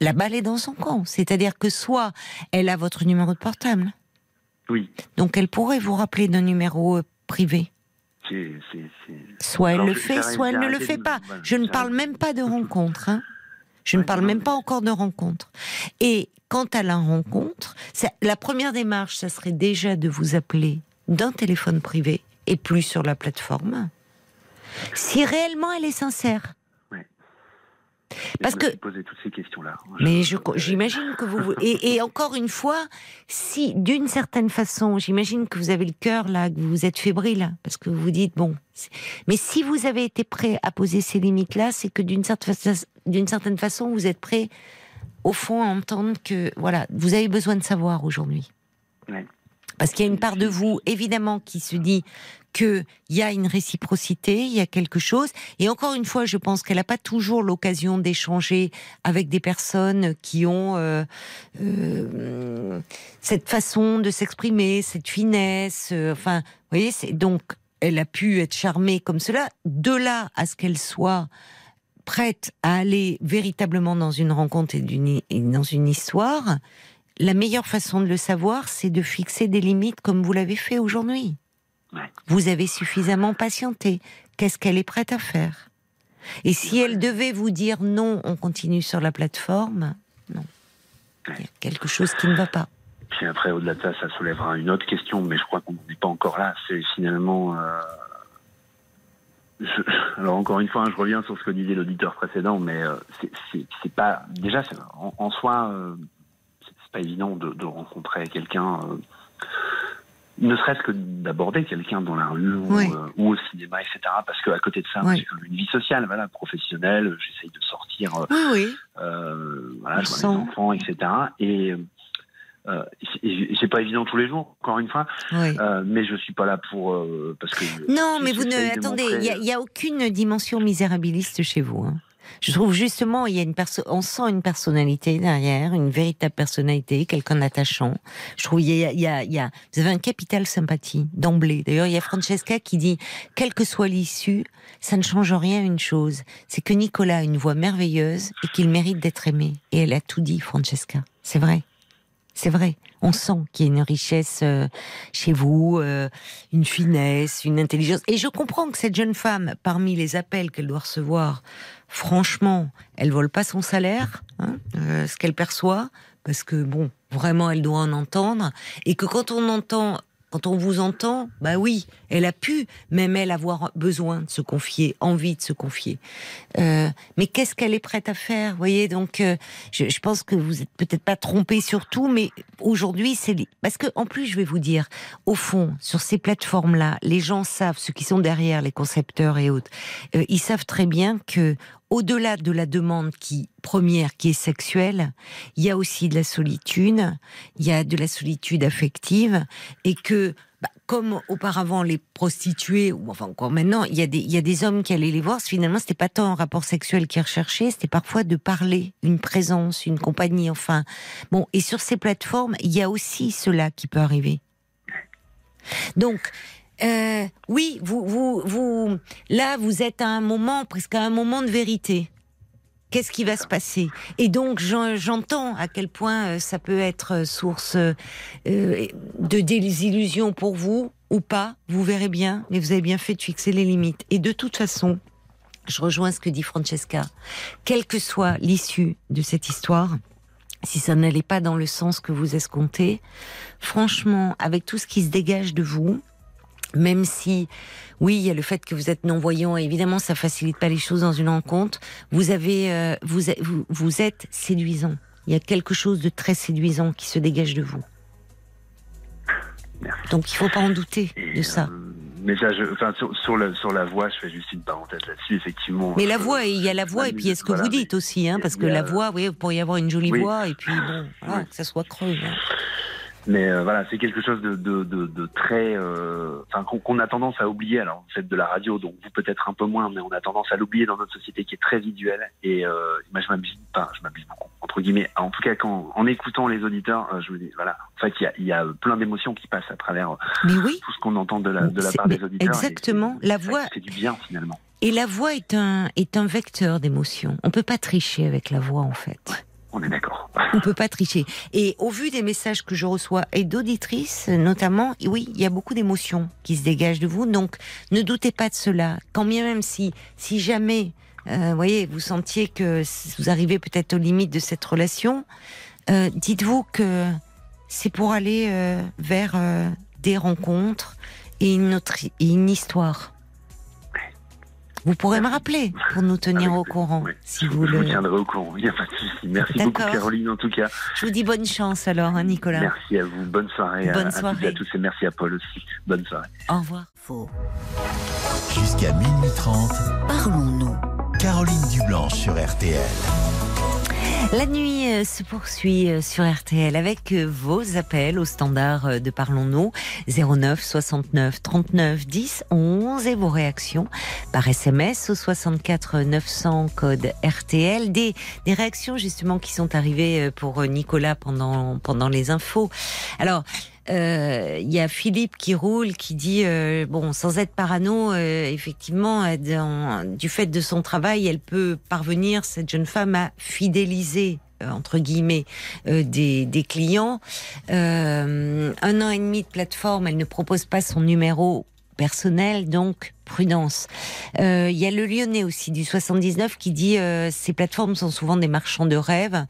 La balle est dans son camp. C'est-à-dire que soit elle a votre numéro de portable, Oui, donc elle pourrait vous rappeler d'un numéro Soit elle Alors, le fait, soit elle ne le fait de- pas. voilà, Je ne parle même pas de rencontre. hein. Je ne parle non, même mais- pas encore de rencontre. Et quant à la rencontre, ça- la première démarche, ça serait déjà de vous appeler d'un téléphone privé et plus sur la plateforme. Si réellement elle est sincère. Parce que- posé toutes ces questions-là. Mais je- j'imagine que vous et, et encore une fois, si d'une certaine façon, j'imagine que vous avez le cœur là, que vous êtes fébrile parce que vous vous dites bon. Mais si vous avez été prêt à poser ces limites là, c'est que d'une certaine d'une certaine façon, vous êtes prêt au fond à entendre que voilà, vous avez besoin de savoir aujourd'hui. Ouais. Parce qu'il y a une part de vous, évidemment, qui se dit qu'il y a une réciprocité, il y a quelque chose. Et encore une fois, je pense qu'elle n'a pas toujours l'occasion d'échanger avec des personnes qui ont euh, euh, cette façon de s'exprimer, cette finesse. euh, enfin, vous voyez, c'est donc elle a pu être charmée comme cela. De là à ce qu'elle soit prête à aller véritablement dans une rencontre et, dans une histoire, la meilleure façon de le savoir, c'est de fixer des limites comme vous l'avez fait aujourd'hui. Ouais. Vous avez suffisamment patienté. Qu'est-ce qu'elle est prête à faire? Et si elle devait vous dire non, on continue sur la plateforme, non. Il y a quelque chose qui ne va pas. Puis après, au-delà de ça, ça soulèvera une autre question, mais je crois qu'on n'est pas encore là. C'est finalement. euh, je- alors encore une fois, hein, je reviens sur ce que disait l'auditeur précédent, mais euh, c'est- pas déjà en, en soi, euh, c'est pas évident de, de rencontrer quelqu'un. euh, ne serait-ce que d'aborder quelqu'un dans la rue ou, euh, ou au cinéma, etc. Parce qu'à côté de ça, Oui. j'ai quand même une vie sociale, voilà, professionnelle. J'essaye de sortir euh, Oui, voilà, je vois sent. les enfants, etc. Et euh, c'est- pas évident tous les jours, encore une fois, oui. euh, mais je suis pas là pour euh, parce que Non, mais vous ne. Attendez, il n'y a aucune dimension misérabiliste chez vous. hein. Je trouve justement, il y a une perso on sent une personnalité derrière, une véritable personnalité, quelqu'un d'attachant. Je trouve, il y a, il y a, il y a, vous avez un capital sympathie d'emblée. D'ailleurs, il y a Francesca qui dit, quelle que soit l'issue, ça ne change rien à une chose. C'est que Nicolas a une voix merveilleuse et qu'il mérite d'être aimé. Et elle a tout dit, Francesca. C'est vrai. C'est vrai. On sent qu'il y a une richesse euh, chez vous, euh, une finesse, une intelligence. Et je comprends que cette jeune femme, parmi les appels qu'elle doit recevoir, franchement, elle vole pas son salaire, hein, euh, ce qu'elle perçoit, parce que bon, vraiment, elle doit en entendre, et que quand on entend quand on vous entend, bah oui, elle a pu, même elle, avoir besoin de se confier, envie de se confier. Euh, mais qu'est-ce qu'elle est prête à faire, voyez Donc, euh, je, je, pense que vous êtes peut-être pas trompé sur tout, mais aujourd'hui, c'est parce que en plus, je vais vous dire, au fond, sur ces plateformes-là, les gens savent, ceux qui sont derrière, les concepteurs et autres, euh, ils savent très bien que au-delà de la demande qui première qui est sexuelle, il y a aussi de la solitude, il y a de la solitude affective et que bah, comme auparavant les prostituées ou enfin encore maintenant, il y a des il y a des hommes qui allaient les voir, finalement c'était pas tant un rapport sexuel qu'ils recherchaient, c'était parfois de parler, une présence, une compagnie enfin. Bon, et sur ces plateformes, il y a aussi cela qui peut arriver. Donc, euh, oui, vous, vous, vous, là, vous êtes à un moment, presque à un moment de vérité. Qu'est-ce qui va se passer? Et donc, j'entends à quel point euh, ça peut être source euh, de désillusion pour vous ou pas. Vous verrez bien, mais vous avez bien fait de fixer les limites. Et de toute façon, je rejoins ce que dit Francesca. Quelle que soit l'issue de cette histoire, si ça n'allait pas dans le sens que vous escomptez, franchement, avec tout ce qui se dégage de vous, même si, oui, il y a le fait que vous êtes non-voyant, évidemment, ça facilite pas les choses dans une rencontre. Vous avez, euh, vous, vous, vous, êtes séduisant. Il y a quelque chose de très séduisant qui se dégage de vous. Merci. Donc, il faut pas en douter Et, de ça. euh, mais ça, je, enfin, sur, sur, la, sur la voix, je fais juste une parenthèse là-dessus, effectivement. Mais la voix, il y a la voix, et puis il y a ce que voilà, vous dites aussi, hein, parce que la voix, oui, vous pourriez avoir une jolie Oui. voix, et puis bon, voilà, Oui. que ça soit creux. hein. Mais euh, voilà, c'est quelque chose de, de, de, de très, euh, qu'on qu'on a tendance à oublier. Alors vous faites de la radio, donc vous peut-être un peu moins, mais on a tendance à l'oublier dans notre société qui est très visuelle. Et euh, moi, je m'abuse, enfin, je m'abuse beaucoup entre guillemets. En tout cas, quand en écoutant les auditeurs, euh, je me dis voilà, en fait, il y a, y a plein d'émotions qui passent à travers euh, Mais oui, tout ce qu'on entend de la, de la C'est- part des auditeurs. et exactement. c'est- La voix- fait du bien finalement. et la voix est un, est un vecteur d'émotion. On peut pas tricher avec la voix, en fait. On est d'accord. On peut pas tricher. Et au vu des messages que je reçois et d'auditrices notamment, oui, il y a beaucoup d'émotions qui se dégagent de vous. Donc, ne doutez pas de cela. Quand bien même si, si jamais, euh, voyez, vous sentiez que vous arrivez peut-être aux limites de cette relation, euh, dites-vous que c'est pour aller euh, vers des rencontres et une, autre, et une histoire. Vous pourrez me rappeler pour nous tenir Avec au courant, oui. si je, vous je vous le. tiendrai au courant. Il n'y a pas de souci. Merci beaucoup. Caroline, en tout cas. Je vous dis bonne chance alors, hein, Nicolas. Merci à vous. Bonne soirée. à- Bonne à, toutes et soirée. à tous et merci à Paul aussi. Bonne soirée. Au revoir. Jusqu'à minuit 30, Parlons-nous. Caroline Dublanche sur RTL. La nuit euh, se poursuit euh, sur RTL avec euh, vos appels au standard de Parlons-nous 09 69 39 10 11 et vos réactions par SMS au 64 900 code RTL. Des, des réactions justement qui sont arrivées pour Nicolas pendant, pendant les infos. Alors, il y a Philippe qui roule, qui dit euh, bon, sans être parano, euh, effectivement, euh, du fait de son travail, elle peut parvenir cette jeune femme à fidéliser euh, entre guillemets euh, des, clients. Euh, un an et demi de plateforme, elle ne propose pas son numéro personnel, donc prudence. Euh, Il y a le Lyonnais aussi du 79 qui dit euh, ces plateformes sont souvent des marchands de rêves,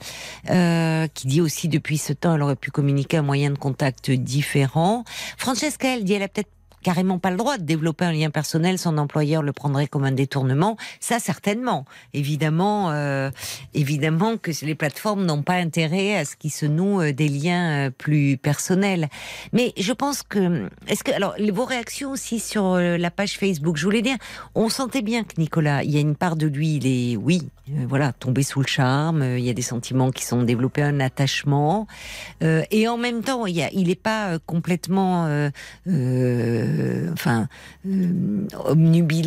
euh, qui dit aussi depuis ce temps elle aurait pu communiquer un moyen de contact différent. Francesca, elle dit elle a peut-être carrément pas le droit de développer un lien personnel, son employeur le prendrait comme un détournement. Ça, certainement. Évidemment, euh, évidemment que les plateformes n'ont pas intérêt à ce qu'il se noue euh, des liens euh, plus personnels. Mais je pense que, est-ce que, alors, vos réactions aussi sur euh, la page Facebook, je voulais dire, on sentait bien que Nicolas, il y a une part de lui, il est, oui, voilà, tombé sous le charme, il y a des sentiments qui sont développés, un attachement, et en même temps, il y a, il est pas complètement, euh, euh, euh, enfin, euh,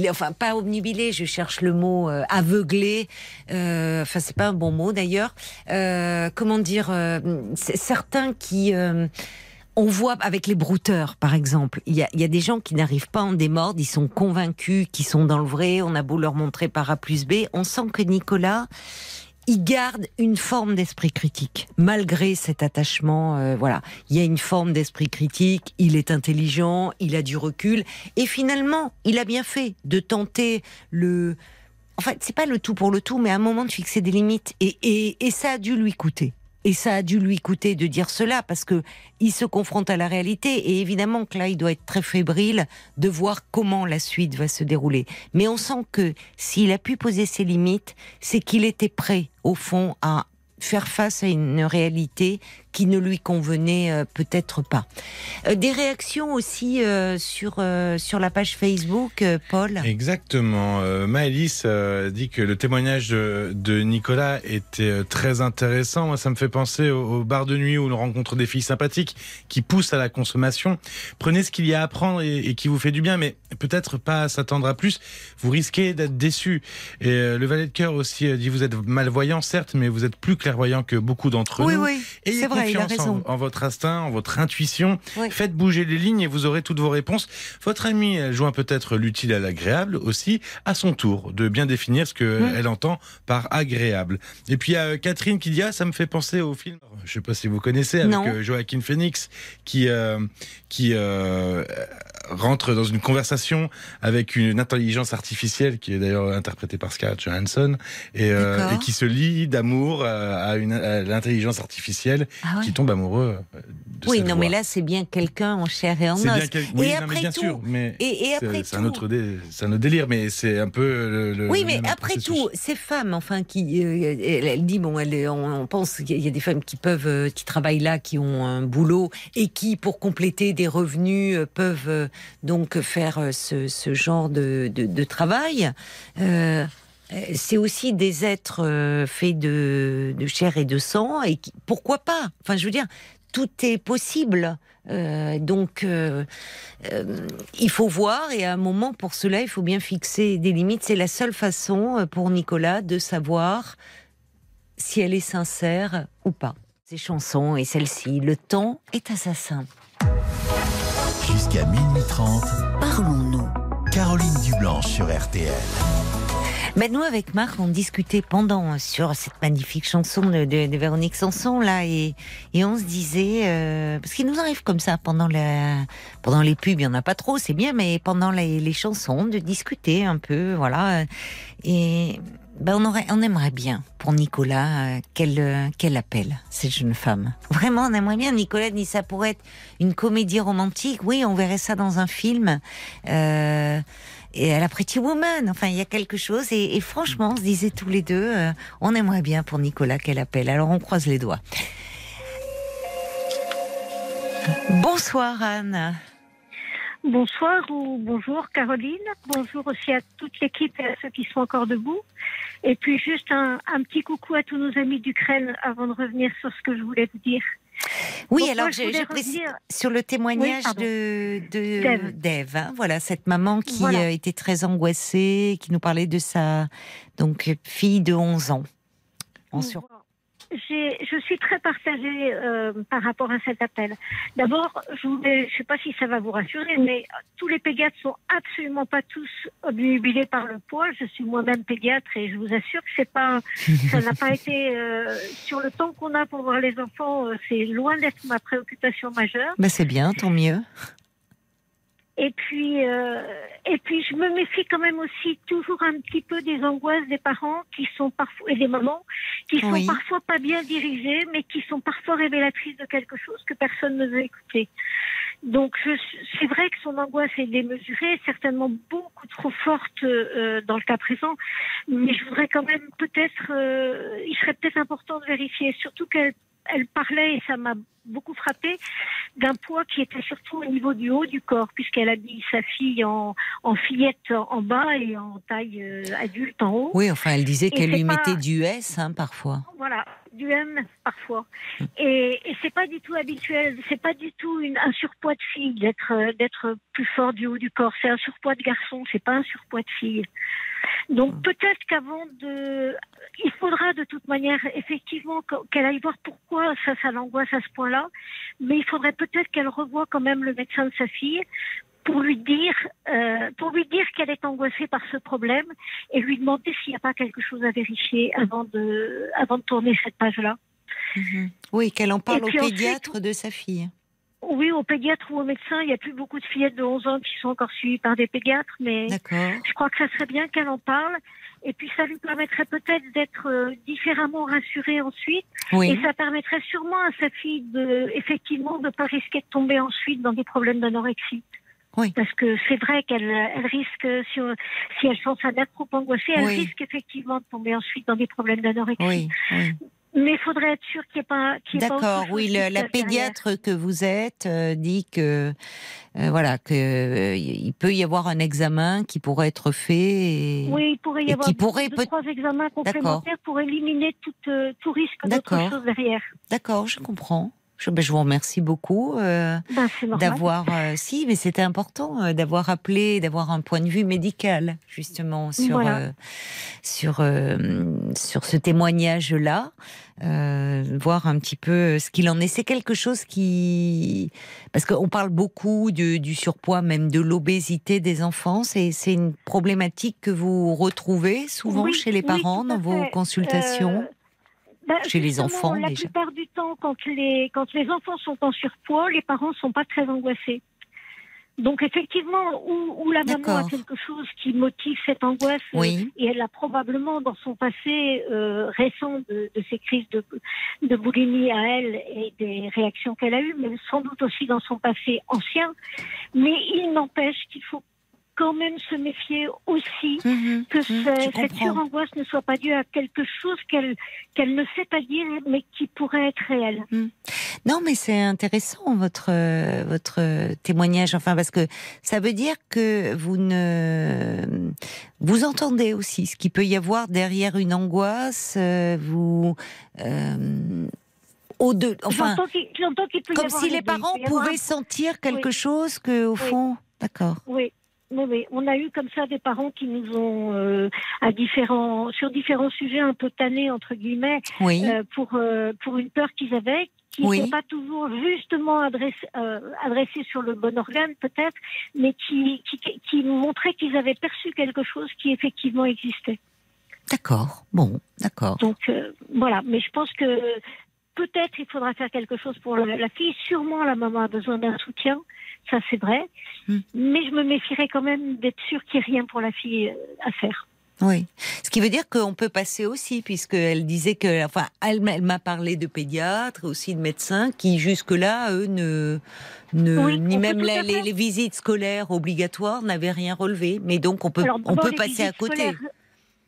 enfin pas obnubilé, je cherche le mot euh, aveuglé. Enfin, c'est pas un bon mot d'ailleurs. Comment dire Certains qui on voit avec les brouteurs, par exemple, il y a, il y a des gens qui n'arrivent pas en démordre, ils sont convaincus qu'ils sont dans le vrai, on a beau leur montrer par A plus B, on sent que Nicolas, il garde une forme d'esprit critique, malgré cet attachement. euh, voilà, il y a une forme d'esprit critique. Il est intelligent, il a du recul, et finalement, il a bien fait de tenter le. En fait, c'est pas le tout pour le tout, mais à un moment de fixer des limites, et, et, et ça a dû lui coûter. Et ça a dû lui coûter de dire cela parce que il se confronte à la réalité et évidemment que là il doit être très fébrile de voir comment la suite va se dérouler. Mais on sent que s'il a pu poser ses limites, c'est qu'il était prêt au fond à faire face à une réalité qui ne lui convenait euh, peut-être pas. Euh, des réactions aussi euh, sur sur la page Facebook, Paul? Exactement. Maëlys dit que le témoignage de, de Nicolas était très intéressant. Moi, ça me fait penser au, au bar de nuit où on rencontre des filles sympathiques qui poussent à la consommation. Prenez ce qu'il y a à prendre et, et qui vous fait du bien, mais peut-être pas s'attendre à plus. Vous risquez d'être déçu. Et euh, le valet de cœur aussi dit vous êtes malvoyant, certes, mais vous êtes plus clairvoyant que beaucoup d'entre Oui, nous. oui, Ayez c'est vrai, confiance en- votre instinct, en votre intuition. Oui. Faites bouger les lignes et vous aurez toutes vos réponses. Votre amie elle joint peut-être l'utile à l'agréable aussi, à son tour, de bien définir ce qu'elle entend par agréable. Et puis il y a euh, Catherine qui dit ah ça me fait penser au film. Je sais pas si vous connaissez avec Non. euh, Joaquin Phoenix qui euh, qui euh, rentre dans une conversation avec une intelligence artificielle qui est d'ailleurs interprétée par Scarlett Johansson et, euh, et qui se lie d'amour à, une l'intelligence artificielle Ah ouais. qui tombe amoureux euh, de Oui, cette non, voix. mais là c'est bien quelqu'un en chair et en os. quel- oui, et non, après bien tout, sûr, mais et, et c'est- après c'est tout, un autre dé- c'est un autre délire, mais c'est un peu le, le- Oui, mais après processus. tout, ces femmes, enfin, qui, euh, elle, elle dit bon, elle, on, on pense qu'il y a des femmes qui peuvent, euh, qui travaillent là, qui ont un boulot et qui, pour compléter des revenus, peuvent donc faire euh, ce, genre de, travail. Euh, c'est aussi des êtres euh, faits de, chair et de sang, et pourquoi pas? Enfin, je veux dire, tout est possible. Donc, il faut voir, et à un moment, pour cela, il faut bien fixer des limites. C'est la seule façon pour Nicolas de savoir si elle est sincère ou pas. Ces chansons et celle-ci, le temps est assassin. Jusqu'à minuit 30, Parlons-nous. Caroline Dublanche sur RTL. Mais nous, avec Marc, on discutait pendant sur cette magnifique chanson de, de- de Véronique Sanson là, et, et on se disait euh, parce qu'il nous arrive comme ça pendant la pendant les pubs, il y en a pas trop, c'est bien, mais pendant les, les chansons, de discuter un peu, voilà. Et ben on aurait, on aimerait bien pour Nicolas euh, qu'elle euh, qu'elle appelle cette jeune femme. Vraiment, on aimerait bien. Nicolas dit ça pourrait être une comédie romantique. Oui, on verrait ça dans un film. Euh, et à la Pretty Woman. Enfin, il y a quelque chose. Et, et franchement, on se disait tous les deux, euh, on aimerait bien pour Nicolas qu'elle appelle. Alors on croise les doigts. Bonsoir Anne. Bonsoir ou bonjour Caroline. Bonjour aussi à toute l'équipe et à ceux qui sont encore debout. Et puis juste un, un petit coucou à tous nos amis d'Ukraine avant de revenir sur ce que je voulais vous dire. Oui, Donc, alors précise revenir- sur le témoignage Oui, de, de D'Ève. hein. voilà cette maman qui Voilà. euh, était très angoissée, qui nous parlait de sa donc fille de 11 ans. En J'ai- Je suis très partagée euh, par rapport à cet appel. D'abord, je ne sais pas si ça va vous rassurer, mais tous les pédiatres sont absolument pas tous obnubilés par le poids. Je suis moi-même pédiatre et je vous assure que c'est pas, ça n'a pas été euh, sur le temps qu'on a pour voir les enfants. euh, c'est loin d'être ma préoccupation majeure. Ben, c'est bien, tant mieux. Et puis, euh, et puis, je me méfie quand même aussi toujours un petit peu des angoisses des parents qui sont parfois et des mamans qui sont Oui. parfois pas bien dirigées, mais qui sont parfois révélatrices de quelque chose que personne ne veut écouter. Donc, c'est vrai que son angoisse est démesurée, certainement beaucoup trop forte euh, dans le cas présent, mais je voudrais quand même peut-être, euh, il serait peut-être important de vérifier, surtout qu'elle elle parlait, et ça m'a beaucoup frappé, d'un poids qui était surtout au niveau du haut du corps, puisqu'elle habille sa fille en, en fillette en bas et en taille euh, adulte en haut. Oui, enfin, elle disait qu'elle lui pas- mettait du S hein, parfois. Voilà. du M parfois. Et, et c'est pas du tout habituel. C'est pas du tout une, un surpoids de fille d'être d'être plus fort du haut du corps. C'est un surpoids de garçon. C'est pas un surpoids de fille. Donc peut-être qu'avant de, il faudra de toute manière effectivement qu- qu'elle aille voir pourquoi ça, ça l'angoisse à ce point-là. Mais il faudrait peut-être qu'elle revoie quand même le médecin de sa fille pour lui dire, euh, pour lui dire qu'elle est angoissée par ce problème et lui demander s'il n'y a pas quelque chose à vérifier avant de, avant de tourner cette page-là. Mhm. Oui, qu'elle en parle au ensuite- pédiatre de sa fille. Oui, au pédiatre ou au médecin, il n'y a plus beaucoup de fillettes de 11 ans qui sont encore suivies par des pédiatres, mais je crois que ça serait bien qu'elle en parle. Et puis ça lui permettrait peut-être d'être euh, différemment rassurée ensuite. Oui. Et ça permettrait sûrement à sa fille de, effectivement, de pas risquer de tomber ensuite dans des problèmes d'anorexie. Oui. Parce que c'est vrai qu'elle elle risque, si, on- si elle sent sa mère trop angoissée, elle Oui. risque effectivement de tomber ensuite dans des problèmes d'anorexie. Oui. Mais il faudrait être sûr qu'il n'y ait pas, D'accord, oui, le- la derrière. pédiatre que vous êtes euh, dit que euh, voilà que euh, il peut y avoir un examen qui pourrait être fait. Et... Oui, il pourrait y avoir qui pourrait deux, peut- trois examens complémentaires pour éliminer tout, euh, tout risque d'autre chose derrière. D'accord, je comprends. Je, ben, je vous remercie beaucoup euh, Ben, d'avoir, euh, si, mais c'était important euh, d'avoir appelé, d'avoir un point de vue médical justement sur Voilà. sur sur ce témoignage-là, voir un petit peu ce qu'il en est. C'est quelque chose qui, parce qu'on parle beaucoup du, du surpoids, même de l'obésité des enfants. C'est c'est une problématique que vous retrouvez souvent Oui, chez les parents dans vos consultations? Ben, Chez les enfants, La déjà. plupart du temps, quand les, quand les enfants sont en surpoids, les parents sont pas très angoissés. Donc effectivement, où, où la maman a quelque chose qui motive cette angoisse, euh, Oui. et elle a probablement dans son passé euh, récent de, de ces crises de, de boulimie à elle et des réactions qu'elle a eues, mais sans doute aussi dans son passé ancien. Mais il n'empêche qu'il faut quand même se méfier aussi Mhm, que mhm, ce- cette surangoisse ne soit pas due à quelque chose qu'elle qu'elle ne sait pas dire, mais qui pourrait être réel. Non, mais c'est intéressant votre votre témoignage. Enfin, parce que ça veut dire que vous ne vous entendez aussi ce qu'il peut y avoir derrière une angoisse. euh, vous euh, au deux, enfin, J'entends qu'il j'entends qu'il peut y comme avoir si les parents avoir pouvaient sentir quelque Oui. chose que, au Oui. fond, d'accord. Oui. Oui, oui, on a eu comme ça des parents qui nous ont, euh, à différents, sur différents sujets un peu tannés entre guillemets, Oui, euh, pour euh, pour une peur qu'ils avaient, qui Oui. n'était pas toujours justement adressée euh, adressée sur le bon organe peut-être, mais qui qui, qui montrait qu'ils avaient perçu quelque chose qui effectivement existait. d'accord. Bon, d'accord. Donc euh, voilà, mais je pense que peut-être il faudra faire quelque chose pour la, la fille. Sûrement la maman a besoin d'un soutien, ça c'est vrai. Hmm. Mais je me méfierais quand même d'être sûre qu'il n'y ait rien pour la fille euh, à faire. Oui. Ce qui veut dire qu'on peut passer aussi, puisqu'elle disait que, enfin, elle, m'a- elle m'a parlé de pédiatres, aussi de médecins, qui jusque-là, eux, ne, ne Oui, ni même la- les, visites scolaires obligatoires n'avaient rien relevé. Mais donc, on peut, Alors, on peut passer à côté. scolaires-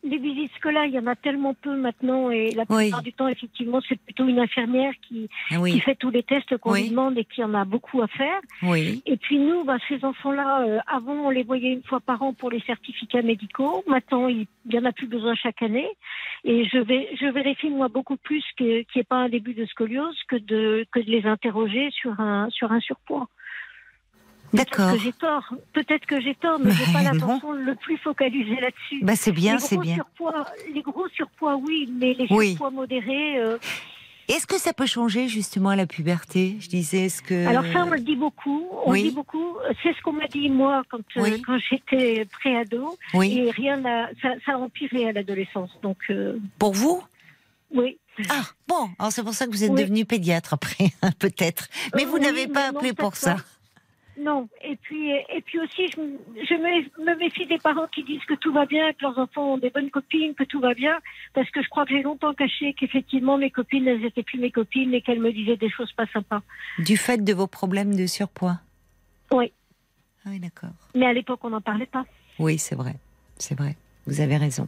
Les visites scolaires, il y en a tellement peu maintenant, et la Oui. plupart du temps, effectivement, c'est plutôt une infirmière qui, Ah qui fait tous les tests qu'on Oui. lui demande et qui en a beaucoup à faire. oui, Et puis nous, bah, ces enfants-là, euh, avant on les voyait une fois par an pour les certificats médicaux. Maintenant, il n'y en a plus besoin chaque année. Et je vais, je vérifie moi beaucoup plus qu'il n'y ait pas un début de scoliose que de que de les interroger sur un sur un surpoids. D'accord. Peut-être que j'ai tort. Peut-être que j'ai tort, mais j'ai pas Mais l'intention de le plus focaliser là-dessus. Bah, c'est bien, les c'est bien. surpoids, les gros surpoids, oui, mais les Oui. surpoids modérés. euh, Est-ce que ça peut changer, justement, à la puberté? Je disais, est-ce que. Alors ça, on le dit beaucoup. On oui. le dit beaucoup. C'est ce qu'on m'a dit moi quand euh, quand j'étais préado. Oui. Et rien n'a, ça, ça a empiré à l'adolescence. Donc euh, Pour vous? oui. Ah, bon, c'est pour ça que vous êtes devenu pédiatre après, peut-être. Mais Euh, vous n'avez pas mais non, appelé pour ça. Non. Et puis et puis aussi, je, me- je me, me méfie des parents qui disent que tout va bien, que leurs enfants ont des bonnes copines, que tout va bien, parce que je crois que j'ai longtemps caché qu'effectivement mes copines, elles étaient plus mes copines et qu'elles me disaient des choses pas sympas. Du fait de vos problèmes de surpoids Oui. Ah oui, d'accord. Mais à l'époque, on n'en parlait pas. Oui, c'est vrai. C'est vrai. Vous avez raison.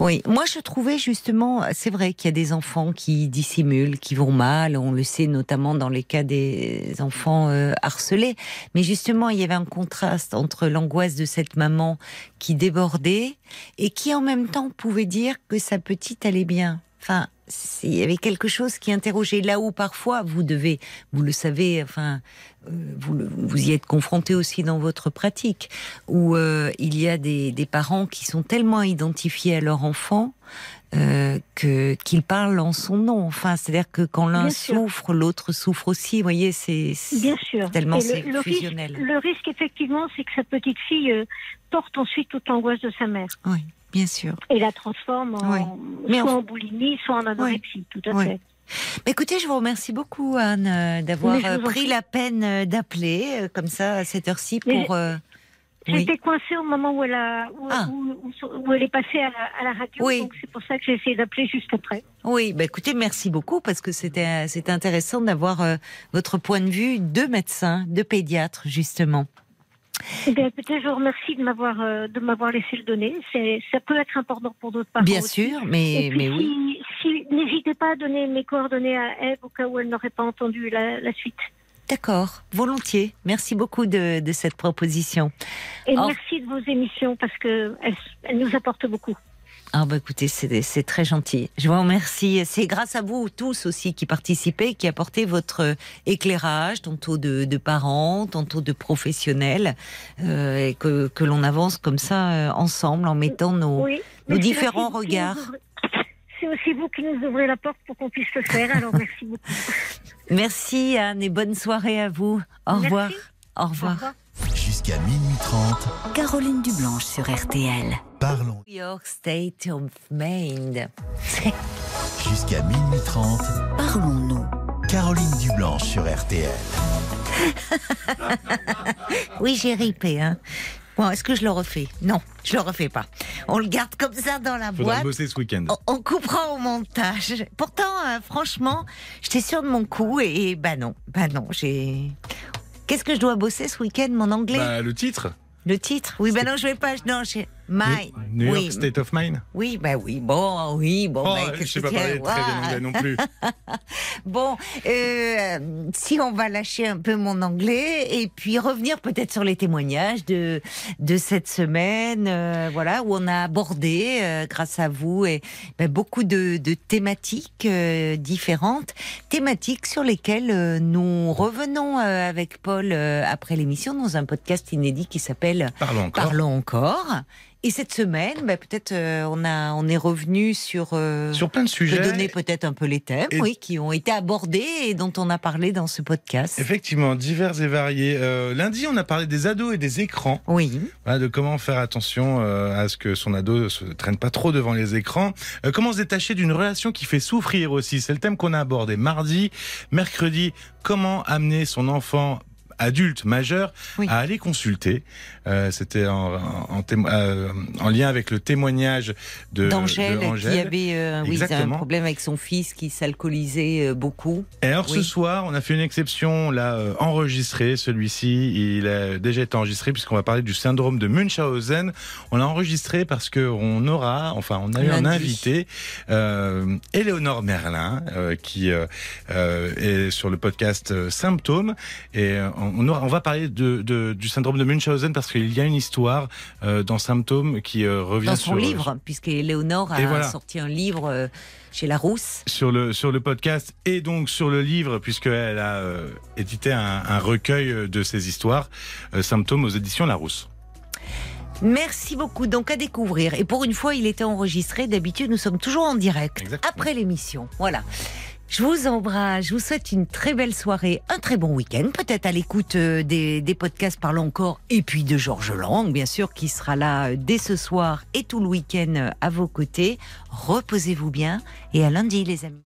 Oui, moi je trouvais justement, c'est vrai qu'il y a des enfants qui dissimulent, qui vont mal, on le sait notamment dans les cas des enfants euh, harcelés, mais justement il y avait un contraste entre l'angoisse de cette maman qui débordait et qui en même temps pouvait dire que sa petite allait bien. Il y avait quelque chose qui interrogeait là où parfois vous devez, vous le savez, enfin, euh, vous, le- vous y êtes confronté aussi dans votre pratique, où euh, il y a des, des parents qui sont tellement identifiés à leur enfant euh, que qu'ils parlent en son nom. Enfin, c'est-à-dire que quand l'un souffre, l'autre souffre aussi. Vous voyez, c'est c'est- Bien sûr. tellement le, le risque, fusionnel. le risque, effectivement, c'est que sa petite fille euh, porte ensuite toute l'angoisse de sa mère Oui, bien sûr. et la transforme en, Oui. Mais soit en- en boulimie, soit en anorexie. Tout à Oui. fait. Mais Écoutez, je vous remercie beaucoup, Anne, euh, d'avoir euh, pris la peine euh, d'appeler comme ça à cette heure-ci pour. euh, oui. J'étais coincée au moment où elle, a, où, Ah. où- où- où elle est passée à la, à la radio, Oui. donc c'est pour ça que j'ai essayé d'appeler juste après. Oui, bah écoutez, merci beaucoup parce que c'était c'était intéressant d'avoir euh, votre point de vue de médecin, de pédiatre justement. Eh bien, peut-être je vous remercie de m'avoir euh, de m'avoir laissé le donner. Ça peut être important pour d'autres parents. Bien aussi. sûr, mais Et puis, mais oui. si, si- n'hésitez pas à donner mes coordonnées à Eve au cas où elle n'aurait pas entendu la, la suite. D'accord, volontiers. Merci beaucoup de, de cette proposition. Et merci de vos émissions parce que elles, elles nous apportent beaucoup. Ah bah écoutez, c'est c'est très gentil. Je vous remercie. C'est grâce à vous tous aussi qui participez, qui apportez votre éclairage, tantôt de, de parents, tantôt de professionnels, euh, et que, que l'on avance comme ça euh, ensemble en mettant nos, Oui. nos différents regards. C'est aussi vous qui nous ouvrez la porte pour qu'on puisse le faire. Alors merci beaucoup. Merci Anne et bonne soirée à vous. Au Merci. revoir. Au Au revoir. Jusqu'à minuit 30, Caroline Dublanche sur RTL. parlons. New York State of Maine. Jusqu'à minuit 30, Parlons-nous. Caroline Dublanche sur RTL. Oui, j'ai ripé. Hein. Bon, est-ce que je le refais? Non, je le refais pas. On le garde comme ça dans la Faudra boîte. bosser ce week-end. On, on coupera au montage. Pourtant, euh, franchement, j'étais sûre de mon coup et, et bah non, bah non, j'ai. Qu'est-ce que je dois bosser ce week-end, mon anglais? Bah, le titre Le titre? Oui, bah non, je vais pas. Non, j'ai. My. New York oui, State of Mind oui, bah oui, bon, oui, bon. Oh, bah, je sais écoutez, pas parler très bien anglais non plus. Bon, euh, si on va lâcher un peu mon anglais et puis revenir peut-être sur les témoignages de de cette semaine, euh, voilà, où on a abordé, euh, grâce à vous, et ben, beaucoup de, de thématiques euh, différentes, thématiques sur lesquelles euh, nous revenons euh, avec Paul après l'émission dans un podcast inédit qui s'appelle Parlons encore. Parlons encore. Et cette semaine, ben, peut-être euh, on a on est revenu sur euh, Sur plein de sujets. donner peut-être un peu les thèmes, Et- oui, qui ont été abordés et dont on a parlé dans ce podcast. Effectivement, divers et variés. Euh, lundi, on a parlé des ados et des écrans. Oui, Voilà, de comment faire attention euh, à ce que son ado se traîne pas trop devant les écrans. Euh, comment se détacher d'une relation qui fait souffrir aussi. C'est le thème qu'on a abordé mardi. Mercredi, comment amener son enfant adulte majeur Oui. à aller consulter. Euh, C'était en, en, en témo- euh, en lien avec le témoignage de d'Angèle qui avait euh, oui, un problème avec son fils qui s'alcoolisait beaucoup. Et alors ce soir, on a fait une exception, on l'a enregistré, celui-ci, il a déjà été enregistré puisqu'on va parler du syndrome de Munchausen. On l'a enregistré parce que on aura, enfin on a eu un invité, Éléonore Merlin, qui est sur le podcast Symptômes. Et on, aura, on va parler de, de- du syndrome de Munchausen parce qu'il y a une histoire euh, dans Symptômes qui euh, revient Dans son sur, livre, puisque Léonore a voilà. sorti un livre euh, chez Larousse. sur le sur le podcast et donc sur le livre puisqu'elle a euh, édité un, un recueil de ses histoires euh, symptômes aux éditions Larousse. Merci beaucoup. Donc à découvrir. Et pour une fois, il était enregistré. D'habitude, nous sommes toujours en direct Exactement. après l'émission. Voilà. Je vous embrasse. Je vous souhaite une très belle soirée, un très bon week-end. Peut-être à l'écoute euh, des, podcasts Parlons encore et puis de Georges Lang, bien sûr, qui sera là euh, dès ce soir et tout le week-end euh, à vos côtés. Reposez-vous bien et à lundi, les amis.